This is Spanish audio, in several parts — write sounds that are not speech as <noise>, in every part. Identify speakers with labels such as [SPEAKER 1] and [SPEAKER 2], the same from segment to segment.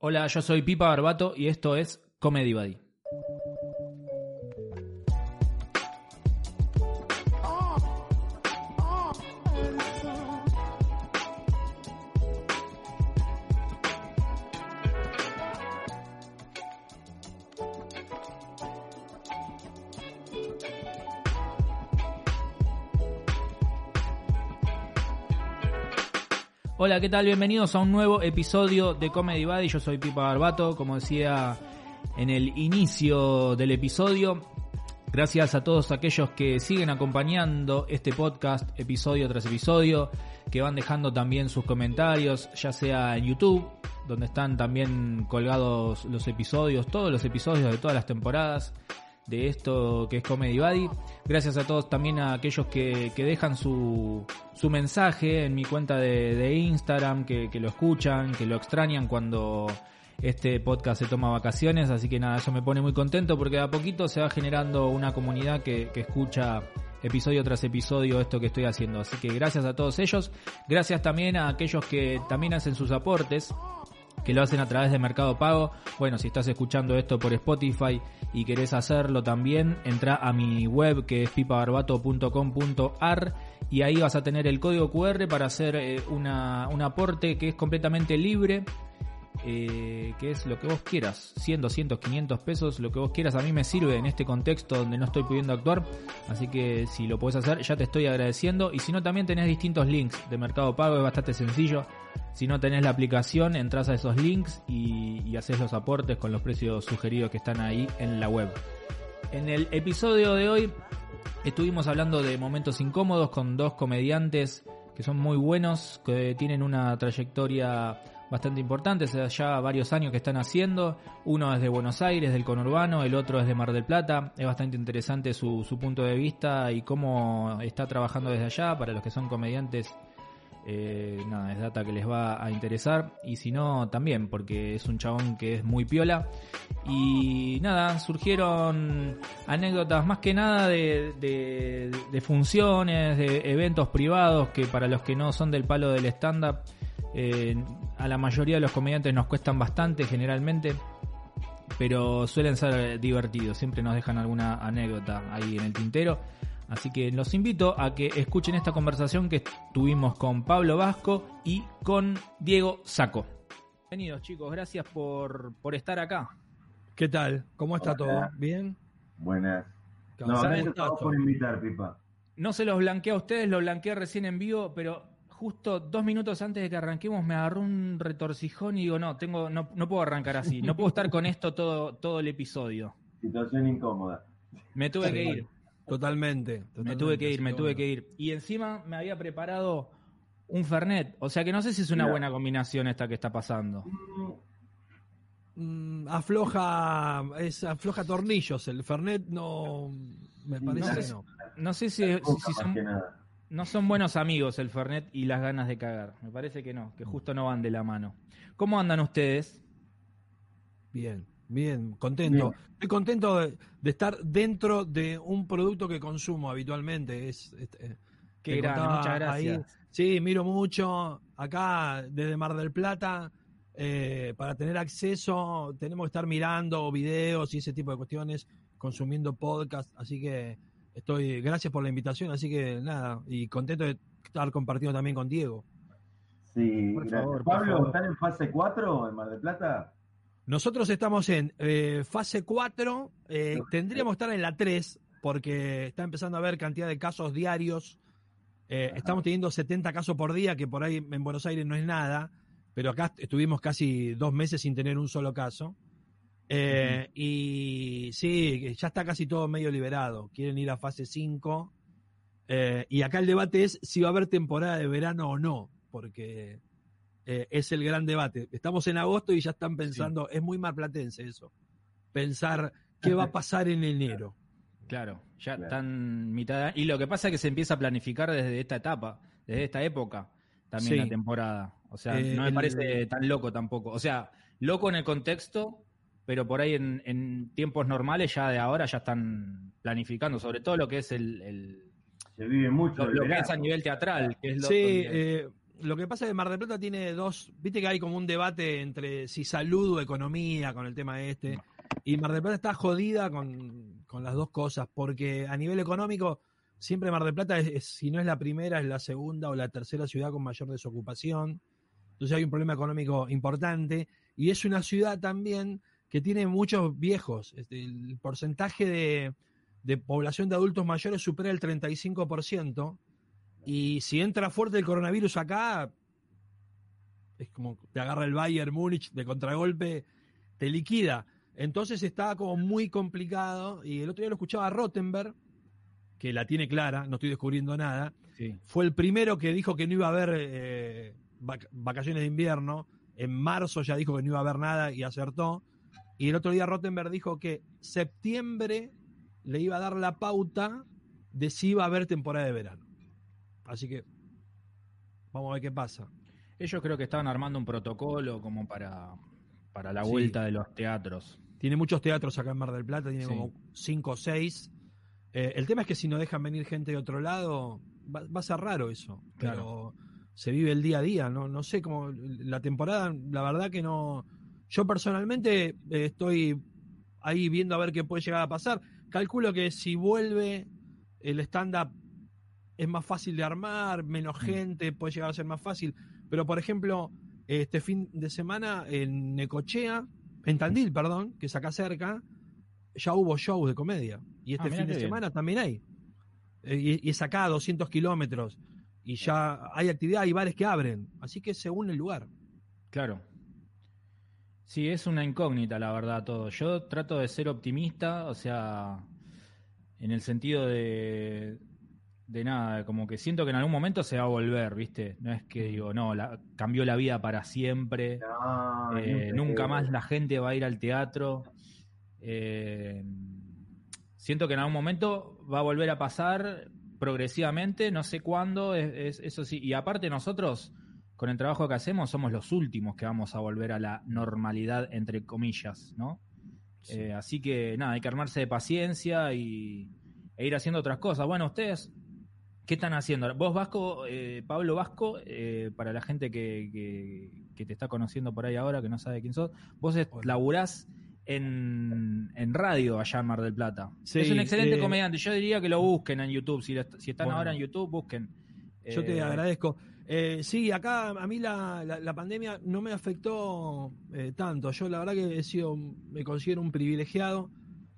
[SPEAKER 1] Hola, yo soy Pipa Barbato y esto es Comedy Buddy. Hola, ¿qué tal? Bienvenidos a un nuevo episodio de Comedy Buddy. Yo soy Pipa Barbato, como decía en el inicio del episodio. Gracias a todos aquellos que siguen acompañando este podcast episodio tras episodio, que van dejando también sus comentarios, ya sea en YouTube, donde están también colgados los episodios, todos los episodios de todas las temporadas de esto que es Comedy Buddy. Gracias a todos también a aquellos que, que dejan su, su mensaje en mi cuenta de, de Instagram, que, que lo escuchan, que lo extrañan cuando este podcast se toma vacaciones, así que nada, eso me pone muy contento porque a poquito se va generando una comunidad que, que escucha episodio tras episodio esto que estoy haciendo. Así que gracias a todos ellos, gracias también a aquellos que también hacen sus aportes que lo hacen a través de Mercado Pago. Bueno, si estás escuchando esto por Spotify y querés hacerlo también, entra a mi web que es pipabarbato.com.ar y ahí vas a tener el código QR para hacer eh, una, un aporte que es completamente libre. Eh, que es lo que vos quieras, 100, 200, 500 pesos, lo que vos quieras, a mí me sirve en este contexto donde no estoy pudiendo actuar, así que si lo podés hacer ya te estoy agradeciendo. Y si no también tenés distintos links de Mercado Pago, es bastante sencillo, si no tenés la aplicación entras a esos links y, y haces los aportes con los precios sugeridos que están ahí en la web. En el episodio de hoy estuvimos hablando de momentos incómodos con dos comediantes que son muy buenos, que tienen una trayectoria bastante importantes, ya varios años que están haciendo. Uno es de Buenos Aires, del conurbano, el otro es de Mar del Plata. Es bastante interesante su, su punto de vista y cómo está trabajando desde allá. Para los que son comediantes, eh, nada, es data que les va a interesar. Y si no, también, porque es un chabón que es muy piola. Y nada, surgieron anécdotas más que nada de, de, de funciones, de eventos privados que para los que no son del palo del stand-up eh, a la mayoría de los comediantes nos cuestan bastante generalmente, pero suelen ser divertidos, siempre nos dejan alguna anécdota ahí en el tintero. Así que los invito a que escuchen esta conversación que tuvimos con Pablo Vasco y con Diego Saco. Bienvenidos chicos, gracias por, por estar acá.
[SPEAKER 2] ¿Qué tal? ¿Cómo está
[SPEAKER 3] Hola.
[SPEAKER 2] todo? ¿Bien?
[SPEAKER 3] Buenas.
[SPEAKER 2] ¿Qué
[SPEAKER 3] No, gracias por invitar, Pipa.
[SPEAKER 1] No se los blanqueé a ustedes, lo blanqueé recién en vivo, pero justo dos minutos antes de que arranquemos me agarró un retorcijón y digo, no, tengo, no, no puedo arrancar así, no puedo estar con esto todo, todo el episodio.
[SPEAKER 3] Situación incómoda.
[SPEAKER 1] Me tuve que ir,
[SPEAKER 2] Totalmente.
[SPEAKER 1] me
[SPEAKER 2] totalmente,
[SPEAKER 1] tuve que ir, me tuve
[SPEAKER 2] bueno.
[SPEAKER 1] que ir. Y encima me había preparado un Fernet, o sea que no sé si es una
[SPEAKER 3] Mira.
[SPEAKER 1] buena combinación esta que está pasando.
[SPEAKER 2] Mm, afloja, es afloja tornillos. El Fernet no, me parece
[SPEAKER 1] no
[SPEAKER 2] que no.
[SPEAKER 1] No sé si, si
[SPEAKER 3] más
[SPEAKER 1] son,
[SPEAKER 3] que nada.
[SPEAKER 1] No son buenos amigos el Fernet y las ganas de cagar. Me parece que no, que justo no van de la mano. ¿Cómo andan ustedes?
[SPEAKER 2] Bien, bien, contento.
[SPEAKER 3] Bien.
[SPEAKER 2] Estoy contento de, de estar dentro de un producto que consumo habitualmente. Es, este,
[SPEAKER 1] Qué grande, muchas gracias.
[SPEAKER 2] ahí. Sí, miro mucho. Acá, desde Mar del Plata, eh, para tener acceso, tenemos que estar mirando videos y ese tipo de cuestiones, consumiendo podcast. Así que estoy, gracias por la invitación. Así que nada, y contento de estar compartiendo también con Diego.
[SPEAKER 3] Sí,
[SPEAKER 1] Por favor, por
[SPEAKER 3] Pablo,
[SPEAKER 1] favor.
[SPEAKER 3] ¿están en fase 4 en Mar del Plata?
[SPEAKER 2] Nosotros estamos en eh, fase 4, eh, tendríamos que estar en la 3, porque está empezando a haber cantidad de casos diarios. Eh, estamos teniendo 70 casos por día, que por ahí en Buenos Aires no es nada, pero acá estuvimos casi dos meses sin tener un solo caso. Eh, Y sí, ya está casi todo medio liberado. Quieren ir a fase 5. Eh, y acá el debate es si va a haber temporada de verano o no, porque eh, es el gran debate. Estamos en agosto y ya están pensando, es muy marplatense eso, pensar qué va a pasar en enero.
[SPEAKER 1] Claro, ya
[SPEAKER 3] Claro.
[SPEAKER 1] están mitad. Y lo que pasa es que se empieza a planificar desde esta etapa, desde esta época, también
[SPEAKER 2] Sí.
[SPEAKER 1] la temporada. O sea,
[SPEAKER 2] Eh,
[SPEAKER 1] no me
[SPEAKER 2] el-
[SPEAKER 1] parece tan loco tampoco. O sea, loco en el contexto, pero por ahí en, en tiempos normales ya de ahora ya están planificando, sobre todo lo que es el, el-
[SPEAKER 3] Se vive mucho.
[SPEAKER 1] lo, que es a nivel teatral, que es lo
[SPEAKER 2] Sí,
[SPEAKER 1] donde-
[SPEAKER 2] eh, lo que pasa es que Mar del Plata tiene dos, viste que hay como un debate entre si salud o economía con el tema este, y Mar del Plata está jodida con, con las dos cosas, porque a nivel económico siempre Mar del Plata, es, es- si no es la primera, es la segunda o la tercera ciudad con mayor desocupación, entonces hay un problema económico importante, y es una ciudad también que tiene muchos viejos, Este, el porcentaje de, de población de adultos mayores supera el 35%, y si entra fuerte el coronavirus acá, es como te agarra el Bayern Múnich de contragolpe, te liquida. Entonces está como muy complicado. Y el otro día lo escuchaba a Rottenberg, que la tiene clara, no estoy descubriendo nada.
[SPEAKER 1] Sí.
[SPEAKER 2] Fue el primero que dijo que no iba a haber eh, vac- vacaciones de invierno. En marzo ya dijo que no iba a haber nada y acertó. Y el otro día Rottenberg dijo que septiembre le iba a dar la pauta de si iba a haber temporada de verano. Así que vamos a ver qué pasa.
[SPEAKER 1] Ellos creo que estaban armando un protocolo como para, para la
[SPEAKER 2] Sí.
[SPEAKER 1] vuelta de los teatros.
[SPEAKER 2] Tiene muchos teatros acá en Mar del Plata, tiene
[SPEAKER 1] Sí.
[SPEAKER 2] como cinco o seis. Eh, el tema es que si no dejan venir gente de otro lado, va, va a ser raro eso. Pero se vive el día a día, no, no sé cómo. La temporada, la verdad que no. Yo personalmente eh, estoy ahí viendo a ver qué puede llegar a pasar. Calculo que si vuelve el stand-up es más fácil de armar, menos
[SPEAKER 1] Mm.
[SPEAKER 2] gente, puede llegar a ser más fácil. Pero, por ejemplo, este fin de semana en Necochea, en Tandil, perdón, que es acá cerca, ya hubo shows de comedia. Y este
[SPEAKER 1] Ah,
[SPEAKER 2] fin de
[SPEAKER 1] bien.
[SPEAKER 2] semana también hay. Eh, y, y es acá a 200 kilómetros. Y ya hay actividad, hay bares que abren. Así que según el lugar.
[SPEAKER 1] Claro. Sí, es una incógnita, la verdad, todo. Yo trato de ser optimista, o sea, en el sentido de, de nada, como que siento que en algún momento se va a volver, ¿viste? No es que digo, no, la, cambió la vida para siempre,
[SPEAKER 3] No,
[SPEAKER 1] eh, nunca más la gente va a ir al teatro. Eh, siento que en algún momento va a volver a pasar progresivamente, no sé cuándo, es, es- eso sí. Y aparte nosotros, con el trabajo que hacemos, somos los últimos que vamos a volver a la normalidad, entre comillas, ¿no? Eh, así que nada, hay que armarse de paciencia y, e ir haciendo otras cosas. Bueno, ustedes, ¿qué están haciendo? Vos, Vasco, eh, Pablo Vasco, eh, para la gente que, que- que te está conociendo por ahí ahora, que no sabe quién sos, vos es- laburás en, en radio allá en Mar del Plata.
[SPEAKER 2] Sí,
[SPEAKER 1] es un excelente comediante. Yo diría que lo busquen en YouTube. Si, están
[SPEAKER 2] Bueno.
[SPEAKER 1] ahora en YouTube, busquen.
[SPEAKER 2] Yo te agradezco. Eh, sí, acá a mí la, la- la pandemia no me afectó eh, tanto. Yo la verdad que he sido, me considero un privilegiado.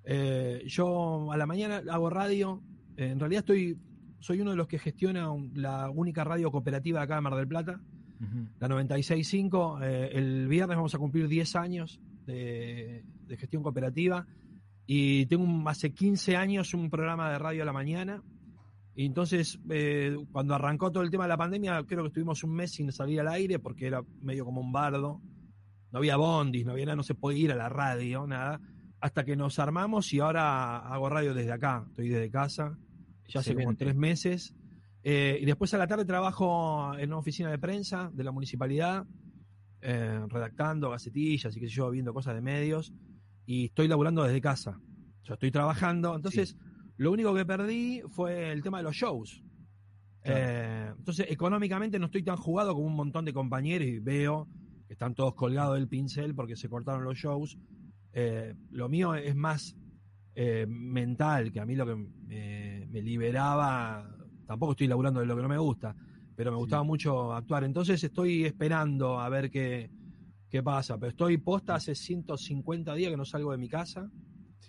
[SPEAKER 2] Eh, yo a la mañana hago radio. Eh, en realidad estoy, soy uno de los que gestiona un- la única radio cooperativa acá en Mar del Plata, la 96.5. Eh, el viernes vamos a cumplir 10 años de, de gestión cooperativa. Y tengo un- hace 15 años un programa de radio a la mañana. Y entonces, eh, cuando arrancó todo el tema de la pandemia, creo que estuvimos un mes sin salir al aire porque era medio como un bardo. No había bondis, no había nada, no se podía ir a la radio, nada. Hasta que nos armamos y ahora hago radio desde acá. Estoy desde casa, ya hace como tres meses. Eh, y después a la tarde trabajo en una oficina de prensa de la municipalidad, eh, redactando gacetillas y qué sé yo, viendo cosas de medios. Y estoy laburando desde casa. Yo estoy trabajando. Entonces, lo único que perdí fue el tema de los shows.
[SPEAKER 1] Claro.
[SPEAKER 2] Eh, entonces, económicamente no estoy tan jugado como un montón de compañeros y veo que están todos colgados del pincel porque se cortaron los shows. Eh, lo mío es más eh, mental, que a mí lo que me, me liberaba, tampoco estoy laburando de lo que no me gusta, pero me
[SPEAKER 1] Sí.
[SPEAKER 2] gustaba mucho actuar. Entonces estoy esperando a ver qué, qué pasa. Pero estoy posta hace 150 días que no salgo de mi casa.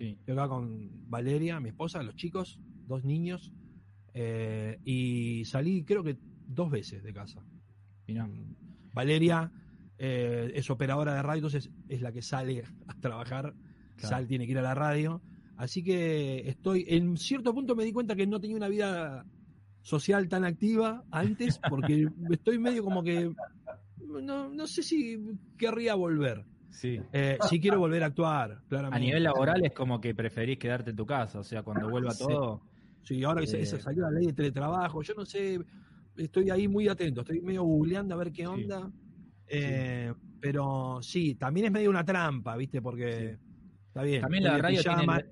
[SPEAKER 1] Sí.
[SPEAKER 2] Estoy acá con Valeria, mi esposa, los chicos, dos niños. eh, y salí creo que dos veces de casa.
[SPEAKER 1] Mirá.
[SPEAKER 2] Valeria eh, es operadora de radio, entonces es la que sale <laughs> a trabajar,
[SPEAKER 1] Claro.
[SPEAKER 2] sal, tiene que ir a la radio. Así que estoy, en cierto punto me di cuenta que no tenía una vida social tan activa antes, porque <laughs> estoy medio como que, no, no sé si querría volver.
[SPEAKER 1] Sí.
[SPEAKER 2] Eh, sí quiero volver a actuar, claramente.
[SPEAKER 1] A nivel laboral es como que preferís quedarte en tu casa, o sea, cuando vuelva
[SPEAKER 2] Sí.
[SPEAKER 1] todo.
[SPEAKER 2] Sí, ahora que se-
[SPEAKER 1] Eh,
[SPEAKER 2] se salió la ley de teletrabajo, yo no sé, estoy ahí muy atento, estoy medio googleando a ver qué onda. Eh, Pero sí, también es medio una trampa, ¿viste? Porque está bien.
[SPEAKER 1] También la radio tiene,
[SPEAKER 2] pijama.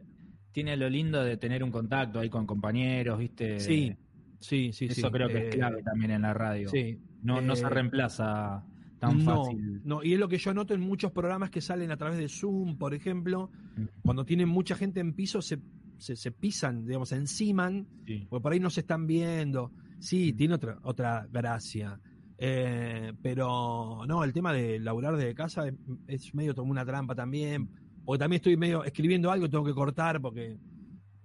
[SPEAKER 1] tiene lo lindo de tener un contacto ahí con compañeros, ¿viste?
[SPEAKER 2] Sí. Sí, sí, sí.
[SPEAKER 1] Eso creo que
[SPEAKER 2] Eh,
[SPEAKER 1] es clave también en la radio.
[SPEAKER 2] Sí.
[SPEAKER 1] No, no se
[SPEAKER 2] Eh,
[SPEAKER 1] reemplaza tan
[SPEAKER 2] no,
[SPEAKER 1] fácil.
[SPEAKER 2] No, y es lo que yo noto en muchos programas que salen a través de Zoom, por ejemplo,
[SPEAKER 1] Mm.
[SPEAKER 2] cuando tienen mucha gente en piso, se, se, se pisan, digamos, se enciman,
[SPEAKER 1] Sí.
[SPEAKER 2] porque por ahí no se están viendo. Sí, tiene otra, otra gracia. Eh, pero no, el tema de laburar desde casa es, es medio como una trampa también. Porque también estoy medio escribiendo algo, tengo que cortar porque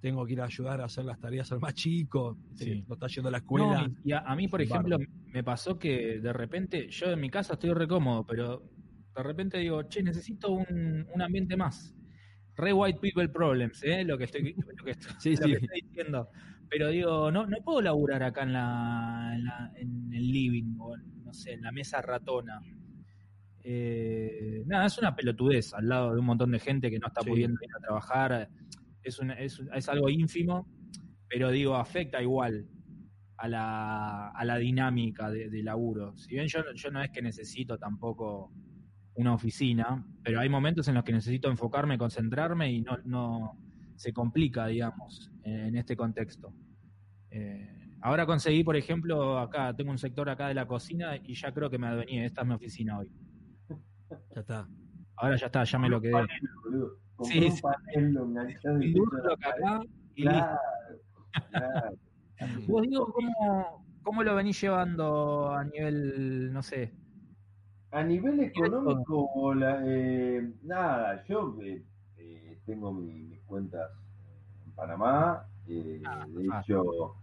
[SPEAKER 2] tengo que ir a ayudar a hacer las tareas al más chico,
[SPEAKER 1] Sí.
[SPEAKER 2] no está yendo a la escuela.
[SPEAKER 1] No, y a, a mí, por ejemplo, me pasó que de repente, yo en mi casa estoy re cómodo, pero de repente digo, che, necesito un, un ambiente más. Re white people problems, ¿eh? Lo que estoy, <laughs> lo que estoy,
[SPEAKER 2] Sí,
[SPEAKER 1] lo
[SPEAKER 2] sí.
[SPEAKER 1] que estoy diciendo. Pero digo, no, no puedo laburar acá en, la, en, la- en el living o, no sé, en la mesa ratona. Eh, nada, es una pelotudez al lado de un montón de gente que no está
[SPEAKER 2] Sí.
[SPEAKER 1] pudiendo ir a trabajar. Es, una- es, es algo ínfimo, pero digo, afecta igual a la, a la dinámica de, de laburo. Si bien yo, yo no es que necesito tampoco una oficina, pero hay momentos en los que necesito enfocarme, concentrarme y no, no se complica, digamos, en, en este contexto. Eh, ahora conseguí, por ejemplo, acá, tengo un sector acá de la cocina y ya creo que me adueñé, esta es mi oficina hoy.
[SPEAKER 2] Ya está.
[SPEAKER 1] Ahora ya está, ya me lo quedé.
[SPEAKER 3] Compré
[SPEAKER 1] Sí,
[SPEAKER 3] un
[SPEAKER 1] sí.
[SPEAKER 3] panel, lo. Claro, claro. <laughs>
[SPEAKER 1] Vos digo, ¿cómo, ¿cómo lo venís llevando a nivel, no sé?
[SPEAKER 3] A nivel económico, la, eh, nada, yo eh, eh, tengo mi- mis cuentas en Panamá. eh,
[SPEAKER 1] Ah,
[SPEAKER 3] de hecho,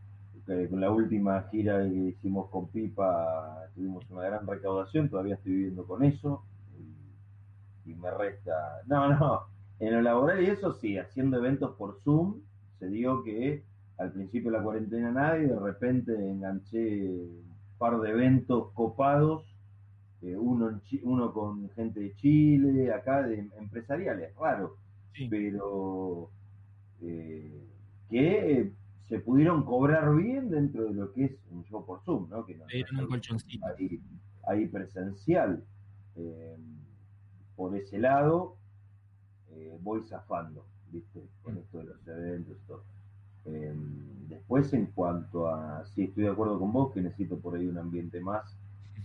[SPEAKER 3] eh, con la última gira que hicimos con Pipa, tuvimos una gran recaudación. Todavía estoy viviendo con eso. Y, y me resta. No, no. En lo laboral y eso sí, haciendo eventos por Zoom, se dio que al principio de la cuarentena nadie, de repente enganché un par de eventos copados eh, uno, en uno con gente de Chile, acá de empresariales, raro,
[SPEAKER 1] Sí.
[SPEAKER 3] pero eh, que eh, se pudieron cobrar bien dentro de lo que es un show por Zoom, ¿no? Que no,
[SPEAKER 1] un colchoncito.
[SPEAKER 3] ahí, ahí presencial. Eh, por ese lado, eh, voy zafando, ¿viste? Con esto de los eventos y todo. Eh, después, en cuanto a, sí, estoy de acuerdo con vos, que necesito por ahí un ambiente más,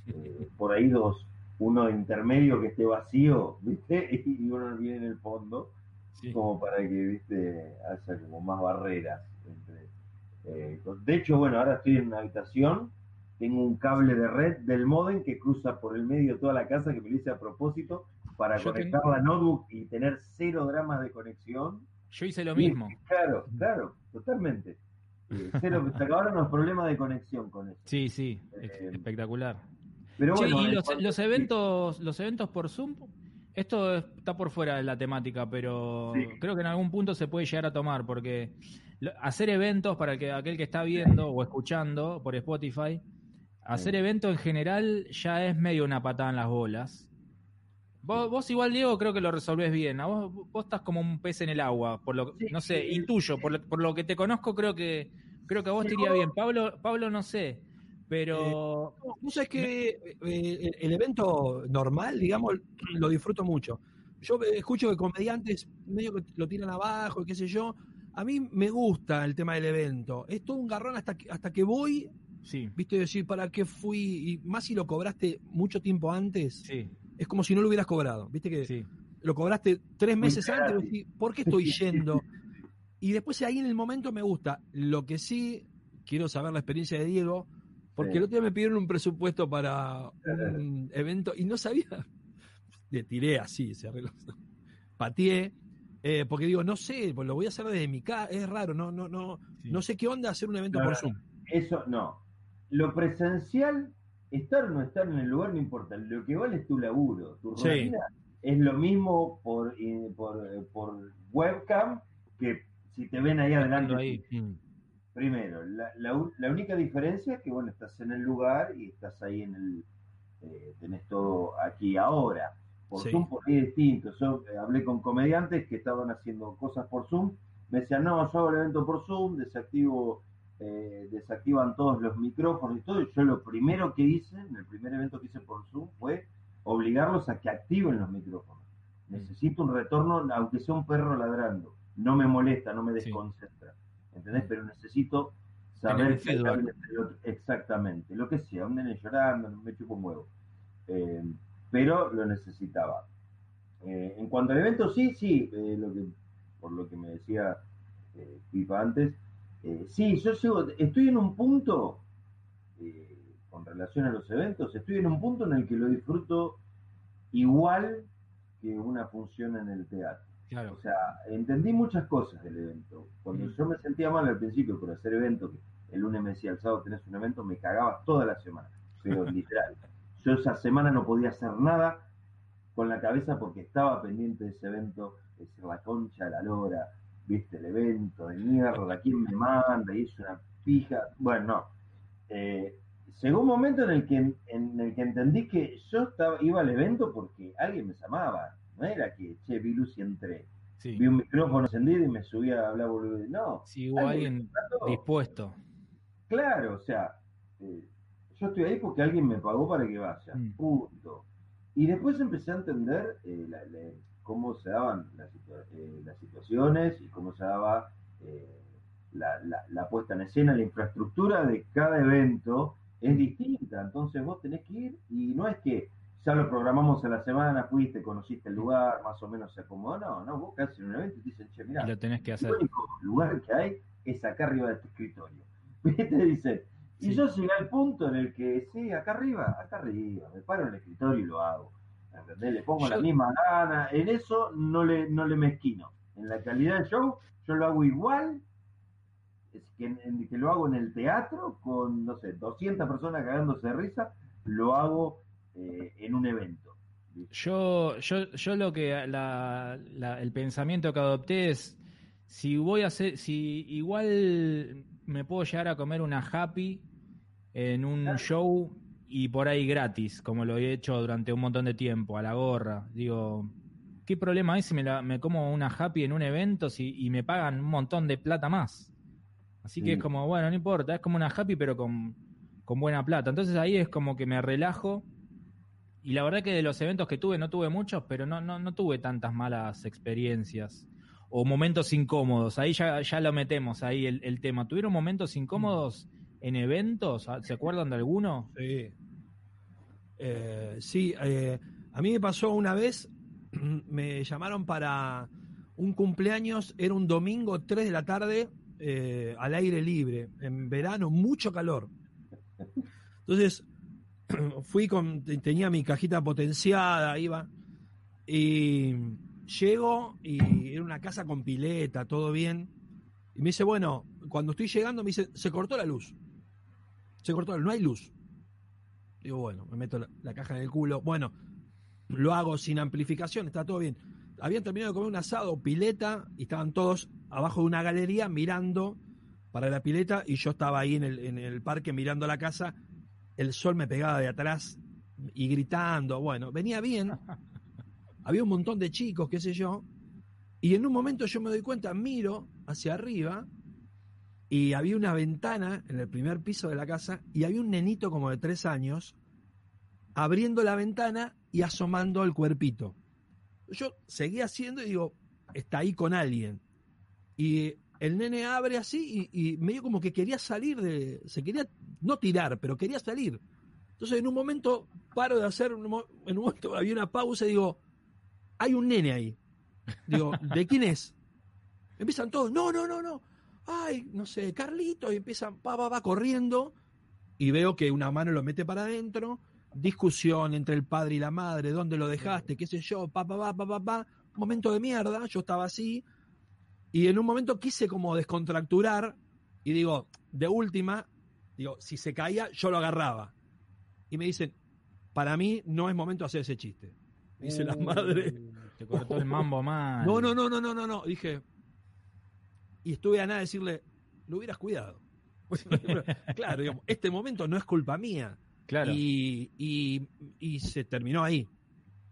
[SPEAKER 3] eh, <laughs> por ahí dos, uno intermedio que esté vacío, ¿viste? <laughs> Y uno bien en el fondo,
[SPEAKER 1] Sí.
[SPEAKER 3] como para que, ¿viste? Haya como más barreras. entre, eh, de hecho, bueno, ahora estoy en una habitación, tengo un cable de red del modem que cruza por el medio de toda la casa, que me lo hice a propósito, para
[SPEAKER 1] Yo
[SPEAKER 3] conectar la notebook y tener cero dramas de conexión.
[SPEAKER 1] Yo hice lo mismo.
[SPEAKER 3] Claro, claro, totalmente. Eh, cero, se acabaron los problemas de conexión con eso.
[SPEAKER 1] Sí, sí,
[SPEAKER 3] Eh,
[SPEAKER 1] espectacular.
[SPEAKER 3] Pero
[SPEAKER 1] Che, y los,
[SPEAKER 3] cuanto-
[SPEAKER 1] los
[SPEAKER 3] sí,
[SPEAKER 1] eventos, los eventos por Zoom, esto está por fuera de la temática, pero
[SPEAKER 3] Sí.
[SPEAKER 1] creo que en algún punto se puede llegar a tomar, porque hacer eventos para el que, aquel que está viendo o escuchando por Spotify, hacer
[SPEAKER 3] Sí.
[SPEAKER 1] eventos en general ya es medio una patada en las bolas. Vos, vos igual, Diego, creo que lo resolvés bien. A vos, vos estás como un pez en el agua, por lo,
[SPEAKER 3] Sí,
[SPEAKER 1] no sé,
[SPEAKER 3] sí.
[SPEAKER 1] intuyo, por lo, por lo que te conozco, creo que creo que a vos te iría bien. Pablo, Pablo no sé, pero
[SPEAKER 2] No, Vos sabés que eh, el, el evento normal, digamos, lo disfruto mucho. Yo eh, escucho que comediantes medio que lo tiran abajo qué sé yo. A mí me gusta el tema del evento. Es todo un garrón hasta que, hasta que voy,
[SPEAKER 1] sí,
[SPEAKER 2] viste, decir, ¿para qué fui? Y más si lo cobraste mucho tiempo antes,
[SPEAKER 1] sí,
[SPEAKER 2] es como si no lo hubieras cobrado. Viste que
[SPEAKER 1] sí.
[SPEAKER 2] lo cobraste tres meses
[SPEAKER 3] Muy
[SPEAKER 2] antes, decís, ¿por qué estoy yendo? Y después ahí en el momento me gusta. Lo que sí, quiero saber la experiencia de Diego, porque
[SPEAKER 3] Sí.
[SPEAKER 2] el otro día me pidieron un presupuesto para un evento y no sabía. Le tiré así, se arregló. Pateé, eh, porque digo, no sé, pues lo voy a hacer desde mi casa, es raro, no, no, no,
[SPEAKER 1] Sí.
[SPEAKER 2] no sé qué onda hacer un evento por Zoom.
[SPEAKER 3] Eso no. Lo presencial, estar o no estar en el lugar no importa. Lo que vale es tu laburo. Tu
[SPEAKER 2] Sí.
[SPEAKER 3] rutina es lo mismo por, eh, por, eh, por webcam que si te ven ahí adelante.
[SPEAKER 1] Ahí.
[SPEAKER 3] Primero, la, la la única diferencia es que, bueno, estás en el lugar y estás ahí en el. eh, tenés todo aquí ahora. Por
[SPEAKER 2] Sí.
[SPEAKER 3] Zoom por ahí es distinto. Yo eh, hablé con comediantes que estaban haciendo cosas por Zoom. Me decían, no, yo hago el evento por Zoom, desactivo, eh, desactivan todos los micrófonos y todo. Y yo lo primero que hice, en el primer evento que hice por Zoom, fue obligarlos a que activen los micrófonos. Necesito un retorno, aunque sea un perro ladrando. No me molesta, no me
[SPEAKER 1] Sí.
[SPEAKER 3] desconcentra. ¿Entendés? Pero necesito saber exactamente lo, que sea, un nene llorando, me chupo un huevo. Eh, pero lo necesitaba. Eh, en cuanto al evento, sí, sí, eh, lo que, por lo que me decía Pipa antes, eh, sí, yo sigo, estoy en un punto, eh, con relación a los eventos, estoy en un punto en el que lo disfruto igual que una función en el teatro.
[SPEAKER 1] Claro.
[SPEAKER 3] O sea, entendí muchas cosas del evento. Cuando
[SPEAKER 1] Mm.
[SPEAKER 3] yo me sentía mal al principio por hacer evento, que el lunes me decía, el sábado tenés un evento, me cagaba toda la semana. Pero <laughs> literal. Yo esa semana no podía hacer nada con la cabeza porque estaba pendiente de ese evento, es decir, la concha la lora, viste el evento de mierda, quién me manda, y es una pija. Bueno, no. Eh, llegó un momento en el que en el que entendí que yo estaba, iba al evento porque alguien me llamaba. No era que, che, vi luz y entré.
[SPEAKER 1] Sí.
[SPEAKER 3] Vi un micrófono encendido y me subí a hablar boludez. No,
[SPEAKER 1] Si hubo alguien dispuesto.
[SPEAKER 3] Claro, o sea, eh, yo estoy ahí porque alguien me pagó para que vaya.
[SPEAKER 1] Mm.
[SPEAKER 3] Punto. Y después empecé a entender eh, la- la- cómo se daban las, eh, las situaciones y cómo se daba eh, la, la- la puesta en escena, la infraestructura de cada evento es distinta. Entonces vos tenés que ir y no es que ya lo programamos a la semana, fuiste, conociste el lugar, más o menos se acomodó. No, no, vos haces un evento y te dicen, che, mirá,
[SPEAKER 1] lo tenés que
[SPEAKER 3] el
[SPEAKER 1] hacer.
[SPEAKER 3] único lugar que hay es acá arriba de este escritorio. <laughs> Y
[SPEAKER 1] Sí.
[SPEAKER 3] yo llegué al punto en el que, sí, acá arriba, acá arriba, me paro en el escritorio y lo hago. ¿Entendés? Le pongo
[SPEAKER 1] Yo-
[SPEAKER 3] la misma gana. En eso no le, no le mezquino. En la calidad del show, yo lo hago igual es que, en- en- que lo hago en el teatro con, no sé, 200 personas cagándose de risa, lo hago eh, en un evento.
[SPEAKER 1] Yo, yo, yo lo que la, la- el pensamiento que adopté es si voy a hacer, si igual me puedo llegar a comer una happy en un
[SPEAKER 3] Claro.
[SPEAKER 1] show y por ahí gratis, como lo he hecho durante un montón de tiempo, a la gorra. Digo, ¿qué problema hay si me, la, me como una happy en un evento si, y me pagan un montón de plata más? Así que es como, bueno, no importa, es como una happy pero con, con buena plata. Entonces ahí es como que me relajo y la verdad que de los eventos que tuve, no tuve muchos, pero no, no, no tuve tantas malas experiencias o momentos incómodos. Ahí ya, ya lo metemos, ahí el, el tema. ¿Tuvieron momentos incómodos en eventos? ¿Se acuerdan de alguno?
[SPEAKER 2] Sí. Eh, sí, eh, a mí me pasó una vez, <clears throat> me llamaron para un cumpleaños, era un domingo, 3 de la tarde, eh, al aire libre, en verano, mucho calor. Entonces, <clears throat> fui con, tenía mi cajita potenciada, iba, y llego y era una casa con pileta, todo bien. Y me dice, bueno, cuando estoy llegando, me dice, se cortó la luz. Se cortó no hay luz. Digo, bueno, me meto la, la caja en el culo. Bueno, lo hago sin amplificación, está todo bien. Habían terminado de comer un asado, pileta, y estaban todos abajo de una galería mirando para la pileta, y yo estaba ahí en el, en el parque mirando la casa. El sol me pegaba de atrás y gritando. Bueno, venía bien. Había un montón de chicos, qué sé yo. Y en un momento yo me doy cuenta, miro hacia arriba y había una ventana en el primer piso de la casa y había un nenito como de tres años abriendo la ventana y asomando el cuerpito. Yo seguía haciendo y digo, está ahí con alguien. Y el nene abre así y, y medio como que quería salir de, se quería no tirar, pero quería salir. Entonces en un momento paro de hacer, en un momento había una pausa y digo, hay un nene ahí. Digo, ¿de quién es? Empiezan todos, no, no, no, no. Ay, no sé, Carlito, y empiezan, pa, pa, va corriendo. Y veo que una mano lo mete para adentro. Discusión entre el padre y la madre, ¿dónde lo dejaste? ¿Qué sé yo? Pa, pa, pa, pa, pa, pa. Momento de mierda, yo estaba así. Y en un momento quise como descontracturar. Y digo, de última, digo, si se caía, yo lo agarraba. Y me dicen, para mí no es momento de hacer ese chiste. Dice la madre.
[SPEAKER 1] Uh, Te cortó el mambo <laughs> mal.
[SPEAKER 2] No, no, no, no, no, no, no. Dije. Y estuve a nada de decirle, lo hubieras cuidado. <laughs> claro, digamos, este momento no es culpa mía.
[SPEAKER 1] Claro.
[SPEAKER 2] Y, y- y se terminó ahí.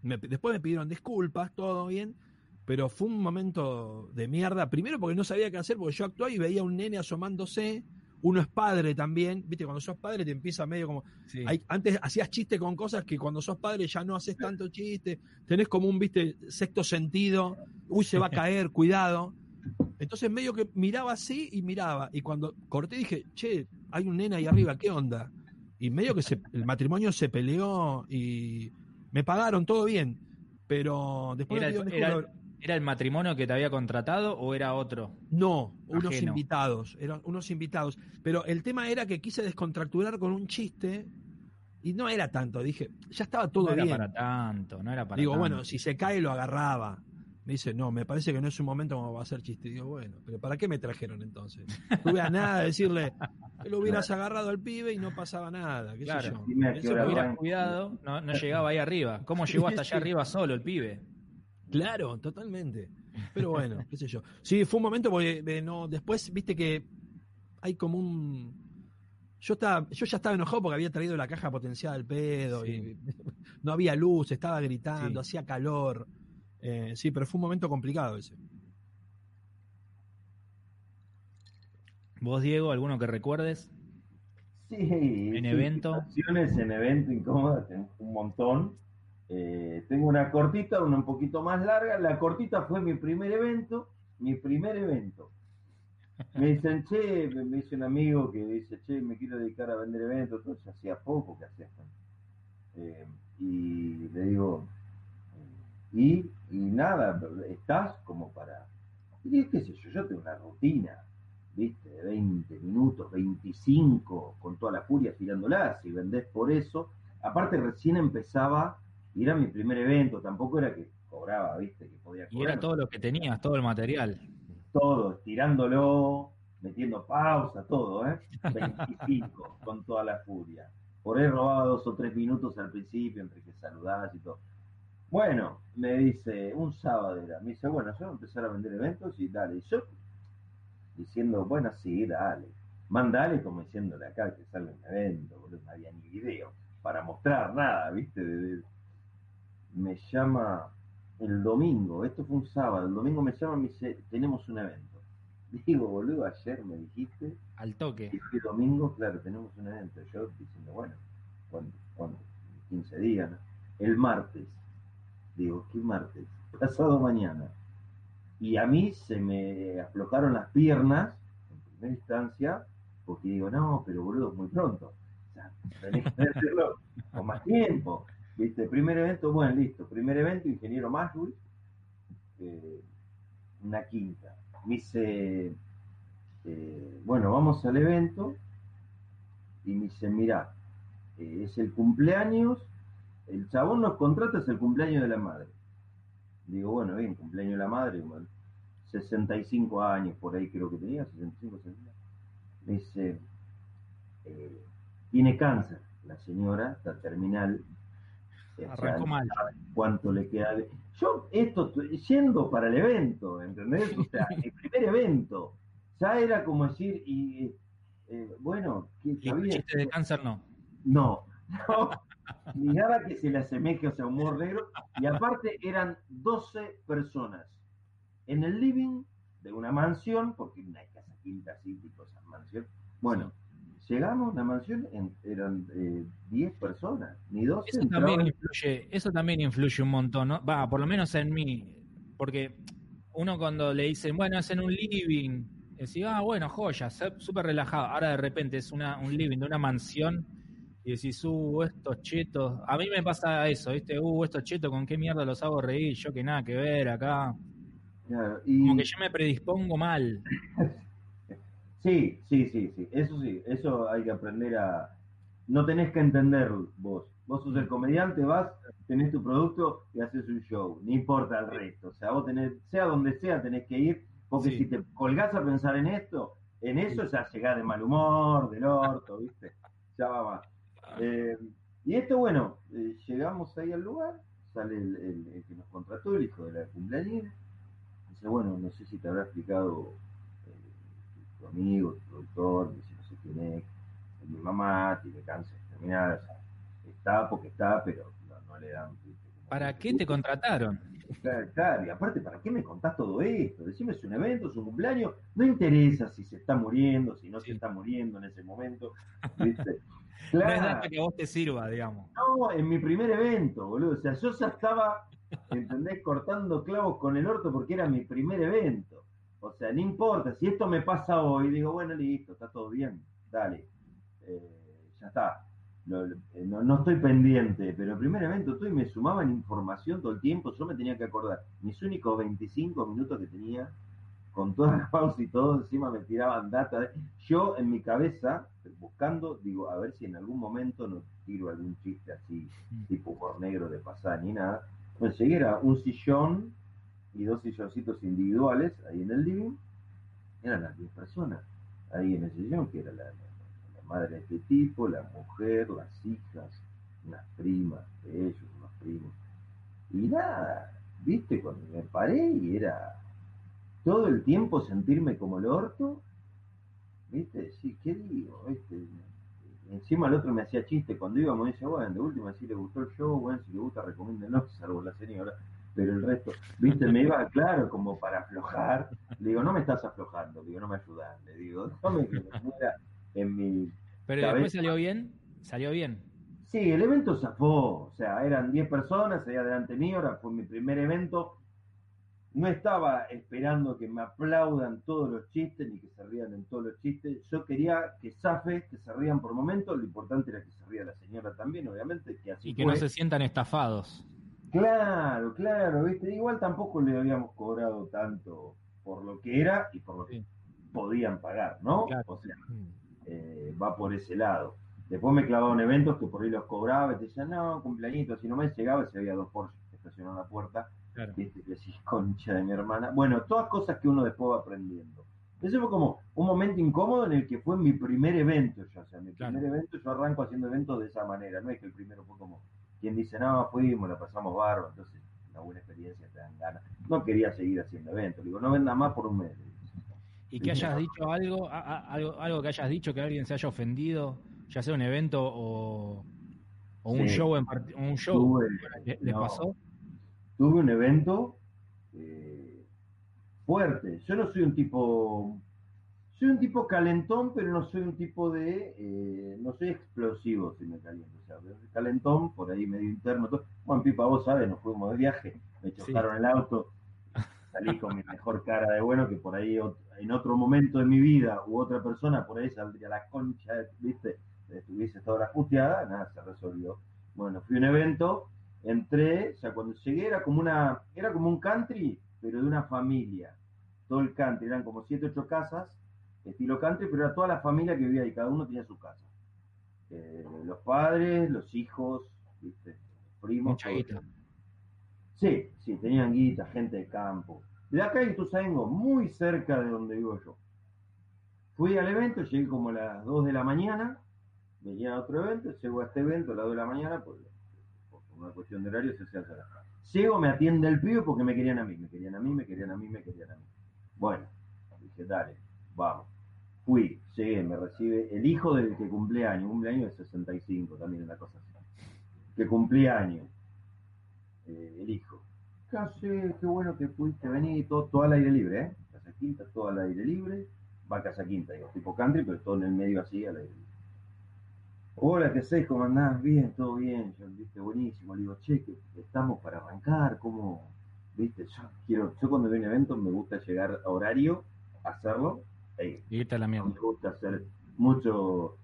[SPEAKER 2] Me- después me pidieron disculpas, todo bien. Pero fue un momento de mierda. Primero porque no sabía qué hacer, porque yo actuaba y veía a un nene asomándose. Uno es padre también. Viste, cuando sos padre te empieza medio como.
[SPEAKER 1] Sí.
[SPEAKER 2] Hay- antes hacías chiste con cosas que cuando sos padre ya no haces tanto chiste. Tenés como un, viste, sexto sentido. Uy, se va a <laughs> caer, cuidado. Entonces medio que miraba así y miraba. Y cuando corté dije, che, hay un nena ahí arriba, ¿qué onda? Y medio que se, el matrimonio se peleó y me pagaron todo bien. Pero después
[SPEAKER 1] ¿Era, el, era- el matrimonio que te había contratado o era otro?
[SPEAKER 2] No, unos
[SPEAKER 1] Ajeno.
[SPEAKER 2] invitados, eran unos invitados. Pero el tema era que quise descontracturar con un chiste y no era tanto. Dije, ya estaba todo
[SPEAKER 1] no era
[SPEAKER 2] bien.
[SPEAKER 1] para tanto, no era para
[SPEAKER 2] Digo,
[SPEAKER 1] tanto.
[SPEAKER 2] bueno, si se cae lo agarraba. Me dice, no, me parece que no es un momento como va a hacer chiste. Digo, bueno, pero ¿para qué me trajeron entonces? No tuve a nada de decirle que lo hubieras agarrado al pibe y no pasaba nada. ¿qué sé
[SPEAKER 1] Claro.
[SPEAKER 2] yo?
[SPEAKER 3] Dime a qué
[SPEAKER 2] Eso hubiera-
[SPEAKER 1] hubiera cuidado, no, no llegaba ahí arriba. ¿Cómo llegó hasta allá arriba solo el pibe?
[SPEAKER 2] Claro, totalmente. Pero bueno, qué sé yo. Sí, fue un momento porque eh, no, después viste que hay como un yo estaba, yo ya estaba enojado porque había traído la caja potenciada al pedo y <laughs> no había luz, estaba gritando,
[SPEAKER 1] Sí.
[SPEAKER 2] hacía calor. Eh, sí, pero fue un momento complicado ese.
[SPEAKER 1] ¿Vos, Diego, alguno que recuerdes?
[SPEAKER 3] Sí,
[SPEAKER 1] ¿En
[SPEAKER 3] sí,
[SPEAKER 1] evento?
[SPEAKER 3] en evento incómodas, tengo un montón. Eh, tengo una cortita, una un poquito más larga. La cortita fue mi primer evento, mi primer evento. Me dicen, che, me me dice un amigo que dice, che, me quiero dedicar a vender eventos, todo eso hacía poco que hacía. Eh, y le digo, eh, y, y nada, estás como para, y qué sé yo, yo tengo una rutina, viste, de 20 minutos, 25, con toda la furia girándola, si vendés por eso, aparte recién empezaba, y era mi primer evento, tampoco era que cobraba, viste, que podía
[SPEAKER 1] Y
[SPEAKER 3] cobrar
[SPEAKER 1] era todo lo que tenías, todo el material.
[SPEAKER 3] todo, estirándolo, metiendo pausa, todo, ¿eh? <laughs> 25, con toda la furia. Por ahí robaba dos o tres minutos al principio, entre que saludás y todo. Bueno, me dice, un sábado era, me dice, bueno, yo voy a empezar a vender eventos y dale. Y yo, diciendo, bueno, sí, dale. Mandale como diciéndole acá que sale un evento, boludo, no había ni video para mostrar nada, ¿viste? De- de- me llama el domingo, esto fue un sábado, el domingo me llama y me dice, tenemos un evento. <laughs> Digo, boludo, ayer me dijiste,
[SPEAKER 1] Al
[SPEAKER 3] y
[SPEAKER 1] toque.
[SPEAKER 3] fue domingo, claro, tenemos un evento. Yo diciendo, bueno. ¿Cuándo? 15 días, ¿no? El martes. Digo, ¿qué martes? Pasado mañana. Y a mí se me aflojaron las piernas, en primera instancia, porque digo, no, pero boludo, muy pronto. O sea, tenés que hacerlo con más tiempo. ¿Viste? Primer evento, bueno, listo. Primer evento, ingeniero Maswell, eh, una quinta. Me dice, eh, bueno, vamos al evento. Y me dice, mira, eh, es el cumpleaños, el chabón nos contrata, es el cumpleaños de la madre. Digo, bueno, bien, cumpleaños de la madre, bueno, 65 años, por ahí creo que tenía, 65, 60. Me dice, eh, tiene cáncer, la señora, está terminal. O sea,
[SPEAKER 1] Arrancó mal.
[SPEAKER 3] cuánto le queda. Yo, esto, yendo para el evento, ¿entendés? O sea, <laughs> el primer evento. Ya era como decir, y eh, bueno, ¿qué sabía?
[SPEAKER 1] de cáncer no.
[SPEAKER 3] No, <laughs> no, ni nada que se le asemeje, o sea, humor negro. Y aparte eran 12 personas en el living de una mansión, porque una casa quinta así, tipo esa mansión. Bueno, llegamos a la mansión, en- eran eh, 10 personas, ni 12.
[SPEAKER 1] Eso también
[SPEAKER 3] entraban.
[SPEAKER 1] influye, eso también influye un montón, ¿no? Va, por lo menos en mí, porque uno cuando le dicen, bueno, es en un living, decís, ah, bueno, joya, súper relajado. Ahora de repente es una, un living de una mansión y decís, uh, estos chetos. A mí me pasa eso, ¿viste? Uh, estos chetos, ¿con qué mierda los hago reír? Yo que nada que ver acá.
[SPEAKER 3] Claro, y-
[SPEAKER 1] Como que yo me predispongo mal. <laughs>
[SPEAKER 3] Sí, sí, sí, sí, eso sí, eso hay que aprender a... No tenés que entender vos. Vos sos el comediante, vas, tenés tu producto y haces un show. No importa el resto. O sea, vos tenés, sea donde sea, tenés que ir, porque
[SPEAKER 1] Sí.
[SPEAKER 3] si te colgás a pensar en esto, en eso ya llegás de mal humor, del orto, ¿viste? Ya va más. Eh, y esto, bueno, eh, llegamos ahí al lugar, sale el, el- el que nos contrató, el hijo de la cumpleañera. Dice, bueno, no sé si te habrá explicado eh, tu amigo, tu productor, dice, no sé quién es, mi mamá tiene cáncer terminal, o sea, está porque está, pero no, no le dan.
[SPEAKER 1] ¿Para qué te contrataron?
[SPEAKER 3] Claro, claro, y aparte, ¿para qué me contás todo esto? Decime, es un evento, es un cumpleaños, no interesa si se está muriendo, si no
[SPEAKER 1] Sí.
[SPEAKER 3] se está muriendo en ese momento, ¿viste? <laughs>
[SPEAKER 1] No es
[SPEAKER 3] Claro,
[SPEAKER 1] data que a vos te sirva, digamos.
[SPEAKER 3] no, en mi primer evento, boludo, o sea, yo ya estaba, ¿entendés? Cortando clavos con el orto porque era mi primer evento. O sea, no importa, si esto me pasa hoy, digo, bueno, listo, está todo bien, dale, eh, ya está. No, no, no, estoy pendiente, pero el primer evento tú y me sumaban información todo el tiempo, yo me tenía que acordar. Mis únicos 25 minutos que tenía, con toda la pausa y todo, encima me tiraban data. Yo en mi cabeza, buscando, digo, a ver si en algún momento no tiro algún chiste así, tipo por negro de pasar ni nada. Conseguí era un sillón y dos silloncitos individuales ahí en el living. Eran las 10 personas ahí en el sillón, que era la, madre de este tipo, la mujer, las hijas, unas primas de ellos, unos primos. Y nada, viste, cuando me paré y era todo el tiempo sentirme como el orto, viste, sí, ¿qué digo? ¿Viste? Encima el otro me hacía chiste cuando íbamos, dice, bueno, de última si le gustó el show, bueno, si le gusta recomiéndenos, <laughs> salvo la señora, pero el resto, viste, me iba claro como para aflojar, le digo, no me estás aflojando, digo, no me ayudas, le digo, no me en mi.
[SPEAKER 1] Pero después salió bien, salió bien.
[SPEAKER 3] Sí, el evento zafó, o sea, eran 10 personas ahí adelante mío, ahora fue mi primer evento. No estaba esperando que me aplaudan todos los chistes ni que se rían en todos los chistes. Yo quería que zafe, que se rían por momentos. Lo importante era que se ría la señora también, obviamente. Que así
[SPEAKER 1] y que
[SPEAKER 3] fue.
[SPEAKER 1] no se sientan estafados.
[SPEAKER 3] Claro, claro, viste. Igual tampoco le habíamos cobrado tanto por lo que era y por lo que sí. podían pagar, ¿no?
[SPEAKER 1] Claro.
[SPEAKER 3] O sea, eh, va por ese lado. Después me clavaban eventos que por ahí los cobraba y te decían, no, cumpleañito, si no me llegaba se había dos Porsche estacionados en la puerta,
[SPEAKER 1] claro.
[SPEAKER 3] decís, concha de mi hermana. Bueno, todas cosas que uno después va aprendiendo. Eso fue como un momento incómodo en el que fue mi primer evento, yo, o sea, mi primer evento, yo arranco haciendo eventos de esa manera, no es que el primero fue como quien dice, no, fuimos, la pasamos barro, entonces una buena experiencia, te dan ganas. No quería seguir haciendo eventos, digo, no venda más por un mes.
[SPEAKER 1] Y que hayas dicho algo, a- a- algo, algo que hayas dicho que alguien se haya ofendido, ya sea un evento o, o un
[SPEAKER 3] Sí.
[SPEAKER 1] show en un show.
[SPEAKER 3] Tuve-
[SPEAKER 1] ¿Les les
[SPEAKER 3] no.
[SPEAKER 1] pasó?
[SPEAKER 3] Tuve un evento eh, fuerte. Yo no soy un tipo, soy un tipo calentón, pero no soy un tipo de, eh, no soy explosivo si me caliento. O sea, calentón, por ahí medio interno. Todo. Bueno, Pipa, vos sabes, nos fuimos de viaje, me chocaron el auto, salí con mi mejor cara de bueno, que por ahí en otro momento de mi vida u otra persona, por ahí saldría la concha, viste, estuviese hora puteada, nada, se resolvió. Bueno, fui a un evento, entré, o sea, cuando llegué era como una, era como un country, pero de una familia. Todo el country, eran como siete, ocho casas, estilo country, pero era toda la familia que vivía ahí, cada uno tenía su casa. Eh, los padres, los hijos, viste, los primos.
[SPEAKER 1] Mucha guita.
[SPEAKER 3] Sí, sí, tenían guita, gente de campo. De acá en Ituzaingó, muy cerca de donde vivo yo. Fui al evento, llegué como a las 2 de la mañana, venía a otro evento, llego a este evento a las 2 de la mañana, por, una cuestión de horario se hacía hacer acá. Llego, me atiende el pibe porque me querían a mí, me querían a mí, me querían a mí, me querían a mí. Bueno, dije, dale, vamos. Fui, llegué, me recibe el hijo del que cumple años, cumpleaños de 65 también, una cosa así. Que cumplía años eh, el hijo. Casi, qué bueno que pudiste venir, todo, todo al aire libre, ¿eh? Casa Quinta, todo al aire libre. Va a Casa Quinta, digo, tipo country, pero todo en el medio así, al aire libre. Hola, ¿qué haces? ¿Cómo andás? Bien, todo bien. Yo, viste, buenísimo. Le digo, che, que estamos para arrancar, ¿cómo? Viste, yo quiero, yo cuando a un evento me gusta llegar a horario, hacerlo, e ir.
[SPEAKER 1] Y a la mierda.
[SPEAKER 3] me gusta hacer mucho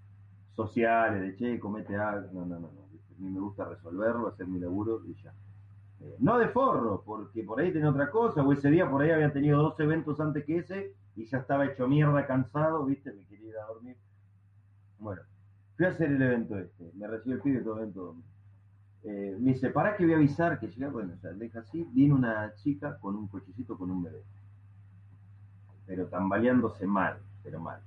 [SPEAKER 3] sociales, de che, comete algo. No, no, no, no. ¿viste? A mí me gusta resolverlo, hacer mi laburo y ya. Eh, no de forro, porque por ahí tenía otra cosa, o ese día por ahí había tenido dos eventos antes que ese y ya estaba hecho mierda, cansado, ¿viste? Me quería ir a dormir. Bueno, fui a hacer el evento este, me recibió el pibe todo el evento. Eh, me dice, pará que voy a avisar que llega, bueno, o sea, deja así, vino una chica con un cochecito con un bebé. Pero tambaleándose mal, pero mal.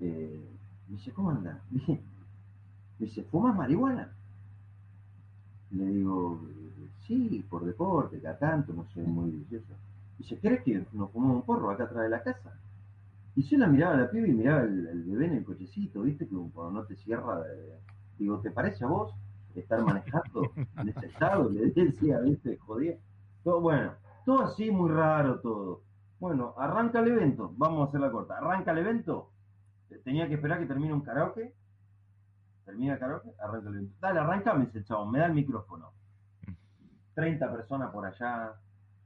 [SPEAKER 3] Eh, me dice, ¿cómo anda? <laughs> Me dice, ¿fumas marihuana? Le digo, sí, por deporte, cada tanto, no soy muy vicioso. Dice, ¿querés que nos fumamos un porro acá atrás de la casa? Y yo la miraba a la piba y miraba el, el bebé en el cochecito, ¿viste? Que cuando no te cierra, eh, digo, ¿te parece a vos estar manejando <laughs> en ese estado? Le decía, ¿viste? Jodía. Todo, bueno, todo así muy raro todo. Bueno, arranca el evento, vamos a hacer la corta. Arranca el evento, tenía que esperar que termine un karaoke. Termina el karaoke, arranca el evento. Dale, arranca, me dice el chabón, me da el micrófono. 30 personas por allá,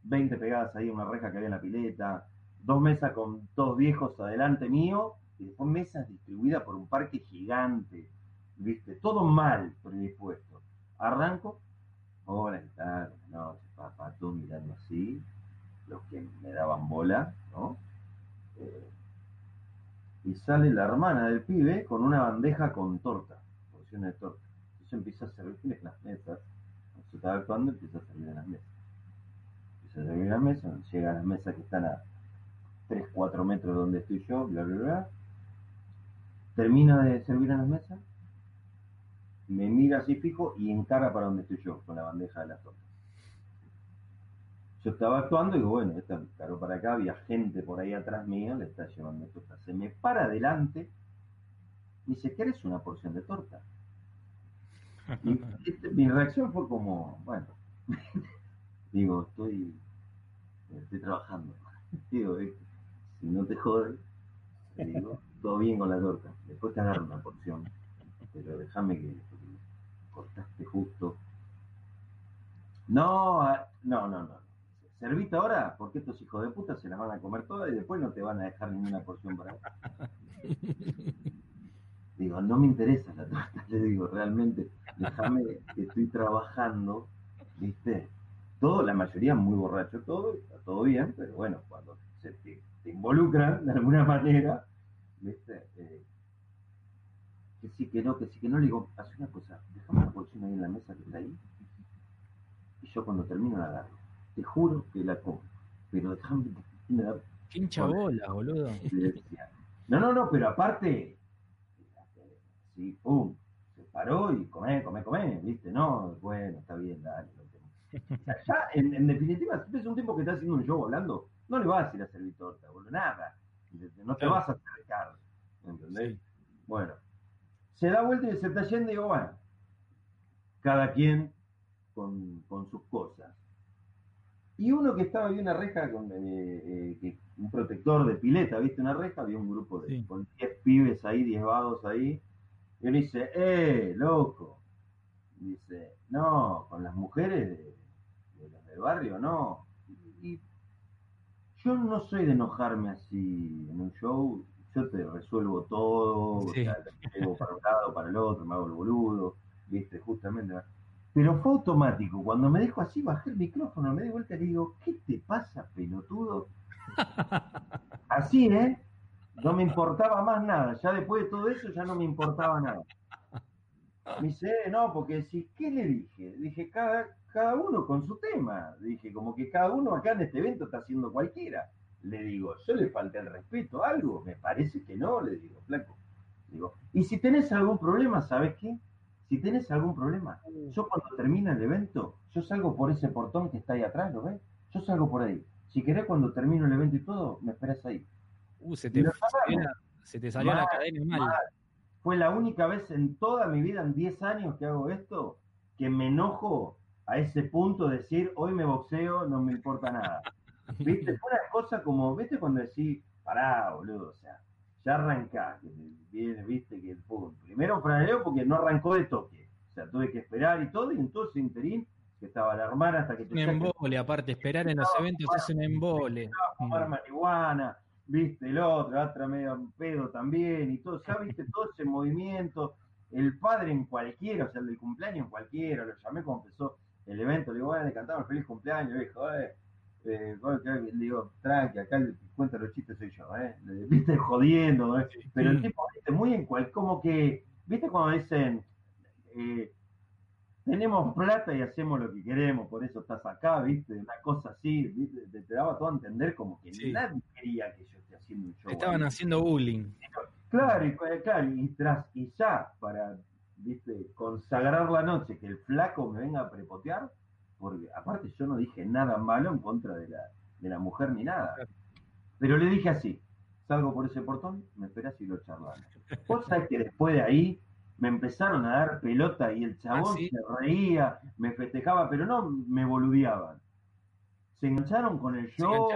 [SPEAKER 3] 20 pegadas ahí en una reja que había en la pileta, dos mesas con dos viejos adelante mío, y después mesas distribuidas por un parque gigante, ¿viste? Todo mal predispuesto. Arranco, hola, ¿qué tal? Buenas noches, papá, mirando así, los que me daban bola, ¿no? Eh, y sale la hermana del pibe con una bandeja con torta, porciones de torta. Entonces empieza a servir en las mesas, se estaba actuando, empieza a servir en las mesas. Empieza a servir en las mesas, llega a las mesas que están a 3, 4 metros de donde estoy yo, bla, bla, bla. Termina de servir en las mesas, me mira así fijo y encara para donde estoy yo, con la bandeja de la torta. Yo estaba actuando y digo, bueno, esta encaró para acá, había gente por ahí atrás mío, le está llevando torta. Se me para adelante, me dice, ¿querés una porción de torta? Este, mi reacción fue como, bueno, <laughs> digo, estoy, estoy trabajando. <laughs> Digo, si no te jode, te digo, todo bien con la torta. Después te agarro una porción, pero déjame que cortaste justo. No, ah, no, no, no. Servite ahora porque estos hijos de puta se las van a comer todas y después no te van a dejar ninguna porción para vos. Digo, no me interesa la torta, <laughs> le digo, realmente, déjame que estoy trabajando, ¿viste? Todo, la mayoría muy borracho todo, está todo bien, pero bueno, cuando se te, te involucran de alguna manera, ¿viste? Eh, que sí, que no, que sí, que no, le digo, haz una cosa, déjame la porción ahí en la mesa que está ahí, y yo cuando termino la agarro. Te juro que la como, pero déjame que la
[SPEAKER 1] Qué hincha bola, boludo. <laughs>
[SPEAKER 3] No, no, no, pero aparte, sí, pum, se paró y comé, comé, comé, ¿viste? No, bueno, está bien, dale. lo tengo. <laughs> O sea, ya, en, en definitiva, ves un tipo que está haciendo un show hablando, no le vas a ir a servir torta, boludo, nada. No te vas a acercar, ¿entendés?
[SPEAKER 1] Sí.
[SPEAKER 3] Bueno, se da vuelta y se está yendo y digo, bueno, cada quien con, con sus cosas. Y uno que estaba, había una reja con eh, eh, que- un protector de pileta, ¿viste? Una reja, había un grupo de,
[SPEAKER 1] Sí.
[SPEAKER 3] con 10 pibes ahí, 10 vagos ahí. Y uno dice, ¡eh, loco! Dice, no, con las mujeres de, de las del barrio, no. Yo no soy de enojarme así en un show, yo te resuelvo todo,
[SPEAKER 1] Sí.
[SPEAKER 3] o sea, te llevo para un lado, para el otro, me hago el boludo, viste, justamente. Pero fue automático, cuando me dejo así, bajé el micrófono, me di vuelta y le digo, ¿qué te pasa, pelotudo? <laughs> Así, ¿eh? No me importaba más nada, ya después de todo eso ya no me importaba nada. Me dice, "Eh, no, porque si, ¿qué le dije? Dije, cada, cada uno con su tema. Dije, como que cada uno acá en este evento está haciendo cualquiera. Le digo, yo le falté el respeto a algo, me parece que no, le digo, flaco. Digo, y si tenés algún problema, ¿sabes qué? Si tenés algún problema, yo cuando termina el evento, yo salgo por ese portón que está ahí atrás, ¿lo ves? Yo salgo por ahí. Si querés, cuando termino el evento y todo, me esperas ahí.
[SPEAKER 1] Uh, se te, salió se te salió la cadena mal.
[SPEAKER 3] mal. Fue la única vez en toda mi vida, en 10 años que hago esto, que me enojo a ese punto de decir, hoy me boxeo, no me importa nada. ¿Viste? <laughs> Fue una cosa como, ¿viste? Cuando decís, pará, boludo, o sea, ya arrancás, que viene, viste, que pum, primero franeleo porque no arrancó de toque. O sea, tuve que esperar y todo, y entonces interín, que estaba la hermana hasta que te
[SPEAKER 1] Un embole, aparte, esperar en los eventos es un embole.
[SPEAKER 3] fumar marihuana, viste, el otro, otra medio pedo también, y todo, ya viste todo ese movimiento, el padre en cualquiera, o sea, el del cumpleaños en cualquiera, lo llamé empezó el evento, le digo, bueno, le cantamos el feliz cumpleaños, viejo, eh, eh, le digo, tranqui, acá el que cuenta los chistes soy yo, eh, le- viste, <laughs> jodiendo, eh, pero el tipo, viste, muy en cual, como que, viste cuando dicen, eh, tenemos plata y hacemos lo que queremos, por eso estás acá, ¿viste? Una cosa así, ¿viste? Te, te daba todo a entender como que
[SPEAKER 1] Sí.
[SPEAKER 3] nadie quería que yo esté haciendo un show.
[SPEAKER 1] Estaban
[SPEAKER 3] ahí.
[SPEAKER 1] haciendo bullying.
[SPEAKER 3] Claro, y, claro, y tras, y ya, para, ¿viste? Consagrar la noche, que el flaco me venga a prepotear, porque aparte yo no dije nada malo en contra de la, de la mujer ni nada. Pero le dije así, salgo por ese portón, me esperás y lo charlamos. <laughs> Vos sabés que después de ahí me empezaron a dar pelota y el chabón
[SPEAKER 1] Ah, ¿sí?
[SPEAKER 3] se reía, me festejaba, pero no me boludeaban. Se engancharon con el show.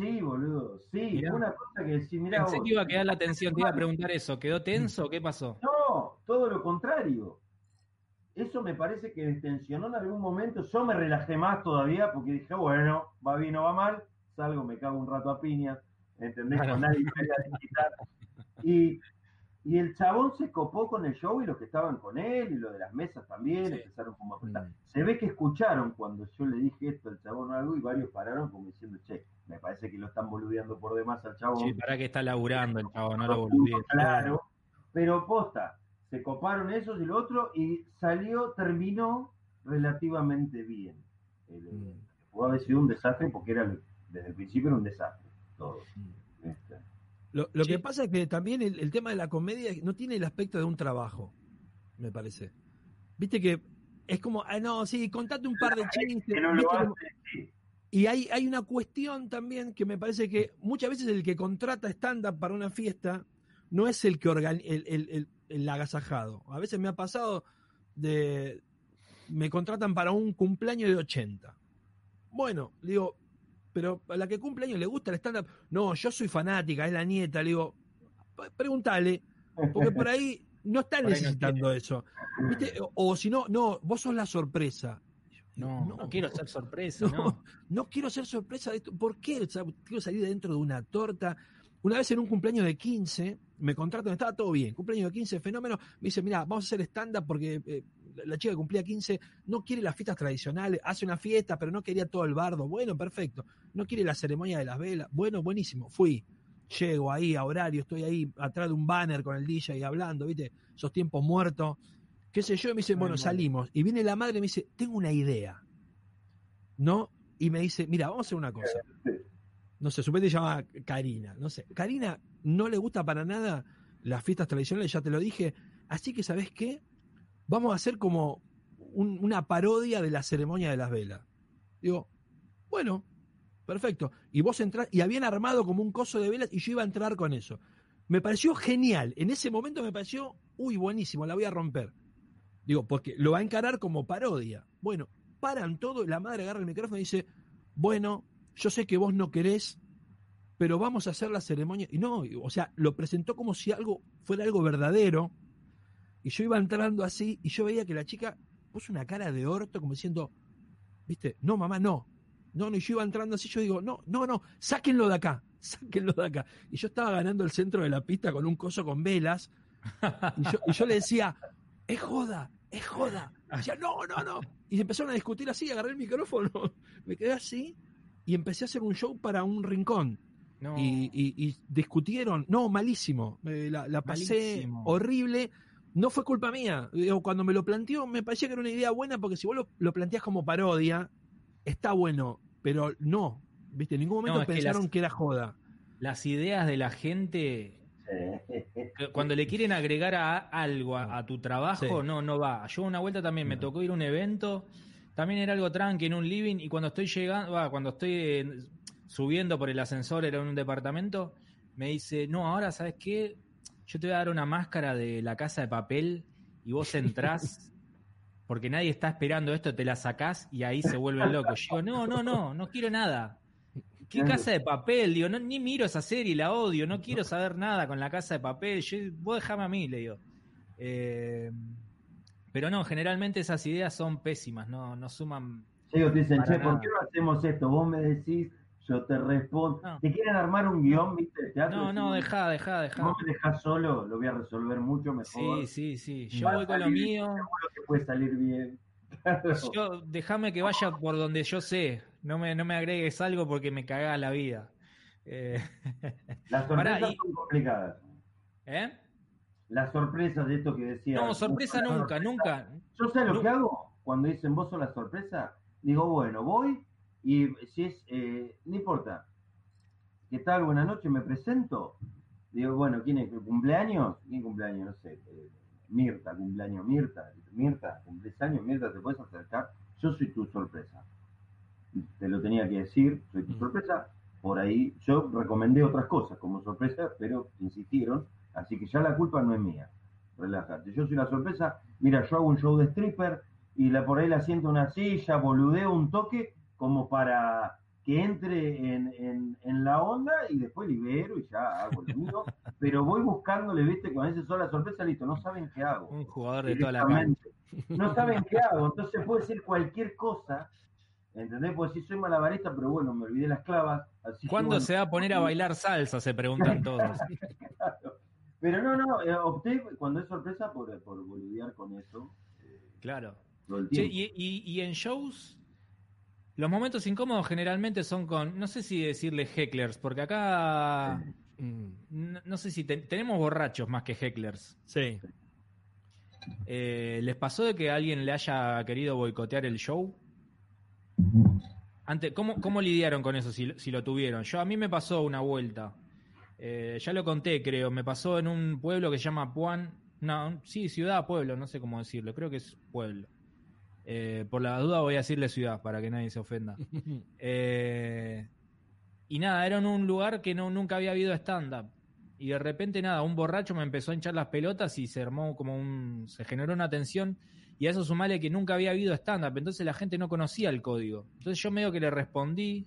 [SPEAKER 3] Sí, boludo, sí.
[SPEAKER 1] Mirá.
[SPEAKER 3] Una cosa que decís, mirá
[SPEAKER 1] Pensé
[SPEAKER 3] vos.
[SPEAKER 1] que iba a quedar la atención, te iba a preguntar eso. ¿Quedó tenso? ¿Qué pasó?
[SPEAKER 3] No, todo lo contrario. eso me parece que tensionó en algún momento. Yo me relajé más todavía porque dije, bueno, va bien o va mal, salgo, me cago un rato a piña, ¿entendés? Con nadie me voy a. <laughs> Y, y el chabón se copó con el show y los que estaban con él y lo de las mesas también
[SPEAKER 1] Sí.
[SPEAKER 3] empezaron como a apretar.
[SPEAKER 2] Mm.
[SPEAKER 3] Se ve que escucharon cuando yo le dije esto al chabón o algo y varios pararon como diciendo, che, me parece que lo están boludeando por demás al chabón.
[SPEAKER 1] Sí, para que está laburando el chavo, no lo <laughs>
[SPEAKER 3] puntos, Claro, pero posta, se coparon esos y lo otro y salió, terminó relativamente bien. El-
[SPEAKER 2] Mm.
[SPEAKER 3] Pudo haber sido un desastre porque era desde el principio era un desastre todo.
[SPEAKER 2] Mm. Lo, lo
[SPEAKER 1] Sí.
[SPEAKER 2] que pasa es que también el, el tema de la comedia no tiene el aspecto de un trabajo, me parece. Viste que es como, ah, no, sí, contate un par de chistes.
[SPEAKER 3] que no
[SPEAKER 2] ¿viste?
[SPEAKER 3] lo hace,
[SPEAKER 2] Como-
[SPEAKER 3] sí.
[SPEAKER 2] Y hay, hay una cuestión también que me parece que muchas veces el que contrata stand-up para una fiesta no es el que organiza el, el, el- el agasajado. A veces me ha pasado de. Me contratan para un cumpleaños de 80. Bueno, le digo, pero a la que cumpleaños le gusta el stand-up. No, yo soy fanática, es la nieta. Le digo, "P- pregúntale, porque por ahí no está <laughs>
[SPEAKER 1] Por ahí no
[SPEAKER 2] necesitando eso. ¿Viste? O, o si no, no, vos sos la sorpresa.
[SPEAKER 1] No, no, quiero ser sorpresa,
[SPEAKER 2] no,
[SPEAKER 1] no. <laughs>
[SPEAKER 2] no quiero ser sorpresa de esto. ¿Por qué? O sea, quiero salir de dentro de una torta. Una vez en un cumpleaños de 15, me contratan, estaba todo bien, cumpleaños de 15, fenómeno, me dice, mira, vamos a hacer stand-up porque eh, la chica que cumplía 15 no quiere las fiestas tradicionales, hace una fiesta, pero no quería todo el bardo. Bueno, perfecto. No quiere la ceremonia de las velas. Bueno, buenísimo. Fui. Llego ahí a horario, estoy ahí atrás de un banner con el DJ hablando, ¿viste? Esos tiempos muertos. Qué sé yo, y me dice, bueno, salimos. Y viene la madre y me dice, tengo una idea. ¿no? Y me dice, mira, vamos a hacer una cosa. <laughs> No sé, su se llama Karina, no sé. Karina no le gusta para nada las fiestas tradicionales, ya te lo dije. Así que, ¿sabes qué? Vamos a hacer como un- una parodia de la ceremonia de las velas. Digo, bueno, perfecto. Y vos entrás, y habían armado como un coso de velas y yo iba a entrar con eso. Me pareció genial. En ese momento me pareció, uy, buenísimo, la voy a romper. Digo, porque lo va a encarar como parodia. Bueno, paran todo, la madre agarra el micrófono y dice, bueno, yo sé que vos no querés, pero vamos a hacer la ceremonia. Y no, o sea, lo presentó como si algo fuera algo verdadero. Y yo iba entrando así y yo veía que la chica puso una cara de orto como diciendo, viste, no, mamá, no. No, no, y yo iba entrando así, yo digo, no, no, no, sáquenlo de acá, <laughs> sáquenlo de acá. Y yo estaba ganando el centro de la pista con un coso con velas. Y yo, y yo le decía, es joda, es joda. Y decía, no, no, no. Y empezaron a discutir así, agarré el micrófono, <laughs> me quedé así y empecé a hacer un show para un rincón.
[SPEAKER 1] No.
[SPEAKER 2] Y, y- y discutieron, no, malísimo, la, la pasé
[SPEAKER 1] Malísimo.
[SPEAKER 2] horrible. No fue culpa mía. Digo, cuando me lo planteó, me parecía que era una idea buena, porque si vos lo, lo planteás como parodia, está bueno, pero no. ¿Viste? En ningún momento
[SPEAKER 1] No, es que
[SPEAKER 2] pensaron
[SPEAKER 1] las-
[SPEAKER 2] que era joda.
[SPEAKER 1] Las ideas de la gente, <laughs> cuando le quieren agregar a algo a, a tu trabajo,
[SPEAKER 2] Sí.
[SPEAKER 1] no, no va. Yo una vuelta también me tocó ir a un evento, también era algo tranqui en un living, y cuando estoy llegando, va, cuando estoy eh, subiendo por el ascensor, era en un departamento, me dice, no, ahora, ¿sabes qué? Yo te voy a dar una máscara de la casa de papel y vos entrás, <laughs> porque nadie está esperando esto, te la sacás y ahí se vuelve loco. Yo digo, no, no, no, no quiero nada. ¿Qué casa de papel? Digo, no, ni miro esa serie, la odio, no quiero saber nada con la casa de papel. Yo, vos dejame a mí, le digo. Eh, pero no, generalmente esas ideas son pésimas, no, no suman.
[SPEAKER 3] Ellos dicen, che, ¿por qué no hacemos esto? Vos me decís, yo te respondo.
[SPEAKER 1] No.
[SPEAKER 3] ¿Te quieren armar un guion, viste? de teatro?
[SPEAKER 1] No, no, dejá,
[SPEAKER 3] Si
[SPEAKER 1] dejá.
[SPEAKER 3] vos me dejás solo, lo voy a resolver mucho mejor.
[SPEAKER 1] Sí, sí, sí. Yo
[SPEAKER 3] Va
[SPEAKER 1] voy con lo mío.
[SPEAKER 3] Seguro que puede salir bien. <laughs> Claro.
[SPEAKER 1] Yo, déjame que vaya por donde yo sé. No me, no me agregues algo porque me cagás la vida. Eh, <laughs>
[SPEAKER 3] Las
[SPEAKER 1] Pará,
[SPEAKER 3] sorpresas
[SPEAKER 1] y-
[SPEAKER 3] son complicadas.
[SPEAKER 1] ¿eh?
[SPEAKER 3] Las sorpresas de esto que decía.
[SPEAKER 1] No, sorpresa nunca, nunca.
[SPEAKER 3] Yo sé lo que hago cuando dicen vos sos la sorpresa. Digo, bueno, voy y si es, eh, no importa. ¿Qué tal? Buenas noches, me presento. Digo, bueno, ¿quién es? ¿Cumpleaños? ¿Quién cumpleaños? No sé. eh, Mirta, cumpleaños Mirta. Mirta, cumples años, Mirta, ¿te puedes acercar? Yo soy tu sorpresa. Te lo tenía que decir, soy tu
[SPEAKER 2] Mm.
[SPEAKER 3] sorpresa. Por ahí, yo recomendé otras cosas como sorpresa, pero insistieron, así que ya la culpa no es mía. Relájate. Yo soy la sorpresa. Mira, yo hago un show de stripper y la, por ahí la siento en una silla, boludeo un toque como para que entre en, en- en la onda y después libero y ya hago lo mío. <laughs> Pero voy buscándole, viste, con ese sola sorpresa, listo, no saben qué hago.
[SPEAKER 1] Un jugador de toda la cancha.
[SPEAKER 3] No saben qué hago, <laughs> entonces puedo decir cualquier cosa, ¿entendés? Puedo decir soy malabarista, pero bueno, me olvidé las clavas. Así
[SPEAKER 1] ¿Cuándo se va a poner a bailar salsa? Se preguntan <laughs> todos.
[SPEAKER 3] Pero no, no, eh, opté cuando es sorpresa por, por boludear con eso.
[SPEAKER 1] Eh, claro. y, en shows, los momentos incómodos generalmente son con, no sé si decirle hecklers, porque acá mm, no, sé si tenemos borrachos más que hecklers.
[SPEAKER 2] Sí.
[SPEAKER 1] Eh, ¿Les pasó de que alguien le haya querido boicotear el show? Antes, ¿cómo, ¿Cómo lidiaron con eso si, si, lo tuvieron? Yo a mí me pasó una vuelta. Eh, ya lo conté, creo. Me pasó en un pueblo que se llama Puan. No, sí, ciudad, pueblo, no sé cómo decirlo. Creo que es pueblo. Eh, por la duda voy a decirle ciudad para que nadie se ofenda. <laughs> y nada, era en un lugar que no, nunca había habido stand-up y de repente nada, un borracho me empezó a hinchar las pelotas y se armó como un, se generó una tensión y a eso sumale que nunca había habido stand-up, entonces la gente no conocía el código. Entonces yo medio que le respondí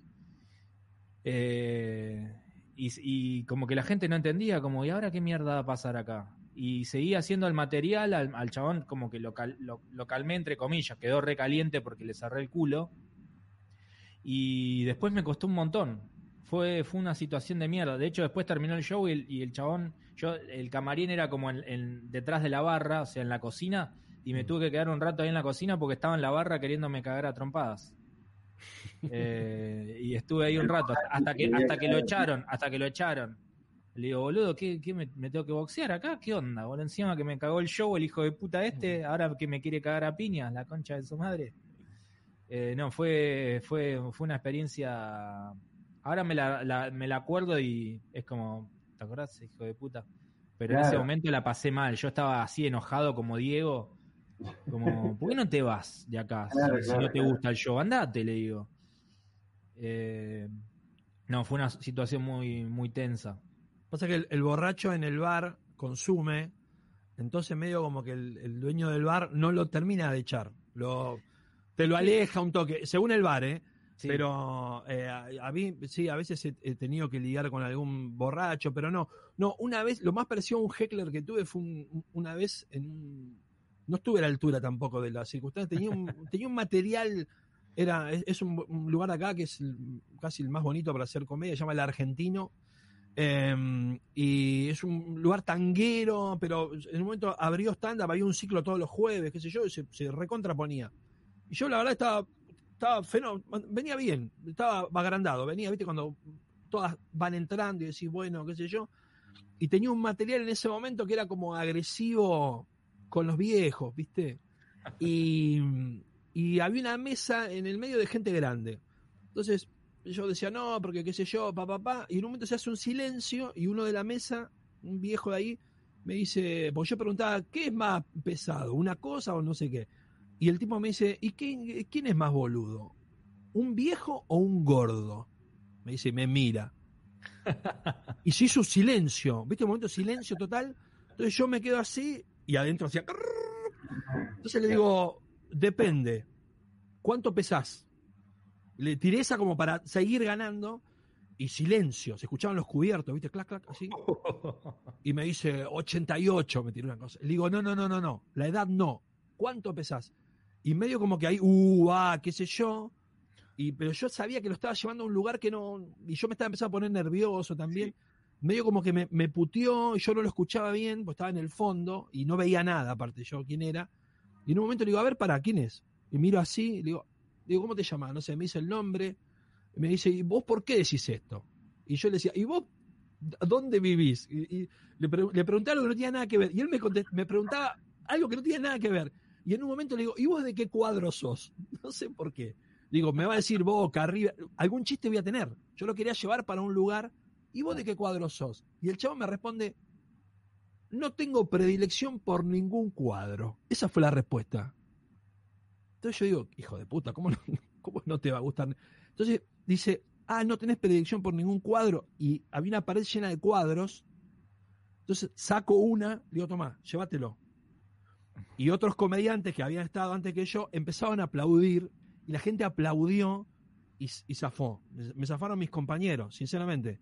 [SPEAKER 1] eh, y, como que la gente no entendía, como, ¿y ahora qué mierda va a pasar acá? Y seguía haciendo el material, al, chabón como que lo, lo, calmé entre comillas, quedó recaliente porque le cerré el culo. Y después me costó un montón, fue, fue una situación de mierda. De hecho, después terminó el show y el, chabón, yo, el camarín era como en, detrás de la barra, o sea, en la cocina, y me mm. tuve que quedar un rato ahí en la cocina porque estaba en la barra queriéndome cagar a trompadas. <laughs> Eh, y estuve ahí un rato, hasta que, hasta que lo echaron, hasta que lo echaron. Le digo, boludo, ¿qué, me, tengo que boxear acá? ¿Qué onda? Boludo, encima que me cagó el show el hijo de puta este, ahora que me quiere cagar a piñas, la concha de su madre. Eh, no, fue, fue, fue una experiencia Ahora me la, me la acuerdo y es como, ¿te acordás, hijo de puta? Pero en ese momento la pasé mal. Yo estaba así enojado como Diego. Como, ¿por qué no te vas de acá si, no te gusta el show? Andate, le digo. Eh, no, fue una situación muy, muy tensa.
[SPEAKER 2] Pasa que el, borracho en el bar consume, entonces medio como que el, dueño del bar no lo termina de echar. Lo, te lo aleja un toque, según el bar, ¿eh? Pero eh, a, mí, sí, a veces he, tenido que lidiar con algún borracho, pero no. No, una vez, lo más parecido a un heckler que tuve fue una vez en un. No estuve a la altura tampoco de las circunstancias. Tenía un, <laughs> tenía un material. Era, es, un, lugar acá que es casi el más bonito para hacer comedia, se llama El Argentino. Em, y es un lugar tanguero, pero en un momento abrió stand-up, había un ciclo todos los jueves, qué sé yo, y se, recontraponía. Y yo la verdad estaba estaba venía bien, estaba agrandado, venía, viste, cuando todas van entrando y decís, bueno, qué sé yo, y tenía un material en ese momento que era como agresivo con los viejos, viste, y, y había una mesa en el medio de gente grande. Entonces yo decía, no, porque qué sé yo, papá, papá, y en un momento se hace un silencio y uno de la mesa, un viejo de ahí, me dice, pues yo preguntaba, ¿qué es más pesado? ¿Una cosa o no sé qué? Y el tipo me dice, ¿y quién es más boludo? ¿Un viejo o un gordo? Me dice, me mira. <laughs> y se hizo silencio, ¿viste? Un momento silencio total. Entonces yo me quedo así y adentro hacía... <laughs> Entonces le digo, depende. ¿Cuánto pesás? Le tiré esa como para seguir ganando y silencio. Se escuchaban los cubiertos, ¿viste? Clac, clac, así. <laughs> Y me dice, 88, me tiró una cosa. Le digo, no, no, no, no, no. La edad no. ¿Cuánto pesás? Y medio como que ahí, uh, ah, qué sé yo. Y, pero yo sabía que lo estaba llevando a un lugar que no. Y yo me estaba empezando a poner nervioso también. Medio como que me, me puteó y yo no lo escuchaba bien, pues estaba en el fondo y no veía nada, aparte yo quién era. Y en un momento le digo, a ver, para, ¿quién es? Y miro así, le digo, digo, ¿cómo te llamas? No sé, me dice el nombre. Me dice, ¿y vos por qué decís esto? Y yo le decía, ¿y vos dónde vivís? Y, le, pregunté algo que no tenía nada que ver. Y él me, me preguntaba algo que no tenía nada que ver. Y en un momento le digo, ¿y vos de qué cuadro sos? <laughs> No sé por qué. Digo, me va a decir Boca, arriba, algún chiste voy a tener. Yo lo quería llevar para un lugar. ¿Y vos de qué cuadro sos? Y el chavo me responde, no tengo predilección por ningún cuadro. Esa fue la respuesta. Entonces yo digo, hijo de puta, ¿cómo no, <laughs> cómo no te va a gustar? Entonces dice, ah, no tenés predilección por ningún cuadro. Y había una pared llena de cuadros. Entonces saco una, digo, toma, llévatelo. Y otros comediantes que habían estado antes que yo empezaban a aplaudir y la gente aplaudió y, zafó. Me zafaron mis compañeros, sinceramente.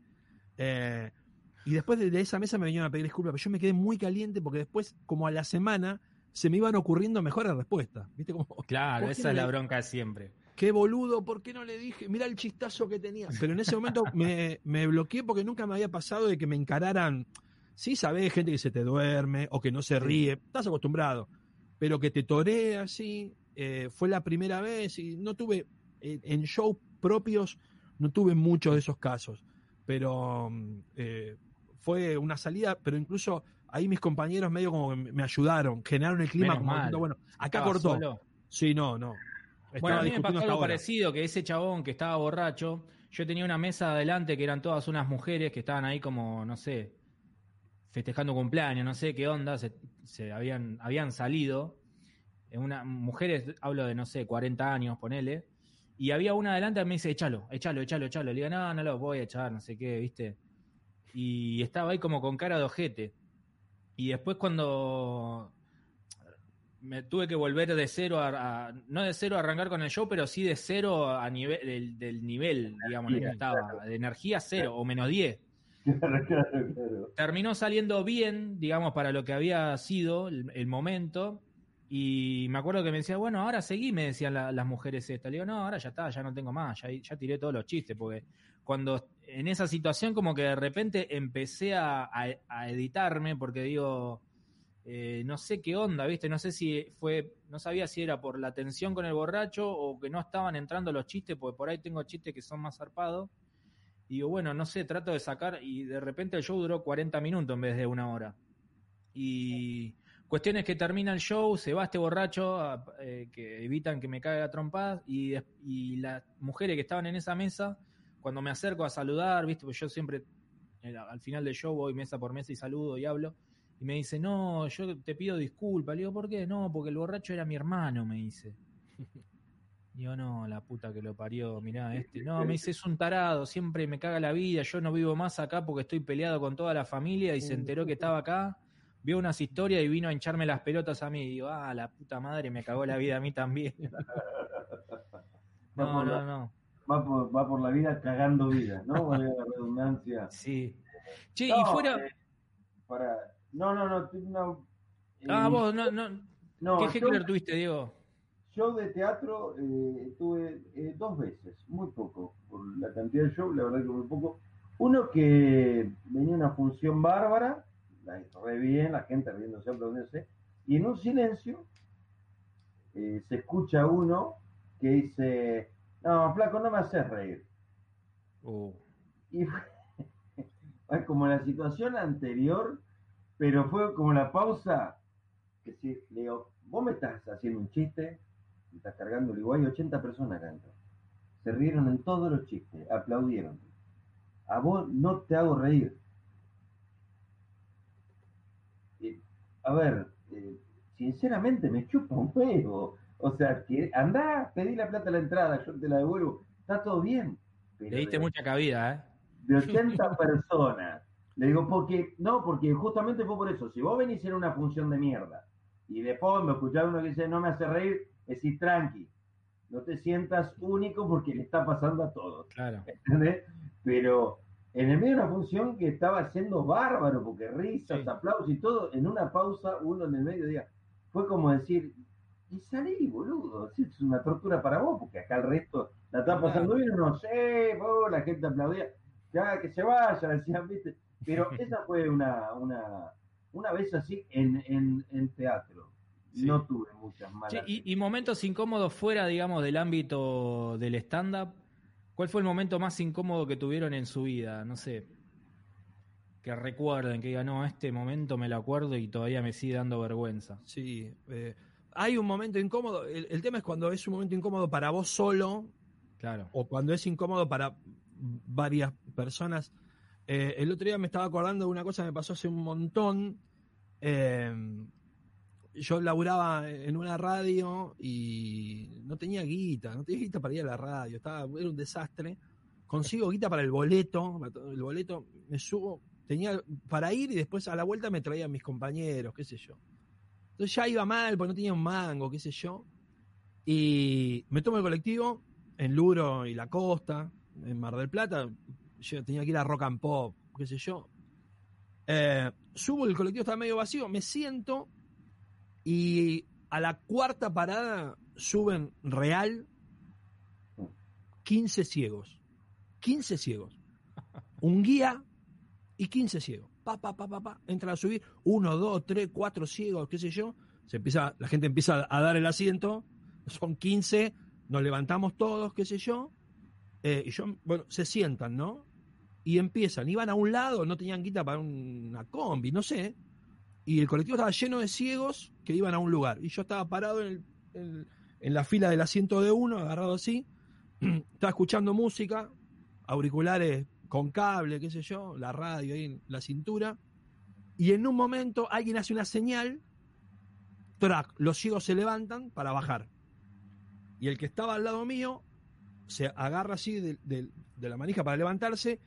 [SPEAKER 2] Eh, y después de, esa mesa me vinieron a pedir disculpas, pero yo me quedé muy caliente porque después, como a la semana, se me iban ocurriendo mejores respuestas. ¿Viste cómo? <laughs>
[SPEAKER 1] Claro,
[SPEAKER 2] ¿por qué
[SPEAKER 1] esa es la bronca de siempre.
[SPEAKER 2] Qué boludo, ¿por qué no le dije? Mira el chistazo que tenía. Pero en ese momento <laughs> me, me bloqueé porque nunca me había pasado de que me encararan. Sí, sabés, gente que se te duerme o que no se ríe, estás acostumbrado. Pero que te torea así, eh, fue la primera vez y no tuve, eh, en shows propios, no tuve muchos de esos casos. Pero mm, eh, fue una salida, pero incluso ahí mis compañeros medio como que me ayudaron, generaron el clima
[SPEAKER 1] Menos
[SPEAKER 2] como
[SPEAKER 1] mal.
[SPEAKER 2] bueno, acá cortó.
[SPEAKER 1] solo.
[SPEAKER 2] Sí, no, no.
[SPEAKER 1] Bueno, a mí me pasó algo
[SPEAKER 2] ahora.
[SPEAKER 1] parecido, que ese chabón que estaba borracho, yo tenía una mesa adelante que eran todas unas mujeres que estaban ahí como, no sé, festejando cumpleaños, no sé qué onda, se, se habían, habían salido. Eh, Una, mujeres, hablo de, no sé, 40 años, ponele. Y había una adelante que me dice, échalo, échalo, échalo, échalo. Le digo, no, no lo voy a echar, no sé qué, ¿viste? Y estaba ahí como con cara de ojete. Y después cuando me tuve que volver de cero a, a- no de cero a arrancar con el show, pero sí de cero a nivel del, del nivel, digamos, en el que estaba, de energía cero o menos 10. <laughs>
[SPEAKER 3] Claro, claro, claro.
[SPEAKER 1] Terminó saliendo bien, digamos, para lo que había sido el, el momento. Y me acuerdo que me decía, bueno, ahora seguí, me decían la- las mujeres estas. Le digo, no, ahora ya está, ya no tengo más, ya, ya tiré todos los chistes, porque cuando en esa situación como que de repente empecé a, a- a editarme, porque digo, eh, no sé qué onda, ¿viste? No sé si fue, no sabía si era por la tensión con el borracho o que no estaban entrando los chistes, porque por ahí tengo chistes que son más zarpados. Y digo, bueno, no sé, trato de sacar y de repente el show duró 40 minutos en vez de una hora. Y cuestiones que termina el show, se va este borracho, eh, que evitan que me caiga trompadas, y, y las mujeres que estaban en esa mesa, cuando me acerco a saludar, ¿viste? Pues yo siempre eh, al final del show voy mesa por mesa y saludo y hablo. Y me dice, no, yo te pido disculpas. Le digo, ¿por qué? No, porque el borracho era mi hermano, me dice. <laughs> Digo, no, la puta que lo parió, mirá, este. <laughs> No, me dice, es un tarado, siempre me caga la vida, yo no vivo más acá porque estoy peleado con toda la familia y se enteró que estaba acá, vio unas historias y vino a hincharme las pelotas a mí. Digo, ah, la puta madre, me cagó la vida a mí también. <laughs> No, no, no.
[SPEAKER 3] Va por, va por la vida cagando vida, ¿no? <laughs> Valga la redundancia.
[SPEAKER 1] Sí. Che, y
[SPEAKER 3] No,
[SPEAKER 1] fuera.
[SPEAKER 3] eh, para... No, no, no. una-
[SPEAKER 1] Ah,
[SPEAKER 3] eh,
[SPEAKER 1] vos, no, no.
[SPEAKER 3] no,
[SPEAKER 1] ¿Qué
[SPEAKER 3] yo-
[SPEAKER 1] heckler tuviste, Diego?
[SPEAKER 3] Show de teatro eh, tuve eh, dos veces, muy poco, por la cantidad de show, la verdad que muy poco. Uno que venía una función bárbara, la re bien, la gente riéndose, aplaudiéndose, y en un silencio se escucha uno que dice, no, flaco, no me haces reír.
[SPEAKER 1] Uh,
[SPEAKER 3] Y <laughs> fue, como la situación anterior, pero fue como la pausa, que si le digo, vos me estás haciendo un chiste, me estás cargando el igual, 80 personas adentro. Se rieron en todos los chistes, aplaudieron. A vos no te hago reír. Eh, a ver, eh, sinceramente me chupa un huevo. O sea, que andá, pedí la plata a la entrada, yo te la devuelvo. Está todo bien. Pero
[SPEAKER 1] le diste
[SPEAKER 3] de-
[SPEAKER 1] mucha cabida, ¿eh?
[SPEAKER 3] de 80 <laughs> personas. Le digo, porque, no, porque justamente fue por eso. Si vos venís en una función de mierda y de fondo escuchar uno que dice no me hace reír, decís tranqui, no te sientas único porque le está pasando a todos.
[SPEAKER 1] Claro. <laughs>
[SPEAKER 3] ¿entendés? Pero en el medio de una función que estaba siendo bárbaro, porque risas,
[SPEAKER 1] Sí.
[SPEAKER 3] aplausos y todo, en una pausa, uno en el medio diga, fue como decir, y salí, boludo, sí, es una tortura para vos, porque acá el resto la está pasando bien, no sé, vos, la gente aplaudía, ya que se vaya, <laughs> decían, viste, pero <laughs> esa fue una, una, una vez así en, en, en teatro.
[SPEAKER 1] Sí.
[SPEAKER 3] No tuve muchas malas.
[SPEAKER 1] Y, y momentos incómodos fuera, digamos, del ámbito del stand-up. ¿Cuál fue el momento más incómodo que tuvieron en su vida? No sé. Que recuerden, que digan, no, este momento me lo acuerdo y todavía me sigue dando vergüenza.
[SPEAKER 2] Sí. eh, hay un momento incómodo. El, el tema es cuando es un momento incómodo para vos solo
[SPEAKER 1] Claro.
[SPEAKER 2] o cuando es incómodo para varias personas. Eh, el otro día me estaba acordando de una cosa que me pasó hace un montón. Eh, yo laburaba en una radio y no tenía guita, no tenía guita para ir a la radio, estaba, era un desastre. Consigo guita para el boleto, el boleto me subo, tenía para ir y después a la vuelta me traían mis compañeros, qué sé yo. Entonces ya iba mal porque no tenía un mango, qué sé yo. Y me tomo el colectivo en Luro y la costa, en Mar del Plata. Yo tenía que ir a Rock and Pop, qué sé yo. Eh, subo, el colectivo estaba medio vacío, me siento Y a la cuarta parada suben real 15 ciegos. 15 ciegos. Un guía y 15 ciegos. Pa, pa, pa, pa, pa. Entran a subir. Uno, dos, tres, cuatro ciegos, qué sé yo. Se empieza, la gente empieza a dar el asiento. Son 15. Nos levantamos todos, qué sé yo. Eh, y yo, bueno, se sientan, ¿no? Y empiezan. Iban a un lado, no tenían guita para una combi, no sé. Y el colectivo estaba lleno de ciegos que iban a un lugar. Y yo estaba parado en, el- en- en la fila del asiento de uno, agarrado así. <clears throat> estaba escuchando música, auriculares con cable, qué sé yo, la radio ahí en la cintura. Y en un momento alguien hace una señal, track, los ciegos se levantan para bajar. Y el que estaba al lado mío se agarra así de, de- la manija para levantarse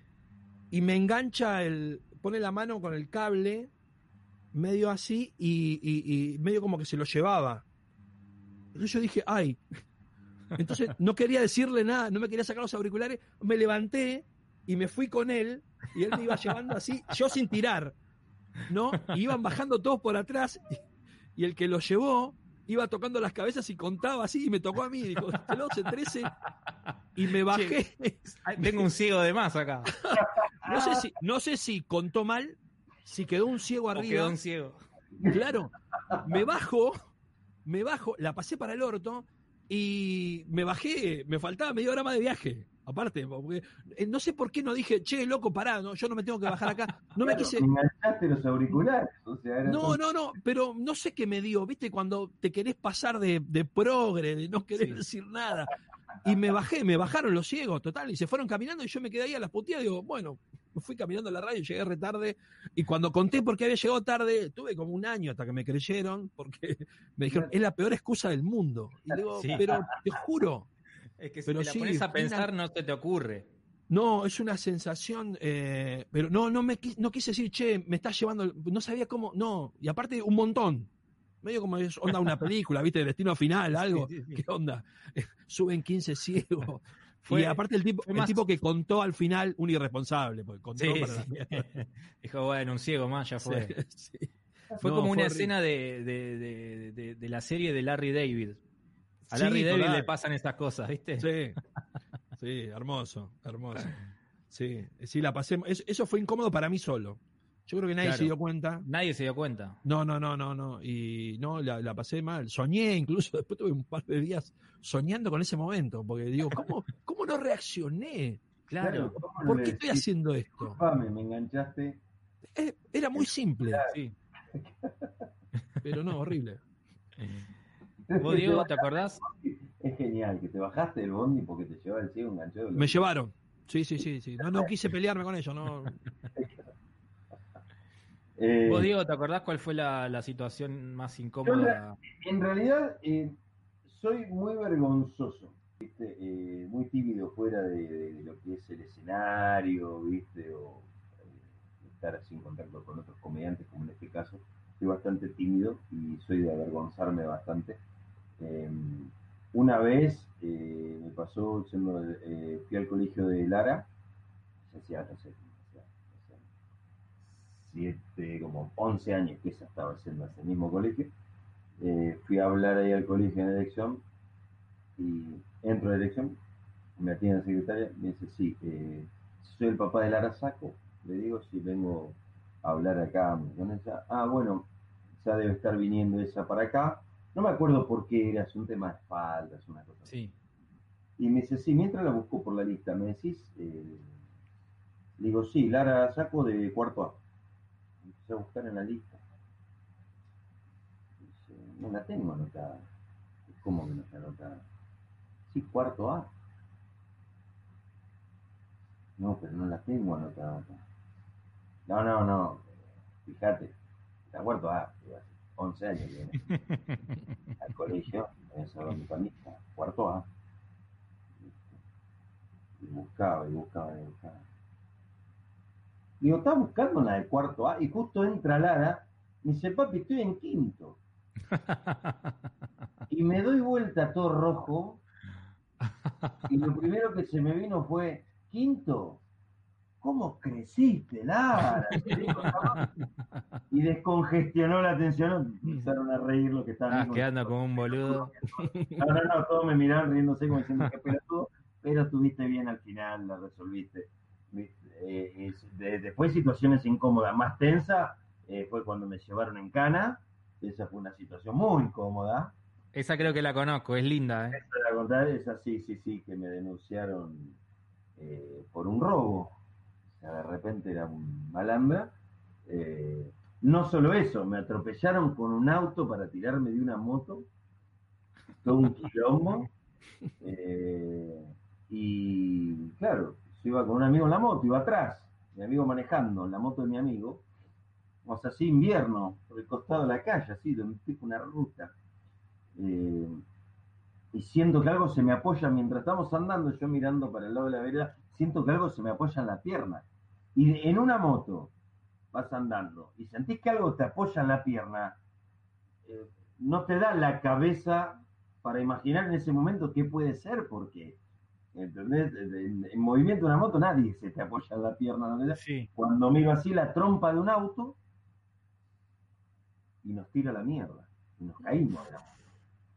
[SPEAKER 2] y me engancha el. pone la mano con el cable, medio así, y, y- y medio como que se lo llevaba. Entonces yo dije, ay. <laughs> Entonces no quería decirle nada, no me quería sacar los auriculares, me levanté y me fui con él, y él me iba llevando así, yo sin tirar, ¿no? Y iban bajando todos por atrás, y, y el que lo llevó iba tocando las cabezas y contaba así, y me tocó a mí, dijo, "Este 12, 13, y me bajé.
[SPEAKER 1] Tengo un ciego de más acá.
[SPEAKER 2] No sé si, no sé si contó mal, si quedó un ciego
[SPEAKER 1] O
[SPEAKER 2] arriba.
[SPEAKER 1] quedó un ciego.
[SPEAKER 2] Claro, me bajo, me bajo, la pasé para el orto y me bajé, me faltaba media hora más de viaje. Aparte, porque, eh, no sé por qué no dije, che, loco, pará, no, yo no me tengo que bajar acá. No me quise.
[SPEAKER 3] los auriculares. O sea, era
[SPEAKER 2] No,
[SPEAKER 3] todo-
[SPEAKER 2] no, no, pero no sé qué me dio, viste, cuando te querés pasar de, de progre, de no querer
[SPEAKER 1] Sí.
[SPEAKER 2] decir nada. Y me bajé, me bajaron los ciegos, total, y se fueron caminando y yo me quedé ahí a las puteadas, digo, bueno, fui caminando a la radio, llegué retarde, y cuando conté por qué había llegado tarde, tuve como un año hasta que me creyeron, porque <laughs> me dijeron, es la peor excusa del mundo. Y digo,
[SPEAKER 1] Sí.
[SPEAKER 2] pero te juro,
[SPEAKER 1] Es que si
[SPEAKER 2] Pero
[SPEAKER 1] te la
[SPEAKER 2] sí,
[SPEAKER 1] pones a pensar,
[SPEAKER 2] una-
[SPEAKER 1] no se te ocurre.
[SPEAKER 2] no, es una sensación, eh, pero no, no me no quise decir, che, me estás llevando, no sabía cómo, no, y aparte un montón, medio como es onda una película, viste, destino final, <laughs> algo,
[SPEAKER 1] Sí, sí, sí.
[SPEAKER 2] ¿qué onda? <laughs> Suben 15 ciegos. <laughs>
[SPEAKER 1] Fue-
[SPEAKER 2] y aparte el tipo, el
[SPEAKER 1] más-
[SPEAKER 2] tipo que contó al final, un irresponsable, porque contó
[SPEAKER 1] Sí,
[SPEAKER 2] para la.
[SPEAKER 1] Dijo, bueno, un ciego más, ya fue. Fue
[SPEAKER 2] No,
[SPEAKER 1] como una
[SPEAKER 2] horrible.
[SPEAKER 1] escena de- de- de la serie de Larry David. A
[SPEAKER 2] Sí,
[SPEAKER 1] Larry David
[SPEAKER 2] total.
[SPEAKER 1] le pasan estas cosas, ¿viste?
[SPEAKER 2] Sí, sí, hermoso, hermoso. Sí, sí, la pasé. es- Eso fue incómodo para mí solo. Yo creo que nadie
[SPEAKER 1] Claro.
[SPEAKER 2] se dio cuenta.
[SPEAKER 1] Nadie se dio cuenta.
[SPEAKER 2] No, no, no, no, no. Y no, la, la pasé mal. Soñé incluso, <laughs> después tuve un par de días soñando con ese momento, porque digo, ¿cómo, cómo no reaccioné?
[SPEAKER 1] Claro,
[SPEAKER 3] ¿cómo
[SPEAKER 2] ¿Por qué estoy haciendo esto?
[SPEAKER 3] "Disculpame, me enganchaste.
[SPEAKER 2] Eh, Era muy simple,
[SPEAKER 1] sí.
[SPEAKER 2] pero no, horrible.
[SPEAKER 1] ¿Vos, <laughs> Diego, te acordás?
[SPEAKER 3] Es genial que te bajaste del bondi porque te llevaba el ciego enganchado.
[SPEAKER 2] Me llevaron. Sí, sí, sí, sí. No, no quise pelearme con ellos, no. <laughs>
[SPEAKER 3] Eh,
[SPEAKER 1] ¿Vos, Diego, te acordás cuál fue la, la situación más incómoda?
[SPEAKER 3] En realidad, eh, soy muy vergonzoso, ¿viste? Eh, muy tímido fuera de, de- de lo que es el escenario, ¿viste? O eh, estar así en contacto con otros comediantes, como en este caso. Soy bastante tímido y soy de avergonzarme bastante. Eh, una vez eh, me pasó, eh, fui al colegio de Lara, ya hacía, siete, como 11 años que esa estaba haciendo ese mismo colegio. Eh, fui a hablar ahí al colegio en elección y entro de elección, me atiende la secretaria, me dice, sí, soy el papá de Lara Saco, le digo, sí, vengo a hablar acá con ella. Ah, bueno, ya debe estar viniendo ella para acá. No me acuerdo por qué era, es un tema de espaldas, una cosa así.
[SPEAKER 1] Sí.
[SPEAKER 3] Y me dice, sí, mientras la busco por la lista, ¿me decís? Eh, digo, sí, Lara Saco de cuarto A. Empecé a buscar en la lista. Dice, no la tengo anotada. ¿Cómo que no está anotada? Sí, cuarto A. No, pero no la tengo anotada. No, no, no. Fíjate, está cuarto A. Digo, hace 11 años viene <laughs> al colegio, me sacado mi camisa, cuarto A. Y buscaba, y buscaba, y buscaba. Digo, está buscando la de cuarto A, y justo entra Lara, y dice, papi, estoy en quinto. <laughs> Y me doy vuelta todo rojo, y lo primero que se me vino fue, quinto, ¿cómo creciste, Lara? <laughs> y descongestionó la atención, empezaron a reír lo que estaban.
[SPEAKER 1] Estás quedando como un boludo.
[SPEAKER 3] No, no, no, todos me miraron riéndose como diciendo que pelotudo, <laughs> pero estuviste bien al final, la resolviste. Eh, después situaciones incómodas, más tensa, eh, fue cuando me llevaron en cana, esa fue una situación muy incómoda.
[SPEAKER 1] Esa creo que la conozco, es linda.
[SPEAKER 3] ¿eh? Esa la contar, esa sí, sí, sí, que me denunciaron eh, por un robo. Sea, de repente era un malambra. Eh, no solo eso, me atropellaron con un auto para tirarme de una moto, todo un quilombo. <laughs> y claro, yo iba con un amigo en la moto, iba atrás, mi amigo manejando, la moto de mi amigo, o sea, así invierno, por el costado de la calle, así, de un tipo, una ruta. Eh, y siento que algo se me apoya mientras estamos andando, yo mirando para el lado de la vereda, siento que algo se me apoya en la pierna. Y en una moto vas andando y sentís que algo te apoya en la pierna, eh, no te da la cabeza para imaginar en ese momento qué puede ser, porque ¿entendés? En, movimiento de una moto nadie se te apoya en la pierna. ¿no? Sí. Cuando miro así la trompa de un auto y nos tira la mierda, y nos caímos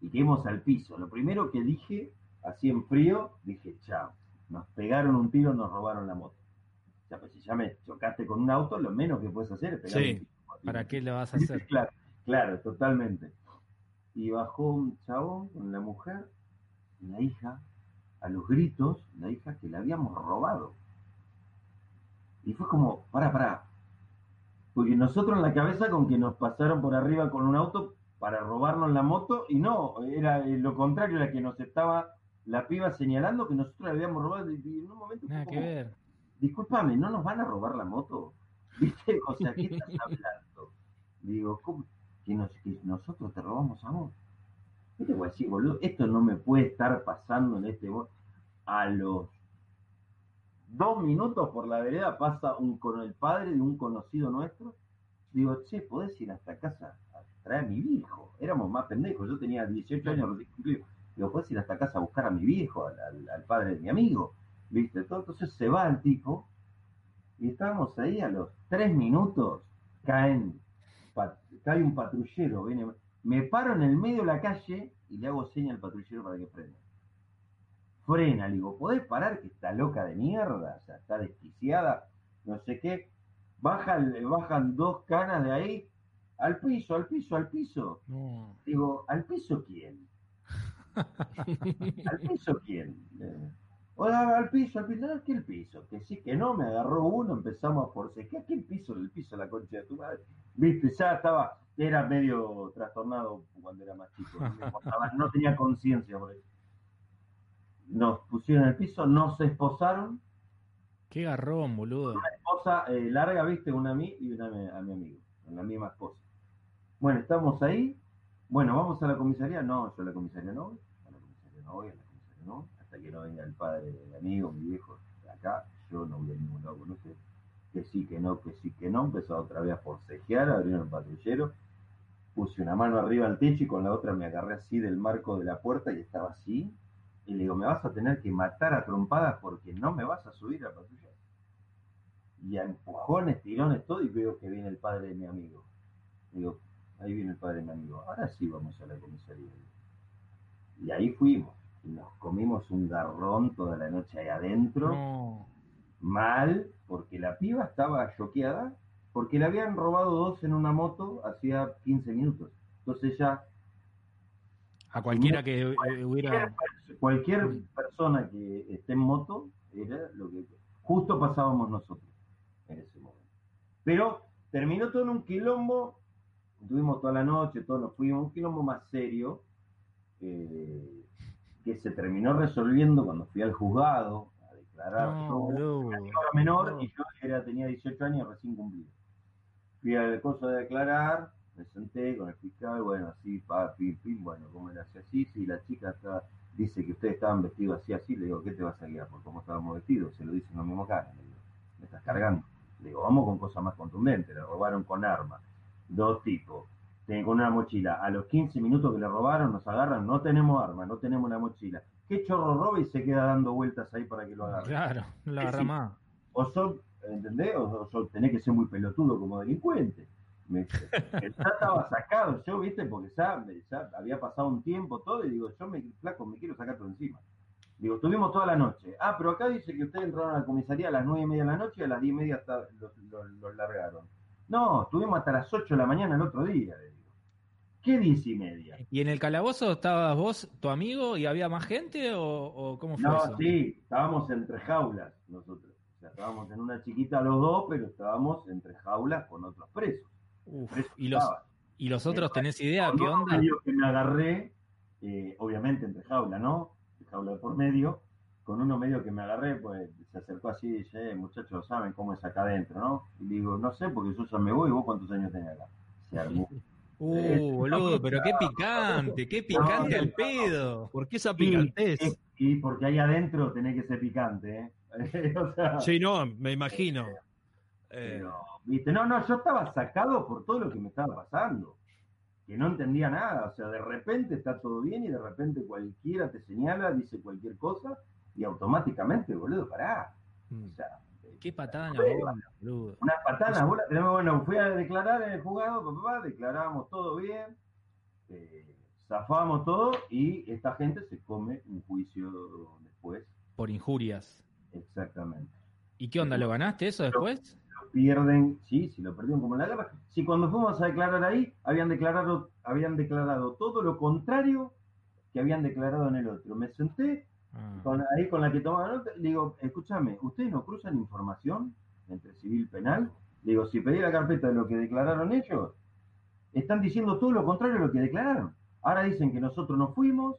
[SPEAKER 3] y caímos al piso. Lo primero que dije, así en frío, dije, chao, nos pegaron un tiro, nos robaron la moto. O sea, pues si ya me chocaste con un auto, lo menos que puedes hacer es pegar
[SPEAKER 1] sí. un tiro. ¿Para qué lo vas a hacer?
[SPEAKER 3] claro, claro, totalmente. Y bajó un chabón con la mujer la hija, a los gritos, la hija que la habíamos robado. Y fue como, para, para. Porque nosotros en la cabeza con que nos pasaron por arriba con un auto para robarnos la moto y no, era lo contrario, era que nos estaba la piba señalando que nosotros la habíamos robado y en un momento...
[SPEAKER 1] Nada que ver.
[SPEAKER 3] Discúlpame, ¿no nos van a robar la moto? <laughs> ¿Viste? O sea, ¿qué estás hablando? Digo, ¿cómo? Que, nosotros te robamos a vos. ¿Qué te voy a decir, boludo? Esto no me puede estar pasando en este... A los dos minutos por la vereda pasa un con el padre de un conocido nuestro. Digo, che, ¿podés ir hasta casa traer a mi viejo. Éramos más pendejos, yo tenía 18 años recién cumplido. Digo, puedes ir hasta casa a buscar a mi viejo, al, padre de mi amigo. ¿Viste? Entonces se va el tipo y estábamos ahí a los tres minutos, caen, cae un patrullero, viene, me paro en el medio de la calle y le hago seña al patrullero para que frene. Frena, le digo, ¿podés parar que está loca de mierda? O sea, está desquiciada, no sé qué. Baja, bajan dos canas de ahí, al piso, al piso, al piso. Digo, ¿al piso quién? <laughs> ¿Al piso quién? Hola, al piso, al piso. No, que el piso. Que sí, que no, me agarró uno, empezamos a forcejear. ¿Qué el piso? El piso, la concha de tu madre. Viste, ya estaba, era medio trastornado cuando era más chico. No, tenía conciencia por eso. Nos pusieron el piso, nos esposaron.
[SPEAKER 1] Qué garrón, boludo.
[SPEAKER 3] Una esposa eh, larga, viste, una a mí y una a mi amigo. La misma esposa. Bueno, estamos ahí. Bueno, ¿vamos a la comisaría? No, yo a la comisaría no voy. A la comisaría no voy, a la comisaría no Que no venga el padre del amigo, mi viejo, acá, yo no voy a ningún lado con usted. Que sí, que no, que sí, que no. Empezó otra vez a forcejear, abrieron el patrullero. Puse una mano arriba al techo y con la otra me agarré así del marco de la puerta y estaba así. Y le digo, me vas a tener que matar a trompadas porque no me vas a subir a patrulla. Y a empujones, tirones, todo, y veo que viene el padre de mi amigo. Digo, ahí viene el padre de mi amigo, ahora sí vamos a la comisaría. Y ahí fuimos, nos comimos un garrón toda la noche ahí adentro, mal, porque la piba estaba choqueada, porque le habían robado dos en una moto hacía 15 minutos. Entonces ya...
[SPEAKER 1] A cualquiera que hubiera...
[SPEAKER 3] Cualquier persona que esté en moto, era lo que... Justo pasábamos nosotros en ese momento. Pero terminó todo en un quilombo Tuvimos toda la noche, todos nos fuimos, un quilombo más serio, eh, que se terminó resolviendo cuando fui al juzgado a declarar. No, yo era menor y yo era, tenía 18 años recién cumplido. Fui al coso de declarar, me senté con el fiscal, bueno, así, pa, pim, pim, bueno, ¿cómo era así? Así, sí, la chica está, dice que ustedes estaban vestidos así, así, le digo, ¿qué te vas a guiar? Por cómo estábamos vestidos, se lo dicen la misma cara, le digo, me estás cargando. Le digo, vamos con cosas más contundentes, le robaron con armas dos tipos, con una mochila. A los 15 minutos que le robaron, nos agarran, no tenemos arma, no tenemos la mochila. ¿Qué chorro roba y se queda dando vueltas ahí para que lo agarren?
[SPEAKER 1] Claro, lo agarra más.
[SPEAKER 3] O son ¿entendés? O, o, tenés que ser muy pelotudo como delincuente. Me, ya estaba sacado yo, ¿viste? Porque ya, ya, había pasado un tiempo todo y digo, yo me, flaco, me quiero sacar todo encima. Digo, estuvimos toda la noche. Ah, pero acá dice que ustedes entraron a la comisaría a las nueve y media de la noche y a las diez y media los, los largaron. No, estuvimos hasta las ocho de la mañana el otro día. ¿Qué diez y media?
[SPEAKER 1] ¿Y en el calabozo estabas vos, tu amigo, y había más gente o, o cómo fue
[SPEAKER 3] no,
[SPEAKER 1] eso?
[SPEAKER 3] sí, estábamos entre jaulas nosotros. O sea, estábamos en una chiquita los dos, pero estábamos entre jaulas con otros presos.
[SPEAKER 1] Uf, ¿y, los, ¿Y los otros tenés idea qué onda?
[SPEAKER 3] Medio que me agarré, eh, obviamente entre jaula, ¿no? Jaula de por medio, con uno medio que me agarré, pues se acercó así y dice, eh, muchachos, saben cómo es acá adentro, ¿no? Y digo, no sé, porque yo ya me voy, ¿vos cuántos años tenés acá? Se armó. <laughs>
[SPEAKER 1] Uh, boludo, pero qué picante, qué picante al pedo.
[SPEAKER 2] ¿Por qué esa picantez?
[SPEAKER 3] Y, y, porque ahí adentro tenés que ser picante, ¿eh? <laughs>
[SPEAKER 2] o sea, sí, no, me imagino.
[SPEAKER 3] Eh, pero, ¿viste? No, no, yo estaba sacado por todo lo que me estaba pasando. Que no entendía nada. O sea, de repente está todo bien y de repente cualquiera te señala, dice cualquier cosa y automáticamente, boludo, pará. O sea,
[SPEAKER 1] Qué patada en la bola, boludo.
[SPEAKER 3] Una patada en la bola. Bueno, fui a declarar en el juzgado, papá, declaramos todo bien, eh, zafamos todo y esta gente se come un juicio después.
[SPEAKER 1] Por injurias.
[SPEAKER 3] Exactamente.
[SPEAKER 1] ¿Y qué onda? ¿Lo ganaste eso después?
[SPEAKER 3] Lo pierden, sí, si lo perdieron como en la guerra. Si cuando fuimos a declarar ahí, habían declarado, habían declarado todo lo contrario que habían declarado en el otro. Me senté Ah. Con, ahí con la que tomaba nota, le digo, escúchame, ¿ustedes no cruzan información entre civil y penal? Le digo, si pedí la carpeta de lo que declararon ellos, están diciendo todo lo contrario a lo que declararon. Ahora dicen que nosotros no fuimos,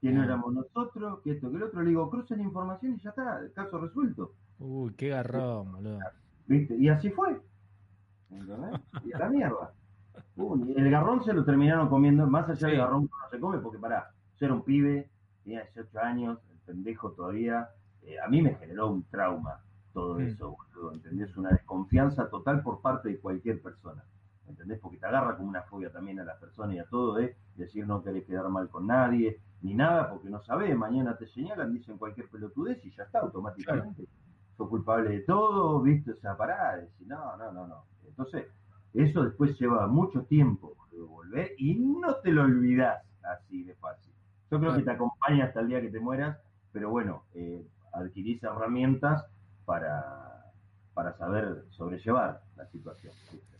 [SPEAKER 3] que no éramos nosotros, que esto, que el otro. Le digo, crucen información y ya está, el caso resuelto.
[SPEAKER 1] Uy, qué garrón, boludo.
[SPEAKER 3] ¿Viste? Y así fue. ¿Entendés? Y a la mierda. Uy, el garrón se lo terminaron comiendo, más allá sí. del garrón que no se come, porque pará, yo era un pibe, tenía 18 años, el pendejo todavía, eh, a mí me generó un trauma todo eso, boludo, ¿entendés? Una desconfianza total por parte de cualquier persona, ¿entendés? Porque te agarra como una fobia también a las personas y a todo, ¿eh? Decir no querés quedar mal con nadie, ni nada, porque no sabés, mañana te señalan, dicen cualquier pelotudez y ya está, automáticamente. Claro. Sos culpable de todo, ¿viste? O sea, pará, decir, no, no, no, no. Entonces, eso después lleva mucho tiempo, boludo, volver y no te lo olvidás así de fácil. Yo creo que te acompaña hasta el día que te mueras, pero bueno, eh, adquirís herramientas para, para saber sobrellevar la situación.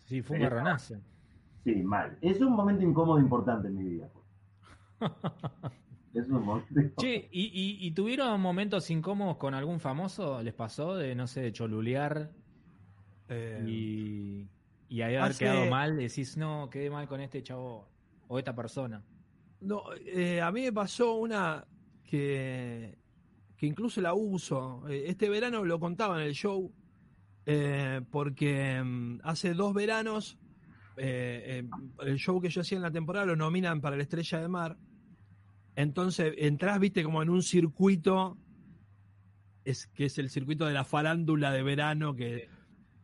[SPEAKER 1] Sí, fue un marronazo.
[SPEAKER 3] Sí, mal. Es un momento incómodo importante en mi vida. Pues. <laughs> es un momento
[SPEAKER 1] Che, ¿y, y, ¿y, tuvieron momentos incómodos con algún famoso? ¿Les pasó de, no sé, de cholulear? Eh, y, y haber hace... quedado mal, decís, no, quedé mal con este chavo o esta persona.
[SPEAKER 2] No, eh, a mí me pasó una que, que incluso la uso. Este verano lo contaba en el show, eh, porque um, hace dos veranos eh, el show que yo hacía en la temporada lo nominan para la Estrella de Mar. Entonces entras, viste, como en un circuito, es, que es el circuito de la farándula de verano, que,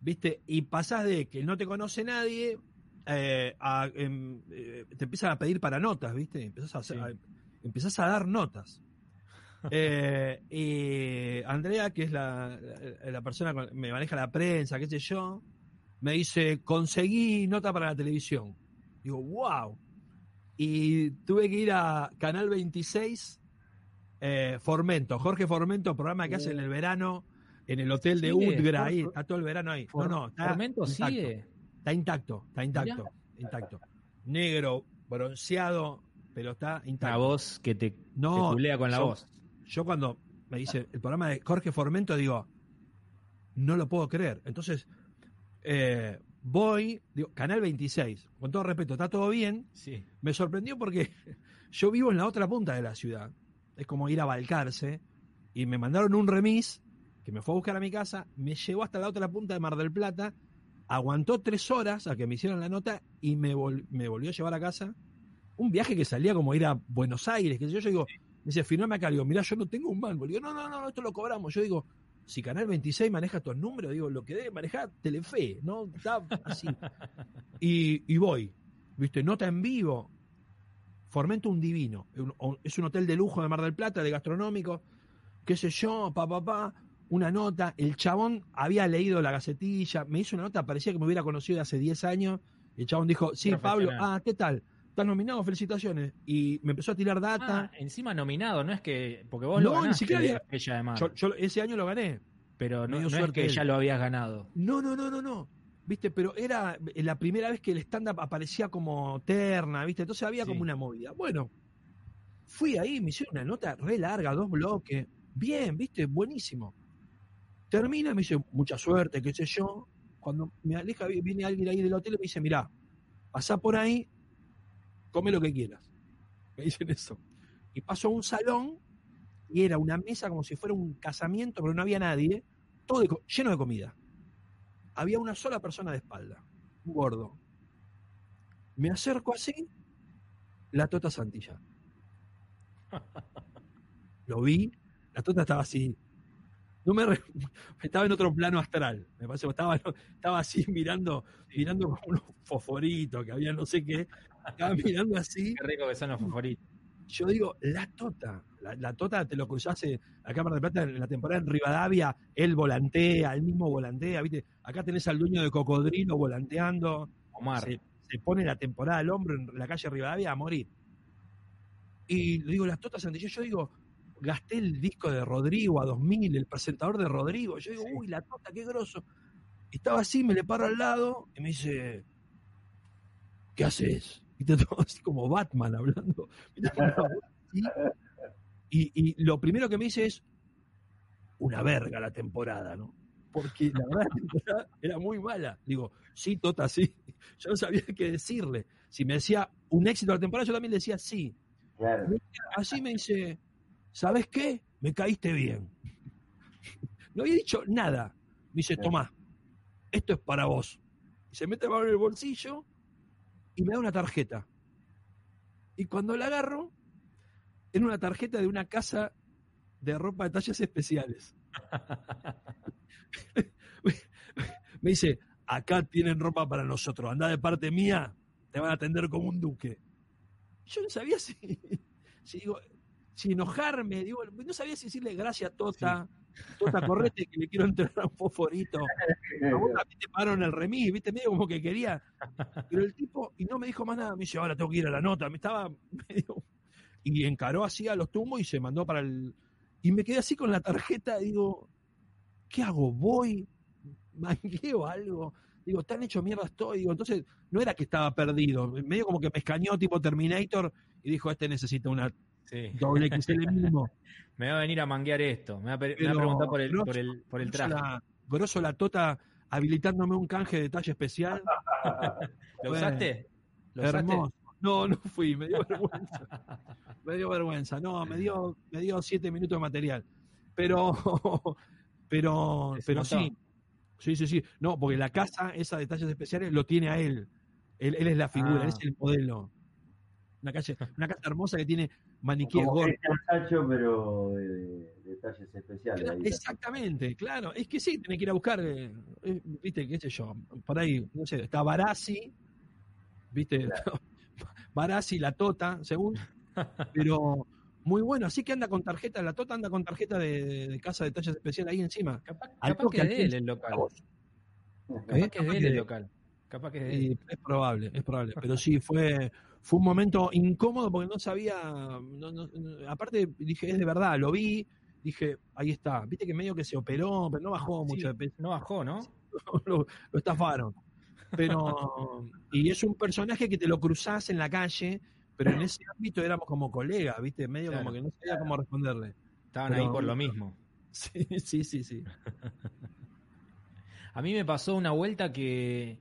[SPEAKER 2] viste, y pasás de que no te conoce nadie eh, a, eh, te empiezan a pedir para notas, ¿viste? Empezás a, sí. a, empezás a dar notas. <laughs> eh, y Andrea, que es la, la, la, persona que me maneja la prensa, qué sé yo, me dice, conseguí nota para la televisión. Digo, wow. Y tuve que ir a Canal 26, eh, Formento, Jorge Formento, programa que hace en el verano en el hotel de Udgra, ahí, está todo el verano ahí.
[SPEAKER 1] For,
[SPEAKER 2] no, no,
[SPEAKER 1] está Formento sigue.
[SPEAKER 2] Está intacto, está intacto, Mirá. intacto. Negro, bronceado, pero está intacto.
[SPEAKER 1] La voz que te, no, te culea con la
[SPEAKER 2] yo,
[SPEAKER 1] voz.
[SPEAKER 2] Yo cuando me dice el programa de Jorge Formento, digo, no lo puedo creer. Entonces, eh, voy, digo, Canal 26, con todo respeto, está todo bien.
[SPEAKER 1] Sí.
[SPEAKER 2] Me sorprendió porque <laughs> yo vivo en la otra punta de la ciudad. Es como ir a Balcarce. Y me mandaron un remis que me fue a buscar a mi casa, me llevó hasta la otra punta de Mar del Plata aguantó tres horas a que me hicieran la nota y me, vol me, volvió a llevar a casa. Un viaje que salía como ir a Buenos Aires, que yo, yo digo, me dice, firmame acá, digo, mirá, yo no tengo un banco. Le digo, no, no, no, esto lo cobramos. Yo digo, si Canal 26 maneja estos números, digo, lo que debe manejar Telefe, ¿no? Está así. <laughs> y, y voy, ¿viste? Nota en vivo. Formento un divino. Es un hotel de lujo de Mar del Plata, de gastronómico, qué sé yo, pa, pa, pa una nota, el chabón había leído la gacetilla, me hizo una nota, parecía que me hubiera conocido de hace 10 años, el chabón dijo, sí, Pablo, ah, ¿qué tal? Estás nominado, felicitaciones. Y me empezó a tirar data.
[SPEAKER 1] Ah, encima nominado, no es que. Porque vos lo ganaste, ni siquiera ella además.
[SPEAKER 2] Yo, ese año lo gané.
[SPEAKER 1] Pero no, no es que ya lo habías ganado.
[SPEAKER 2] No, no, no, no, no. ¿Viste? Pero era la primera vez que el stand-up aparecía como terna, ¿viste? Entonces había como una movida. Bueno, fui ahí, me hicieron una nota re larga, dos bloques. Bien, ¿viste? Buenísimo. Termina, me dice, mucha suerte, qué sé yo. Cuando me aleja, viene alguien ahí del hotel y me dice, mirá, pasá por ahí, come lo que quieras. Me dicen eso. Y paso a un salón y era una mesa como si fuera un casamiento, pero no había nadie, todo lleno de comida había una sola persona de espalda, un gordo. Me acerco así, la Tota Santilla. <laughs> Lo vi, la Tota estaba así. No me <laughs> estaba en otro plano astral. Me parece estaba, <laughs> estaba así mirando, mirando como unos fosforitos que había no sé qué. Estaba <laughs> mirando así.
[SPEAKER 1] Qué rico que son los fosforitos.
[SPEAKER 2] Yo digo, la Tota, la, Tota te lo cruzase a Cámara de Plata en la temporada en Rivadavia, él volantea, él mismo volantea, ¿viste? Acá tenés al dueño de Cocodrilo volanteando.
[SPEAKER 1] Omar.
[SPEAKER 2] Se, pone la temporada al hombro en la calle Rivadavia a morir. Y le digo, las Totas yo digo, gasté el disco de Rodrigo a 2000, el presentador de Rodrigo. Yo digo, uy, la Tota, qué grosso. estaba así, me le paro al lado y me dice, ¿qué haces? Y te <laughs> todo así como Batman hablando. Y, lo primero que me dice es una verga la temporada, ¿no? Porque la verdad la temporada era muy mala. Digo, sí, Tota, sí. <laughs> Yo no sabía qué decirle. Si me decía un éxito la temporada, yo también le decía sí. Así me dice, ¿sabes qué? Me caíste bien. No había dicho nada. Me dice, tomá, esto es para vos. Y se mete mano en el bolsillo y me da una tarjeta. Y cuando la agarro, era una tarjeta de una casa de ropa de tallas especiales. <laughs> me dice, acá tienen ropa para nosotros, anda de parte mía, te van a atender como un duque. Yo no sabía si, si, digo, si enojarme, digo, no sabía si decirle gracias Tota, Tota correte que le quiero entregar un fosforito. <laughs> A vos te paro en el remis, viste, medio como que quería. Pero el tipo, y no me dijo más nada, me dice, ahora tengo que ir a la nota, me estaba medio y encaró así a los tumos y se mandó para el... Y me quedé así con la tarjeta, digo, ¿qué hago? ¿Voy? ¿Mangueo algo? Digo, tan hecho mierda estoy. Digo, entonces, no era que estaba perdido. Medio como que me tipo Terminator y dijo, este necesita una doble XL mismo. <laughs>
[SPEAKER 1] me va a venir a manguear esto. Me va a, preguntar por el, por el, por el traje.
[SPEAKER 2] La, grosso la tota habilitándome un canje de talla especial. <laughs>
[SPEAKER 1] ¿Lo usaste?
[SPEAKER 2] ¿Lo hermoso. No, no fui, me dio <laughs> vergüenza. me dio vergüenza. No, me dio, me dio siete minutos de material. Pero, pero, pero sí. Sí, sí, sí. No, porque la casa, esa de detalles especiales, lo tiene a él. Él, es la figura, él es ah. el modelo. Una, calle, una casa hermosa que tiene maniquíes
[SPEAKER 3] gordos. pero de, detalles especiales.
[SPEAKER 2] Exactamente, claro. Es que sí, tiene que ir a buscar, eh, eh, viste, qué sé yo, por ahí, no sé, está Barassi, viste, <laughs> Barassi, la Tota, según. Pero muy bueno, así que anda con tarjeta, la Tota anda con tarjeta de, casa de tallas especial ahí encima.
[SPEAKER 1] Capaz, que es de él el local. Capaz que es de él el local. Capaz que es de él.
[SPEAKER 2] Es probable, es probable. Pero sí, <laughs> fue, fue un momento incómodo porque no sabía. aparte, dije, es de verdad, lo vi, dije, ahí está. Viste que medio que se operó, pero no bajó mucho de peso.
[SPEAKER 1] No bajó, ¿no? <laughs>
[SPEAKER 2] lo, lo estafaron. Pero, y es un personaje que te lo cruzás en la calle, pero en ese ámbito éramos como colegas, ¿viste? Medio como que no sabía cómo responderle.
[SPEAKER 1] Estaban ahí por lo mismo. <laughs>
[SPEAKER 2] Sí, sí, sí, sí. <laughs>
[SPEAKER 1] a mí me pasó una vuelta que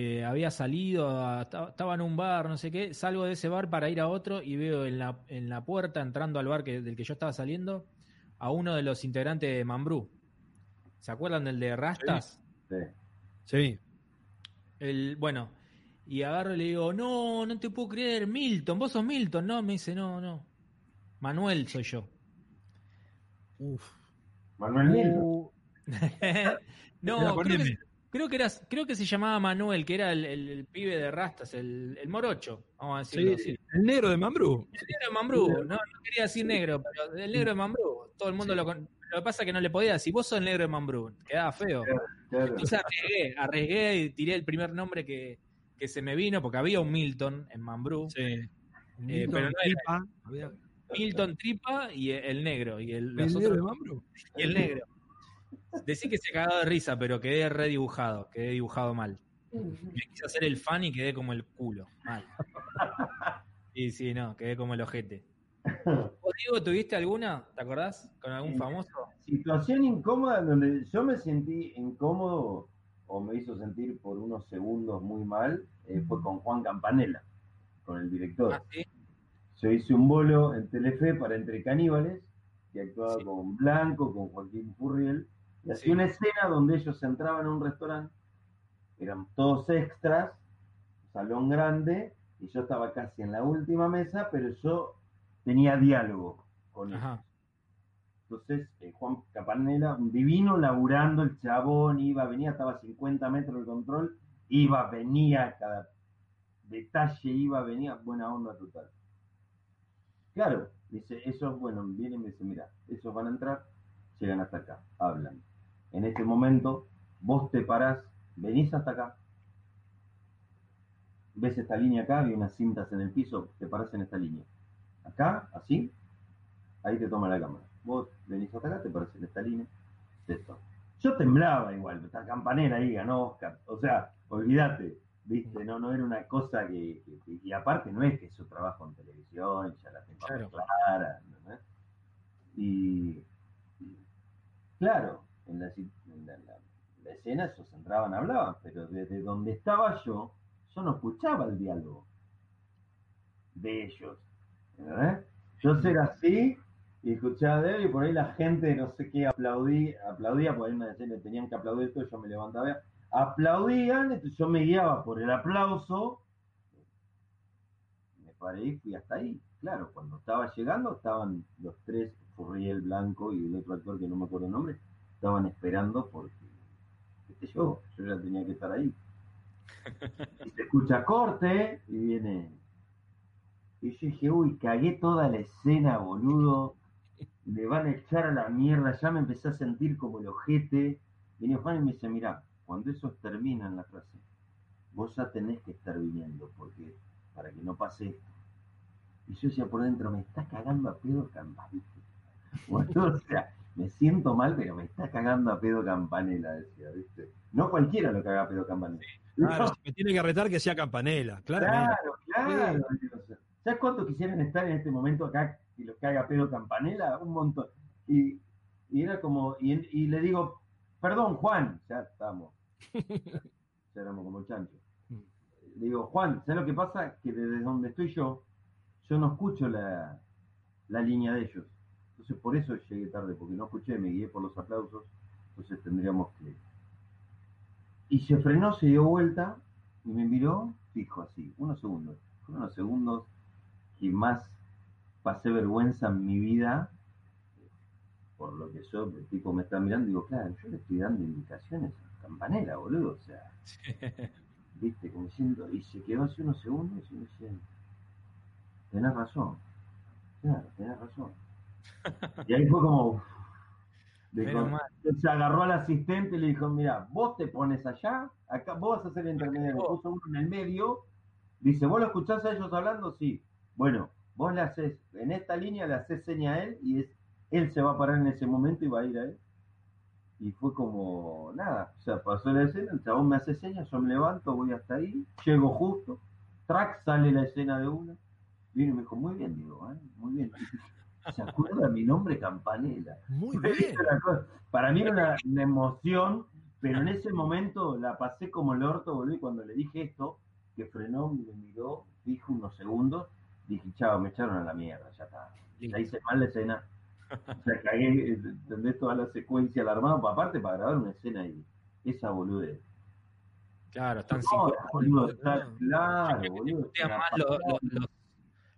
[SPEAKER 1] eh, había salido, estaba en un bar, no sé qué, salgo de ese bar para ir a otro y veo en la, en la puerta, entrando al bar que, del que yo estaba saliendo, a uno de los integrantes de Mambrú. ¿Se acuerdan del de Rastas?
[SPEAKER 2] Sí. sí.
[SPEAKER 1] El, bueno, y agarro y le digo, no, no te puedo creer, Milton, vos sos Milton, no, me dice, no, no, Manuel soy yo.
[SPEAKER 3] Uf. Manuel Milton. Uh. <laughs>
[SPEAKER 1] no, creo que, eras, creo que se llamaba Manuel, que era el, pibe de Rastas, el, el, morocho, vamos a decirlo así.
[SPEAKER 2] El negro de Mambrú.
[SPEAKER 1] El negro de Mambrú, no, no quería decir negro, pero el negro de Mambrú, todo el mundo lo, lo que pasa es que no le podía decir, vos sos el negro de Mambrú, quedaba feo.
[SPEAKER 3] Claro.
[SPEAKER 1] Entonces arriesgué, arriesgué y tiré el primer nombre que, que se me vino, porque había un Milton en Mambrú.
[SPEAKER 2] Sí.
[SPEAKER 1] Eh, pero no
[SPEAKER 2] Tripa, había-
[SPEAKER 1] Milton Tripa y el negro. Y el,
[SPEAKER 2] ¿El negro
[SPEAKER 1] otros-
[SPEAKER 2] de Mambro?
[SPEAKER 1] y el negro. Decí que se cagaba de risa, pero quedé redibujado, quedé dibujado mal. Me quise hacer el fan y quedé como el culo, mal. Sí, sí, no, quedé como el ojete. ¿Vos, Diego, tuviste alguna? ¿Te acordás? ¿Con algún famoso?
[SPEAKER 3] Situación incómoda donde yo me sentí incómodo o me hizo sentir por unos segundos muy mal eh, fue con Juan Campanella, con el director.
[SPEAKER 1] Ah, sí.
[SPEAKER 3] Yo hice un bolo en Telefe para Entre Caníbales, que actuaba
[SPEAKER 1] Sí.
[SPEAKER 3] con Blanco, con Joaquín Furriel, y hacía
[SPEAKER 1] Sí.
[SPEAKER 3] una escena donde ellos entraban a un restaurante, eran todos extras, salón grande, y yo estaba casi en la última mesa, pero yo tenía diálogo con ellos. Entonces, eh, Juan Campanella, un divino, laburando, el chabón iba, venía, estaba a 50 metros del control, iba, venía, cada detalle iba, venía, buena onda total. Claro, dice, esos, bueno, vienen y me dice, mira, esos van a entrar, llegan hasta acá, hablan. En este momento, vos te parás, venís hasta acá, ves esta línea acá, hay unas cintas en el piso, te parás en esta línea. Acá, así, ahí te toma la cámara. Vos venís hasta acá, te parás en esta línea, esto. Yo temblaba igual, esta campanera ahí ganó Oscar. O sea, olvídate, viste, no, no era una cosa que, que- que- y aparte no es que su trabajo en televisión, ya la tengo
[SPEAKER 1] Claro.
[SPEAKER 3] clara. Y, y, claro, en la, en la- la- la escena ellos entraban, hablaban, pero desde donde estaba yo, yo no escuchaba el diálogo de ellos. ¿entendés? Yo era así y escuchaba de él y por ahí la gente, no sé qué, aplaudía, aplaudía, por ahí una escena tenían que aplaudir todo, yo me levantaba, aplaudían, entonces yo me guiaba por el aplauso, me paré y fui hasta ahí. Claro, cuando estaba llegando estaban los tres, Furriel Blanco y el otro actor que no me acuerdo el nombre, estaban esperando porque, qué sé yo, yo ya tenía que estar ahí. <laughs> Y se escucha corte y viene. Y yo dije, uy, cagué toda la escena, boludo. Le van a echar a la mierda. Ya me empecé a sentir como el ojete. Viene Juan y me dice, mira, cuando esos terminan la frase, vos ya tenés que estar viniendo, porque para que no pase esto. Y yo decía por dentro, me está cagando a pedo Campanella. <laughs> Bueno, o sea, me siento mal, pero me está cagando a pedo Campanella, decía, ¿viste? No cualquiera lo caga a pedo Campanella.
[SPEAKER 2] Claro, si me tiene que retar que sea Campanella, claramente.
[SPEAKER 3] Claro, claro. O sea, ¿Sabes cuánto quisieran estar en este momento acá y los caga pedo Campanella? Un montón. Y, y era como, y, y le digo, perdón, Juan, ya estamos. <laughs> Ya éramos como chanchos. Le digo, Juan, ¿sabes lo que pasa? Que desde donde estoy yo, yo no escucho la, la línea de ellos. Entonces por eso llegué tarde, porque no escuché, me guié por los aplausos. Entonces tendríamos que. Y se frenó, se dio vuelta y me miró fijo así, unos segundos. Fueron unos segundos que más pasé vergüenza en mi vida por lo que yo, el tipo me está mirando y digo, claro, yo le estoy dando indicaciones a Campanella, boludo, o sea, <laughs> viste, como diciendo, y se quedó así unos segundos y me decía, tenés razón, claro, tenés razón. Y ahí fue como, se agarró al asistente y le dijo, mira, vos te pones allá, acá vos vas a ser el intermediario, puso uno en el medio, dice, ¿vos lo escuchás a ellos hablando? Sí. Bueno, vos le haces, en esta línea le haces seña a él y es, él se va a parar en ese momento y va a ir a él. Y fue como, nada, o sea, pasó la escena, el chabón me hace señas, yo me levanto, voy hasta ahí, llego justo, track, sale la escena de una, vino y me dijo, muy bien, digo, ¿eh? muy bien. ¿Se acuerda mi nombre Campanella?
[SPEAKER 2] Muy bien.
[SPEAKER 3] Para mí era una, una emoción, pero en ese momento la pasé como el orto, boludo, y cuando le dije esto, que frenó, me miró, dijo unos segundos, dije, chao, me echaron a la mierda, ya está. Ya hice mal la escena. O sea, cagué, entendés toda la secuencia alarmada, aparte para grabar una escena ahí. Esa boludez.
[SPEAKER 1] Claro, están
[SPEAKER 3] No, boludo, está claro, boludo.
[SPEAKER 1] Más los,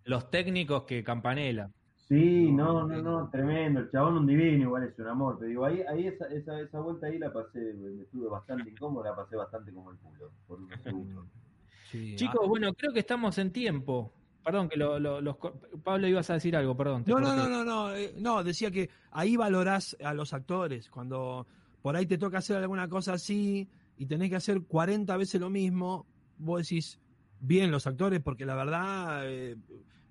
[SPEAKER 1] los- técnicos que Campanella.
[SPEAKER 3] Sí, no, no, no, tremendo. El chabón un divino, igual es un amor. Te digo, ahí, ahí esa, esa, esa vuelta ahí la pasé, me estuve bastante incómodo, la pasé bastante como el culo, por unos <laughs> segundos.
[SPEAKER 2] Sí,
[SPEAKER 1] Chicos, bueno, creo que estamos en tiempo. Perdón, que lo, lo- los co- Pablo ibas a decir algo, perdón.
[SPEAKER 2] No, no, no, no, no, eh, no, decía que ahí valorás a los actores, cuando por ahí te toca hacer alguna cosa así y tenés que hacer 40 veces lo mismo, vos decís, bien los actores, porque la verdad, eh,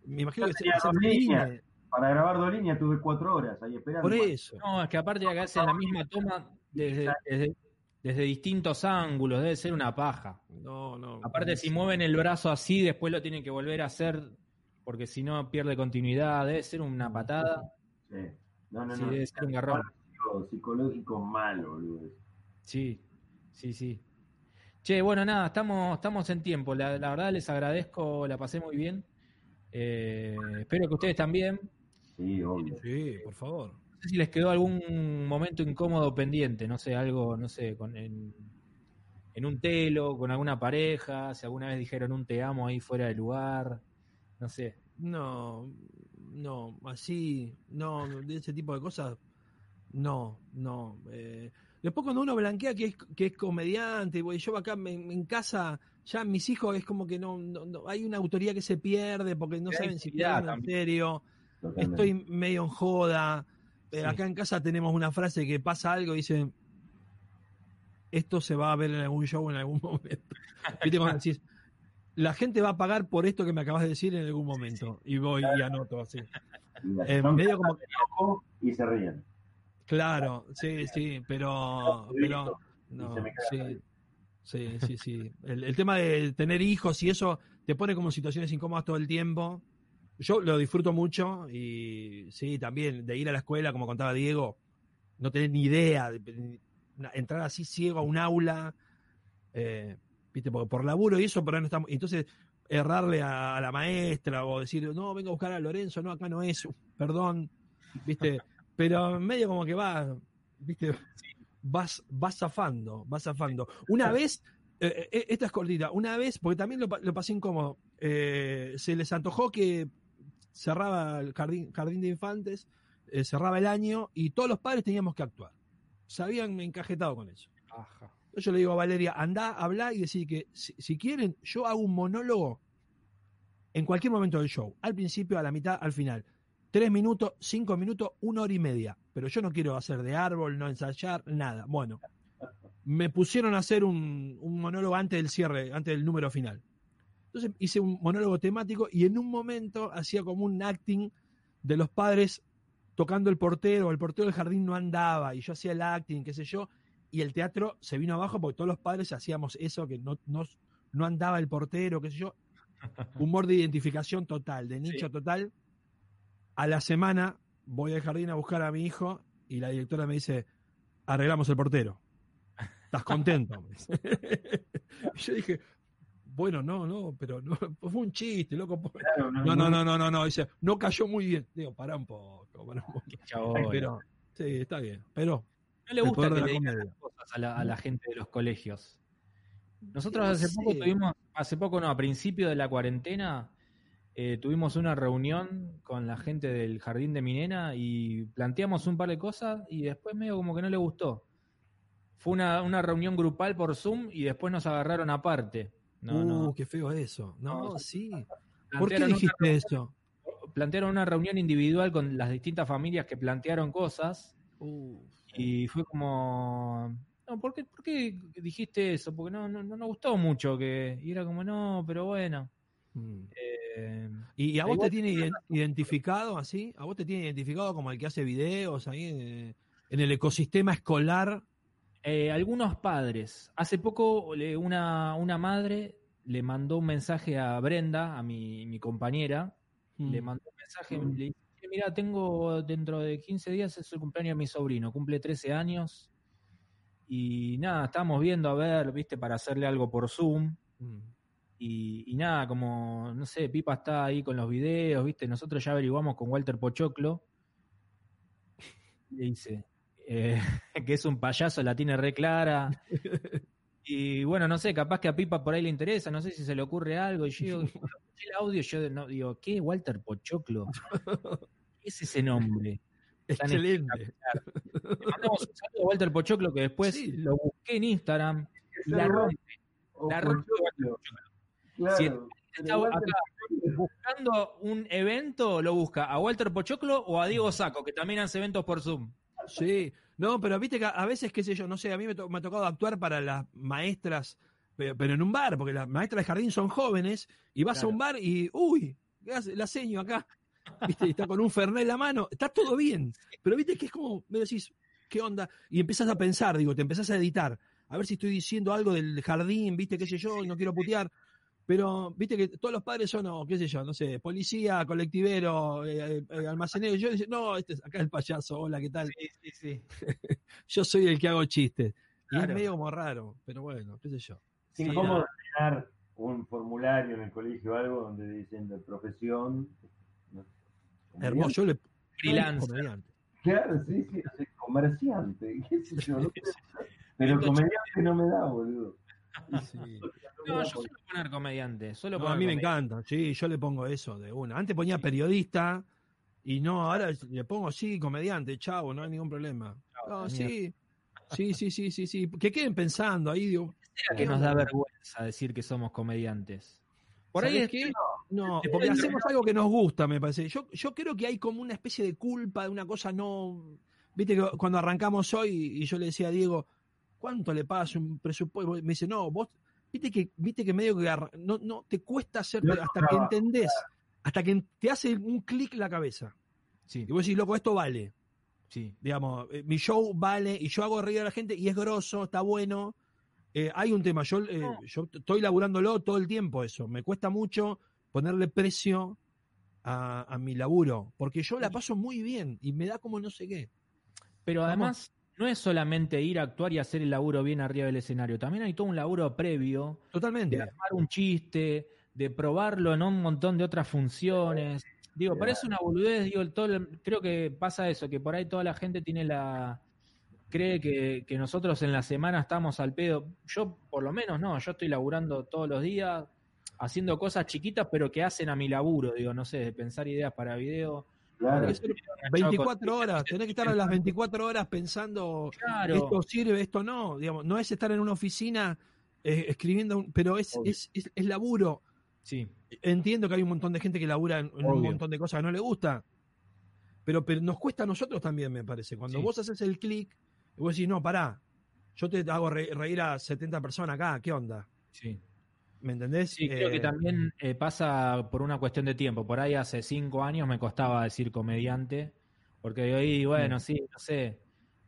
[SPEAKER 2] me imagino
[SPEAKER 3] Yo
[SPEAKER 2] que
[SPEAKER 3] tenía
[SPEAKER 2] hacer
[SPEAKER 3] dos líneas. Para grabar dos líneas tuve cuatro horas ahí esperando.
[SPEAKER 2] por eso.
[SPEAKER 1] No, es que aparte de que hacen la misma toma desde, desde, desde distintos ángulos, debe ser una paja.
[SPEAKER 2] No, no.
[SPEAKER 1] Aparte, si mueven el brazo así, después lo tienen que volver a hacer, porque si no pierde continuidad, debe ser una patada.
[SPEAKER 3] Sí. No, no,
[SPEAKER 1] Sí,
[SPEAKER 3] no.
[SPEAKER 1] debe ser un garrón.
[SPEAKER 3] Psicológico malo, boludo.
[SPEAKER 1] Sí, sí, sí. Che, bueno, nada, estamos, estamos en tiempo. La, la verdad les agradezco, la pasé muy bien. Eh, espero que ustedes también.
[SPEAKER 3] Sí, obvio.
[SPEAKER 2] Sí, por favor.
[SPEAKER 1] No sé si les quedó algún momento incómodo pendiente, no sé, algo, no sé, con en, en un telo, con alguna pareja, si alguna vez dijeron un te amo ahí fuera de lugar, no sé.
[SPEAKER 2] No, no, así, no, de ese tipo de cosas, no, no. eh, después cuando uno blanquea que es, que es comediante, y yo acá en, en casa, ya mis hijos es como que no, no- no- hay una autoría que se pierde porque no saben si
[SPEAKER 1] intimidad
[SPEAKER 2] en
[SPEAKER 1] también.
[SPEAKER 2] serio,
[SPEAKER 3] Totalmente.
[SPEAKER 2] estoy medio en joda.
[SPEAKER 1] Sí.
[SPEAKER 2] Acá en casa tenemos una frase que pasa algo y dice, esto se va a ver en algún show en algún <laughs> momento. ¿Viste cuando decís, la gente va a pagar por esto que me acabas de decir en algún momento. Y voy y anoto así.
[SPEAKER 3] Y
[SPEAKER 2] Eh, medio como-
[SPEAKER 3] y se ríen.
[SPEAKER 2] Claro, sí, sí, pero, pero no, sí, sí, sí, sí. El, el tema de tener hijos y eso te pone como situaciones incómodas todo el tiempo. Yo lo disfruto mucho y sí, también de ir a la escuela, como contaba Diego, no tener ni idea, de- entrar así ciego a un aula, eh, viste, porque por laburo y eso, pero no estamos. Entonces, errarle a, a la maestra o decir, no, vengo a buscar a Lorenzo, no, acá no es, perdón, viste, pero medio como que va, viste, vas, vas zafando, vas zafando. Una vez, eh, eh, esta es cortita, una vez, porque también lo, pa- lo pasé incómodo, eh, se les antojó que cerraba el jardín, jardín de infantes, eh, cerraba el año y todos los padres teníamos que actuar. Se habían encajetado con eso.
[SPEAKER 1] Ajá.
[SPEAKER 2] Yo le digo a Valeria, anda, habla y decir que si, si quieren, yo hago un monólogo en cualquier momento del show, al principio, a la mitad, al final. Tres minutos, cinco minutos, una hora y media. Pero yo no quiero hacer de árbol, no ensayar, nada. Bueno, me pusieron a hacer un, un monólogo antes del cierre, antes del número final. Entonces hice un monólogo temático y en un momento hacía como un acting de los padres tocando el portero, el portero del jardín no andaba y yo hacía el acting, qué sé yo, y el teatro se vino abajo porque todos los padres hacíamos eso, que no, no, no andaba el portero, qué sé yo. <laughs> Humor de identificación total, de nicho
[SPEAKER 1] Sí.
[SPEAKER 2] total. A la semana voy al jardín a buscar a mi hijo y la directora me dice, arreglamos el portero. ¿Estás contento? <laughs> Yo dije, bueno, no, no, pero no, <laughs> fue un chiste, loco. <laughs>
[SPEAKER 3] Claro,
[SPEAKER 2] No, no, no, no, no, no. Dice, no cayó muy bien. Digo, pará un poco, pará un poco.
[SPEAKER 1] Chabola.
[SPEAKER 2] Pero, sí, está bien. Pero,
[SPEAKER 1] no le gusta que le digan las cosas a la, a la gente de los colegios. Nosotros
[SPEAKER 2] No
[SPEAKER 1] hace
[SPEAKER 2] sé.
[SPEAKER 1] poco tuvimos, hace poco no, a principio de la cuarentena, eh, tuvimos una reunión con la gente del jardín de mi nena y planteamos un par de cosas y después medio como que no le gustó. Fue una, una reunión grupal por Zoom y después nos agarraron aparte. No,
[SPEAKER 2] uh,
[SPEAKER 1] no.
[SPEAKER 2] qué feo eso. No,
[SPEAKER 1] No,
[SPEAKER 2] sí. ¿Por qué
[SPEAKER 1] una
[SPEAKER 2] dijiste eso?
[SPEAKER 1] plantearon una reunión individual con las distintas familias que plantearon cosas
[SPEAKER 2] Uh,
[SPEAKER 1] y fue como no ¿por qué, por qué dijiste eso? porque no, no, no nos gustó mucho que y era como no pero bueno
[SPEAKER 2] mm.
[SPEAKER 1] eh,
[SPEAKER 2] ¿Y, a vos te tiene iden- identificado así? ¿A vos te tiene identificado como el que hace videos ahí en, en el ecosistema escolar?
[SPEAKER 1] Eh, algunos padres hace poco le- una, una madre le mandó un mensaje a Brenda a mi, mi compañera le
[SPEAKER 2] Mm.
[SPEAKER 1] mandó un mensaje le dije mira tengo dentro de 15 días es el cumpleaños de mi sobrino cumple 13 años y nada estábamos viendo a ver viste para hacerle algo por Zoom
[SPEAKER 2] Mm.
[SPEAKER 1] Y, y nada, como, no sé, Pipa está ahí con los videos, ¿viste? Nosotros ya averiguamos con Walter Pochoclo. <laughs> Le dice eh, <laughs> que es un payaso, la tiene re clara. <laughs> Y bueno, no sé, capaz que a Pipa por ahí le interesa, no sé si se le ocurre algo. Y yo digo, <laughs> el audio, yo no, digo, ¿qué? Walter Pochoclo. ¿Qué es ese nombre? Tan
[SPEAKER 2] Excelente.
[SPEAKER 1] Le mandamos un saludo a Walter Pochoclo que después
[SPEAKER 2] Sí.
[SPEAKER 1] lo busqué en Instagram y la rompe. La rompe Walter Pochoclo.
[SPEAKER 3] Claro.
[SPEAKER 1] Si está acá. buscando un evento, lo busca a Walter Pochoclo o a Diego Saco, que también hace eventos por Zoom.
[SPEAKER 2] Sí, no, pero viste que a veces, qué sé yo, no sé, a mí me, to- me ha tocado actuar para las maestras, pero, pero en un bar, porque las maestras de jardín son jóvenes, y vas
[SPEAKER 1] Claro.
[SPEAKER 2] a un bar y, uy, la seño acá, viste, y está con un fernet en la mano, está todo bien, pero viste que es como, me decís, ¿qué onda? Y empiezas a pensar, digo, te empezás a editar, a ver si estoy diciendo algo del jardín, viste, qué sé yo, y no quiero putear. Pero, viste que todos los padres son, oh, qué sé yo, no sé, policía, colectivero, eh, eh, almacenero. Y yo digo, no, este es acá el payaso, hola, ¿qué tal?
[SPEAKER 1] Sí, sí, sí. <laughs>
[SPEAKER 2] yo soy el que hago chistes. Y
[SPEAKER 1] Claro.
[SPEAKER 2] es medio como raro, pero bueno, qué sé yo.
[SPEAKER 3] Es incómodo llenar un formulario en el colegio o algo donde dicen de profesión. no.
[SPEAKER 2] Hermoso, yo le comediante.
[SPEAKER 3] Claro, sí, sí, comerciante, qué sé yo. no. <laughs> Pero comediante no me da, boludo. <laughs>
[SPEAKER 2] Sí.
[SPEAKER 1] No, yo suelo poner comediante. Suelo
[SPEAKER 2] No,
[SPEAKER 1] poner
[SPEAKER 2] a mí me encanta, sí, yo le pongo eso de una. Antes ponía periodista y no, ahora le pongo sí, comediante, chavo, no hay ningún problema. No, sí, sí, sí, sí, sí, sí. Que queden pensando ahí, digo.
[SPEAKER 1] ¿Será que nos da vergüenza decir que somos comediantes? Por ahí
[SPEAKER 2] ¿sabés
[SPEAKER 1] es que
[SPEAKER 2] No,
[SPEAKER 1] Depende
[SPEAKER 2] porque hacemos algo que nos gusta, me parece. Yo, yo creo que hay como una especie de culpa de una cosa no. Viste que cuando arrancamos hoy y yo le decía a Diego, ¿cuánto le pagas un presupuesto? Me dice, no, vos, viste que, viste que medio que no, no te cuesta hacer
[SPEAKER 3] No,
[SPEAKER 2] hasta
[SPEAKER 3] no,
[SPEAKER 2] que
[SPEAKER 3] no.
[SPEAKER 2] entendés, hasta que te hace un clic la cabeza.
[SPEAKER 1] Sí,
[SPEAKER 2] Y vos decís, loco, esto vale.
[SPEAKER 1] sí.
[SPEAKER 2] Digamos, eh, mi show vale y yo hago reír a la gente y es grosso, está bueno. Eh, hay un tema, yo, eh, yo t- estoy laburándolo todo el tiempo eso. Me cuesta mucho ponerle precio a, a mi laburo, porque yo la paso muy bien y me da como no sé qué.
[SPEAKER 1] Pero además, no es solamente ir a actuar y hacer el laburo bien arriba del escenario. También hay todo un laburo previo de
[SPEAKER 2] Totalmente.
[SPEAKER 1] armar un chiste, de probarlo en un montón de otras funciones. Digo, parece una boludez, digo, el todo, el- creo que pasa eso, que por ahí toda la gente tiene la cree que, que nosotros en la semana estamos al pedo. Yo, por lo menos, no, yo estoy laburando todos los días, haciendo cosas chiquitas, pero que hacen a mi laburo, digo, no sé, de pensar ideas para video.
[SPEAKER 3] Claro,
[SPEAKER 2] Porque son 24 horas, tenés que estar a las 24 horas pensando
[SPEAKER 1] Claro,
[SPEAKER 2] esto sirve, esto no. Digamos, no es estar en una oficina eh, escribiendo, un- pero es, es, es, es laburo.
[SPEAKER 1] sí,
[SPEAKER 2] Entiendo que hay un montón de gente que labura en, en un montón de cosas que no le gusta, pero, pero nos cuesta a nosotros también, me parece. Cuando
[SPEAKER 1] Sí.
[SPEAKER 2] vos haces el clic, y vos decís, no, pará, yo te hago re- reír a 70 personas acá, ¿qué onda?
[SPEAKER 1] sí.
[SPEAKER 2] ¿Me entendés?
[SPEAKER 1] Sí, creo
[SPEAKER 2] Eh,
[SPEAKER 1] que también eh, pasa por una cuestión de tiempo. Por ahí hace cinco años me costaba decir comediante, porque hoy, bueno,
[SPEAKER 2] Mm.
[SPEAKER 1] sí, no sé.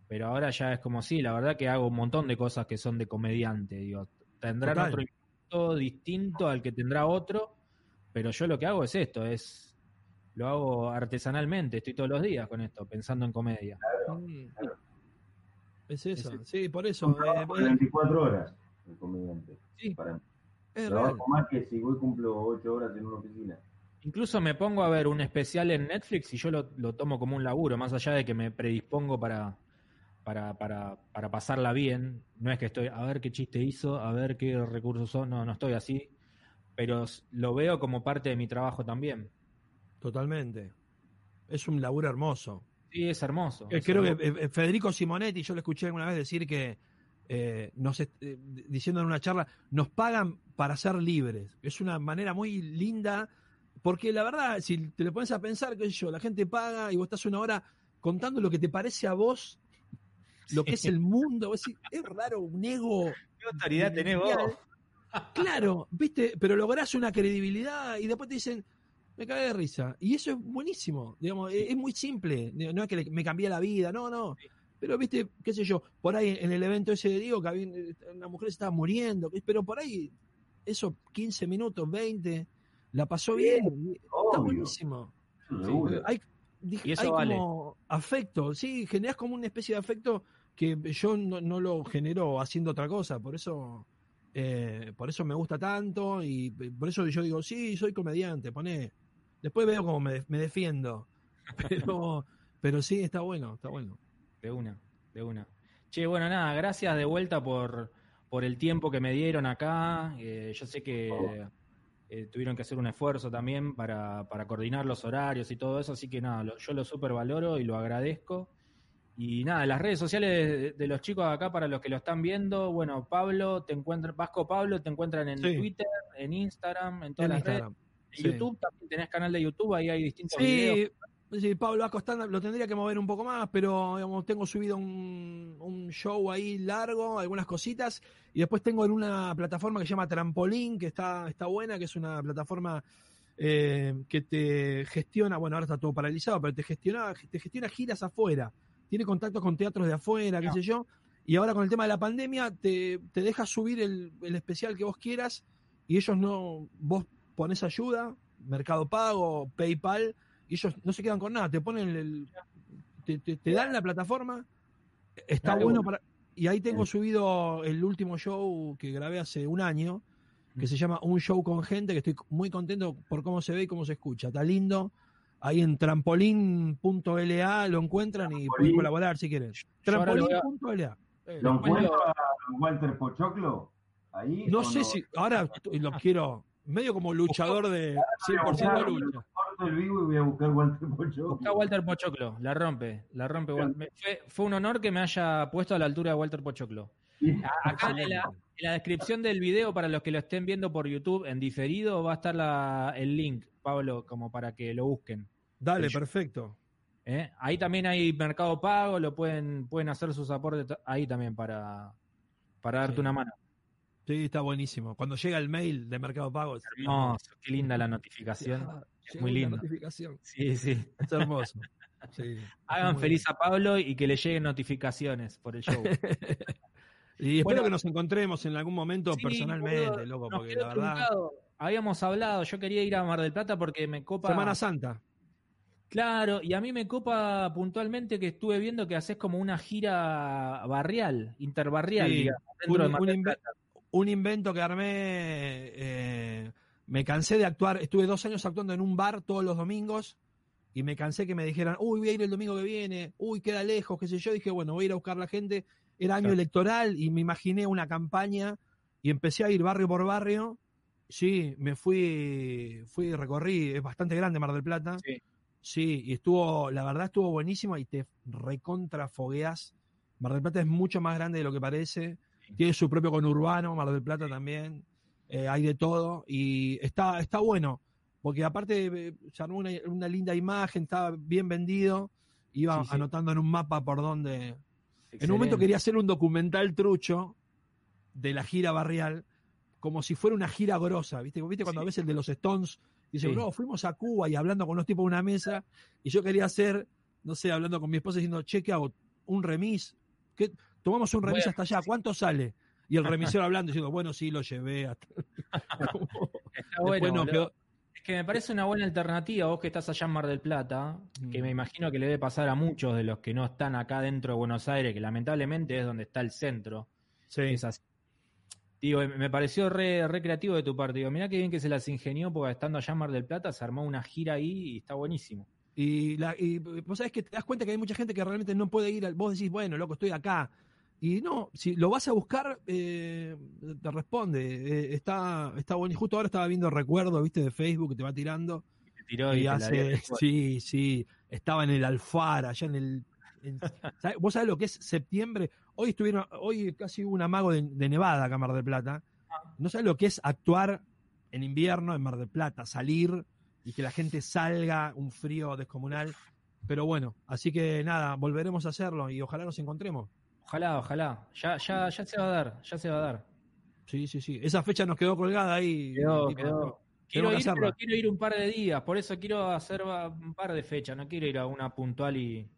[SPEAKER 1] Pero ahora ya es como sí, la verdad que hago un montón de cosas que son de comediante. Digo, tendrán
[SPEAKER 2] Total.
[SPEAKER 1] otro impacto distinto al que tendrá otro, pero yo lo que hago es esto, es lo hago artesanalmente, estoy todos los días con esto, pensando en comedia.
[SPEAKER 2] mm,
[SPEAKER 3] claro.
[SPEAKER 2] Es eso,
[SPEAKER 1] Es-
[SPEAKER 2] sí, por eso. eh,
[SPEAKER 3] trabajo de
[SPEAKER 2] eh,
[SPEAKER 3] 24 horas el comediante.
[SPEAKER 1] Sí.
[SPEAKER 3] Para mí.
[SPEAKER 2] Es real.
[SPEAKER 3] Trabajo más que si voy cumplo 8 horas en una oficina.
[SPEAKER 1] Incluso me pongo a ver un especial en Netflix y yo lo, lo tomo como un laburo, más allá de que me predispongo para, para, para, para pasarla bien. No es que estoy a ver qué chiste hizo, a ver qué recursos son, no, no estoy así. Pero lo veo como parte de mi trabajo también.
[SPEAKER 2] Totalmente. Es un laburo hermoso.
[SPEAKER 1] Sí, es hermoso.
[SPEAKER 2] Eh,
[SPEAKER 1] es
[SPEAKER 2] Creo que
[SPEAKER 1] hermoso.
[SPEAKER 2] eh, eh, Federico Simonetti, yo lo escuché alguna vez decir que, eh, nos eh, diciendo en una charla, nos pagan para ser libres. Es una manera muy linda, porque la verdad, si te lo pones a pensar, qué sé yo, la gente paga y vos estás una hora contando lo que te parece a vos, lo que es el mundo. Vos decís, es raro, un ego.
[SPEAKER 1] ¿Qué autoridad tenés vos?
[SPEAKER 2] Claro, viste, pero lográs una credibilidad y después te dicen, me cagué de risa. Y eso es buenísimo, digamos, es, es muy simple. No es que le- me cambié la vida, no, no. Pero viste, qué sé yo, por ahí en el evento ese de Diego, que había, una mujer se estaba muriendo, pero por ahí, eso, 15 minutos, 20, la pasó bien. Está buenísimo.
[SPEAKER 1] Sí.
[SPEAKER 2] Hay, dije,
[SPEAKER 1] Y eso
[SPEAKER 2] hay
[SPEAKER 1] vale.
[SPEAKER 2] como afecto, sí, generás como una especie de afecto que yo no, no lo genero haciendo otra cosa, por eso eh, por eso me gusta tanto y por eso yo digo, sí, soy comediante, poné. Después veo cómo me, me defiendo, <laughs> pero, pero sí, está bueno, está bueno.
[SPEAKER 1] De una, de una. Che, bueno, nada, gracias de vuelta por, por el tiempo que me dieron acá. Eh, yo sé que eh, tuvieron que hacer un esfuerzo también para, para coordinar los horarios y todo eso, así que nada, lo- yo lo super valoro y lo agradezco. Y nada, las redes sociales de, de los chicos acá, para los que lo están viendo, bueno, Pablo, te encuentran, Vasco Pablo, te encuentran en
[SPEAKER 2] Sí.
[SPEAKER 1] Twitter, en Instagram, en todas
[SPEAKER 2] En
[SPEAKER 1] las redes. En YouTube también tenés canal de YouTube, ahí hay distintos videos.
[SPEAKER 2] Sí, Pablo Acostanda lo tendría que mover un poco más, pero digamos, tengo subido un, un, show ahí largo, algunas cositas, y después tengo en una plataforma que se llama Trampolín, que está, está buena, que es una plataforma eh, que te gestiona, bueno, ahora está todo paralizado, pero te gestiona, te gestiona giras afuera, tiene contactos con teatros de afuera, qué sé yo, y ahora con el tema de la pandemia te, te deja subir el, el especial que vos quieras y ellos no, vos pones ayuda, Mercado Pago, PayPal, y ellos no se quedan con nada, te ponen el, te, te, dan la plataforma, está bueno para... Y ahí tengo subido el último show que grabé hace un año, que se llama Un Show con Gente, que estoy muy contento por cómo se ve y cómo se escucha. Está lindo. Ahí en trampolín.la lo encuentran y pueden colaborar si quieren. Trampolín.la.
[SPEAKER 3] ¿Lo encuentro a Walter Pochoclo? Ahí.
[SPEAKER 2] No sé si. Ahora lo <laughs> quiero. Medio como luchador de 100% lucha
[SPEAKER 3] el vivo y voy a buscar Walter Pochoclo.
[SPEAKER 1] Busca Walter Pochoclo, la rompe, la rompe. Fue, fue, un honor que me haya puesto a la altura de Walter Pochoclo. Acá en la, descripción del video, para los que lo estén viendo por YouTube en diferido, va a estar la, el link, Pablo, como para que lo busquen.
[SPEAKER 2] Dale, perfecto.
[SPEAKER 1] ¿Eh? Ahí también hay Mercado Pago, lo pueden, pueden hacer sus aportes ahí también para, para darte una mano.
[SPEAKER 2] Sí, está buenísimo. Cuando llega el mail de Mercado Pago. Es
[SPEAKER 1] hermoso, qué linda la notificación. es muy linda. Sí, sí.
[SPEAKER 2] Es hermoso. <laughs>
[SPEAKER 1] Hagan feliz a Pablo y que le lleguen notificaciones por el show. <laughs>
[SPEAKER 2] y espero que nos encontremos en algún momento personalmente, loco, porque la verdad.
[SPEAKER 1] Habíamos hablado, yo quería ir a Mar del Plata porque me copa.
[SPEAKER 2] Semana Santa.
[SPEAKER 1] Claro, y a mí me copa puntualmente que estuve viendo que haces como una gira barrial, interbarrial, digamos, dentro
[SPEAKER 2] un, de Mar un invento que armé. Eh, me cansé de actuar. Estuve dos años actuando en un bar todos los domingos y me cansé que me dijeran, uy, voy a ir el domingo que viene, uy, queda lejos, qué sé yo. Dije, bueno, voy a ir a buscar la gente. Era año electoral y me imaginé una campaña y empecé a ir barrio por barrio. Sí, me fui, fui, recorrí, es bastante grande Mar del Plata. Sí. Sí, y estuvo, la verdad estuvo buenísimo y te recontrafogueas. Mar del Plata es mucho más grande de lo que parece tiene su propio conurbano, Mar del Plata también, eh, hay de todo y está, está bueno, porque aparte eh, se armó una, linda imagen, estaba bien vendido, iba anotando en un mapa por donde... En un momento quería hacer un documental trucho de la gira barrial, como si fuera una gira grosa, ¿viste? ¿Viste cuando ves el de los Stones? Dice, bro, fuimos a Cuba y hablando con los tipos de una mesa, y yo quería hacer, no sé, hablando con mi esposa diciendo, che, ¿qué hago? ¿Un remis? ¿Qué? Tomamos un remis hasta allá, ¿cuánto sale? Y el remisero hablando diciendo, bueno, sí, lo llevé. Hasta... <laughs>
[SPEAKER 1] Está bueno. Es que me parece una buena alternativa, vos que estás allá en Mar del Plata, que mm. me imagino que le debe pasar a muchos de los que no están acá dentro de Buenos Aires, que lamentablemente es donde está el centro.
[SPEAKER 2] Sí.
[SPEAKER 1] Es así. Digo, me pareció re, creativo de tu parte. Digo, mirá qué bien que se las ingenió, porque estando allá en Mar del Plata se armó una gira ahí y está buenísimo.
[SPEAKER 2] Y, la, y vos sabés que te das cuenta que hay mucha gente que realmente no puede ir. Vos decís, bueno, loco, estoy acá. Y no, si lo vas a buscar, eh, te responde. Eh, está, está bueno. Y justo ahora estaba viendo recuerdo, viste, de Facebook que te va tirando.
[SPEAKER 1] Te tiró y,
[SPEAKER 2] hace, sí, sí. Estaba en el Alfar, allá en el. ¿Vos sabés lo que es septiembre? Hoy estuvieron, hoy casi hubo un amago de, Nevada acá en Mar del Plata. ¿No sabes lo que es actuar en invierno en Mar del Plata? Salir y que la gente salga, un frío descomunal. Pero bueno, así que nada, volveremos a hacerlo y ojalá nos encontremos.
[SPEAKER 1] Ojalá, ojalá. Ya, ya, ya se va a dar, ya se va a dar.
[SPEAKER 2] Sí, sí, sí. Esa fecha nos quedó colgada ahí.
[SPEAKER 1] Quedó, quedó. Quiero ir, pero quiero ir un par de días, por eso quiero hacer un par de fechas, no quiero ir a una puntual y,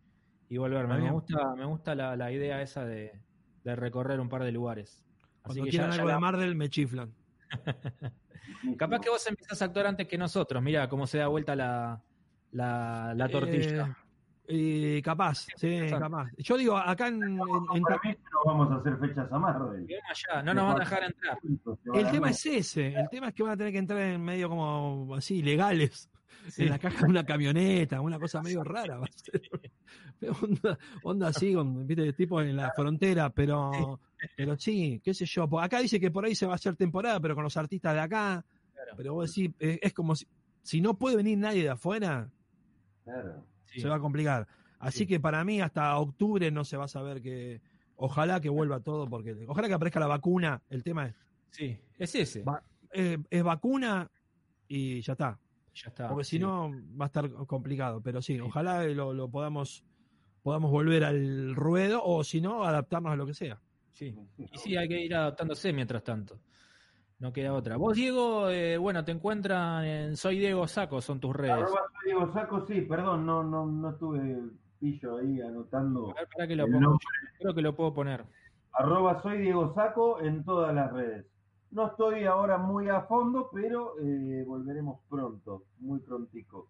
[SPEAKER 1] y volverme. Me gusta, me gusta la, la idea esa de, de, recorrer un par de lugares.
[SPEAKER 2] Así Cuando que quieran algo de Mardel me chiflan. <laughs>
[SPEAKER 1] Capaz que vos empezás a actuar antes que nosotros, mira cómo se da vuelta la, la, la tortilla.
[SPEAKER 2] Eh, y capaz, sí, capaz. Yo digo, acá en. en,
[SPEAKER 3] no vamos a hacer fechas a más,
[SPEAKER 1] no nos van a dejar entrar.
[SPEAKER 2] El tema es ese, el tema es que van a tener que entrar en medio como así, legales. En la caja de una camioneta, una cosa medio rara. Va a ser. Onda, onda, así, con, ¿viste? tipo en la frontera, pero, pero sí, qué sé yo. Acá dice que por ahí se va a hacer temporada, pero con los artistas de acá. Pero vos decís, es como si, si no puede venir nadie de afuera. Claro se va a complicar. Así que para mí hasta octubre no se va a saber que... Ojalá que vuelva todo, porque ojalá que aparezca la vacuna. El tema es...
[SPEAKER 1] Sí, es ese.
[SPEAKER 2] es, vacuna y ya está.
[SPEAKER 1] Ya está.
[SPEAKER 2] Porque si no va a estar complicado. Pero sí, ojalá lo, lo podamos podamos volver al ruedo o si no, adaptarnos a lo que sea.
[SPEAKER 1] Sí. Y sí, hay que ir adaptándose mientras tanto. No queda otra. Vos, Diego, eh, bueno, te encuentran en Soy Diego Saco, son tus redes.
[SPEAKER 3] Arroba soy Diego Saco, sí, perdón, no, no, no estuve pillo ahí anotando.
[SPEAKER 1] A ver, para que lo pongo. Creo que lo puedo poner.
[SPEAKER 3] Arroba soy Diego Saco en todas las redes. No estoy ahora muy a fondo, pero eh, volveremos pronto, muy prontico.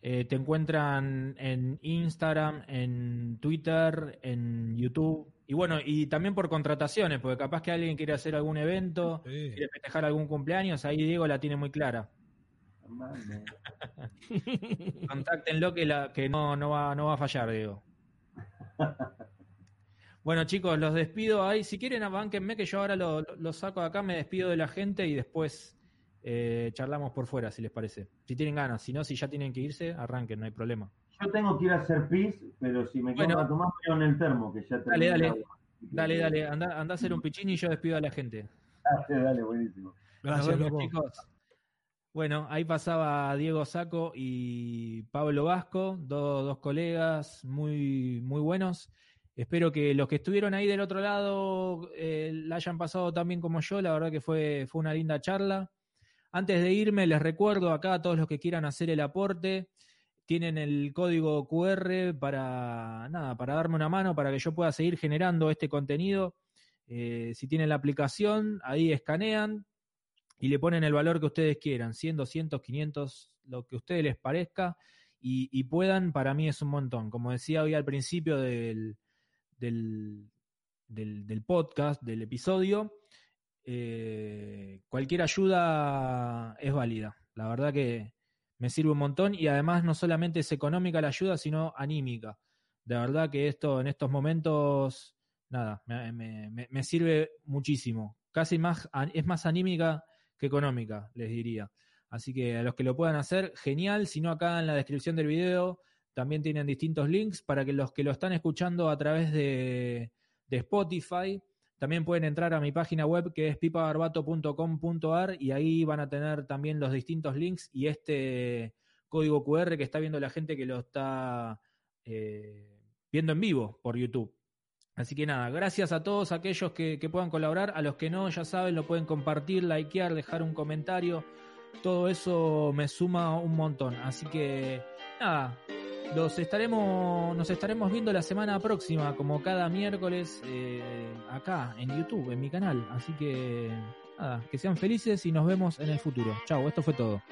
[SPEAKER 1] Eh, te encuentran en Instagram, en Twitter, en YouTube. Y bueno, y también por contrataciones, porque capaz que alguien quiere hacer algún evento, quiere festejar algún cumpleaños, ahí Diego la tiene muy clara. Contáctenlo que, la, que no, no, va, no va a fallar, Diego. Bueno, chicos, los despido ahí. Si quieren, abánquenme que yo ahora lo, lo saco de acá, me despido de la gente y después eh, charlamos por fuera, si les parece. Si tienen ganas, si no, si ya tienen que irse, arranquen, no hay problema.
[SPEAKER 3] Yo tengo que ir a hacer pis, pero si me quedo
[SPEAKER 1] Bueno.
[SPEAKER 3] a tomar me en el termo, que ya
[SPEAKER 1] Dale, dale.
[SPEAKER 3] agua.
[SPEAKER 1] Dale, dale, anda, anda a hacer un pichín y yo despido a la gente.
[SPEAKER 3] Dale, dale, buenísimo.
[SPEAKER 2] Gracias,
[SPEAKER 1] vemos, chicos. Bueno, ahí pasaba Diego Saco y Pablo Vasco, do- dos colegas muy, muy buenos. Espero que los que estuvieron ahí del otro lado eh, la hayan pasado tan bien como yo. La verdad que fue, fue una linda charla. Antes de irme, les recuerdo acá a todos los que quieran hacer el aporte, tienen el código QR para nada, para darme una mano, para que yo pueda seguir generando este contenido. Eh, si tienen la aplicación, ahí escanean y le ponen el valor que ustedes quieran, 100, 200, 500, lo que a ustedes les parezca y, puedan, para mí es un montón. Como decía hoy al principio del, del, del, del podcast, del episodio, eh, cualquier ayuda es válida. La verdad que me sirve un montón y además no solamente es económica la ayuda, sino anímica. De verdad que esto en estos momentos, nada, me, me- me- sirve muchísimo. Casi más, es más anímica que económica, les diría. Así que a los que lo puedan hacer, genial. Si no, acá en la descripción del video también tienen distintos links para que los que lo están escuchando a través de, de Spotify también pueden entrar a mi página web que es pipabarbato.com.ar y ahí van a tener también los distintos links y este código QR que está viendo la gente que lo está eh, viendo en vivo por YouTube. Así que nada, gracias a todos aquellos que, que puedan colaborar, a los que no, ya saben, lo pueden compartir, likear, dejar un comentario, todo eso me suma un montón. Así que nada, los estaremos, nos estaremos viendo la semana próxima, como cada miércoles, eh, acá en YouTube, en mi canal. Así que nada, que sean felices y nos vemos en el futuro. Chao, esto fue todo.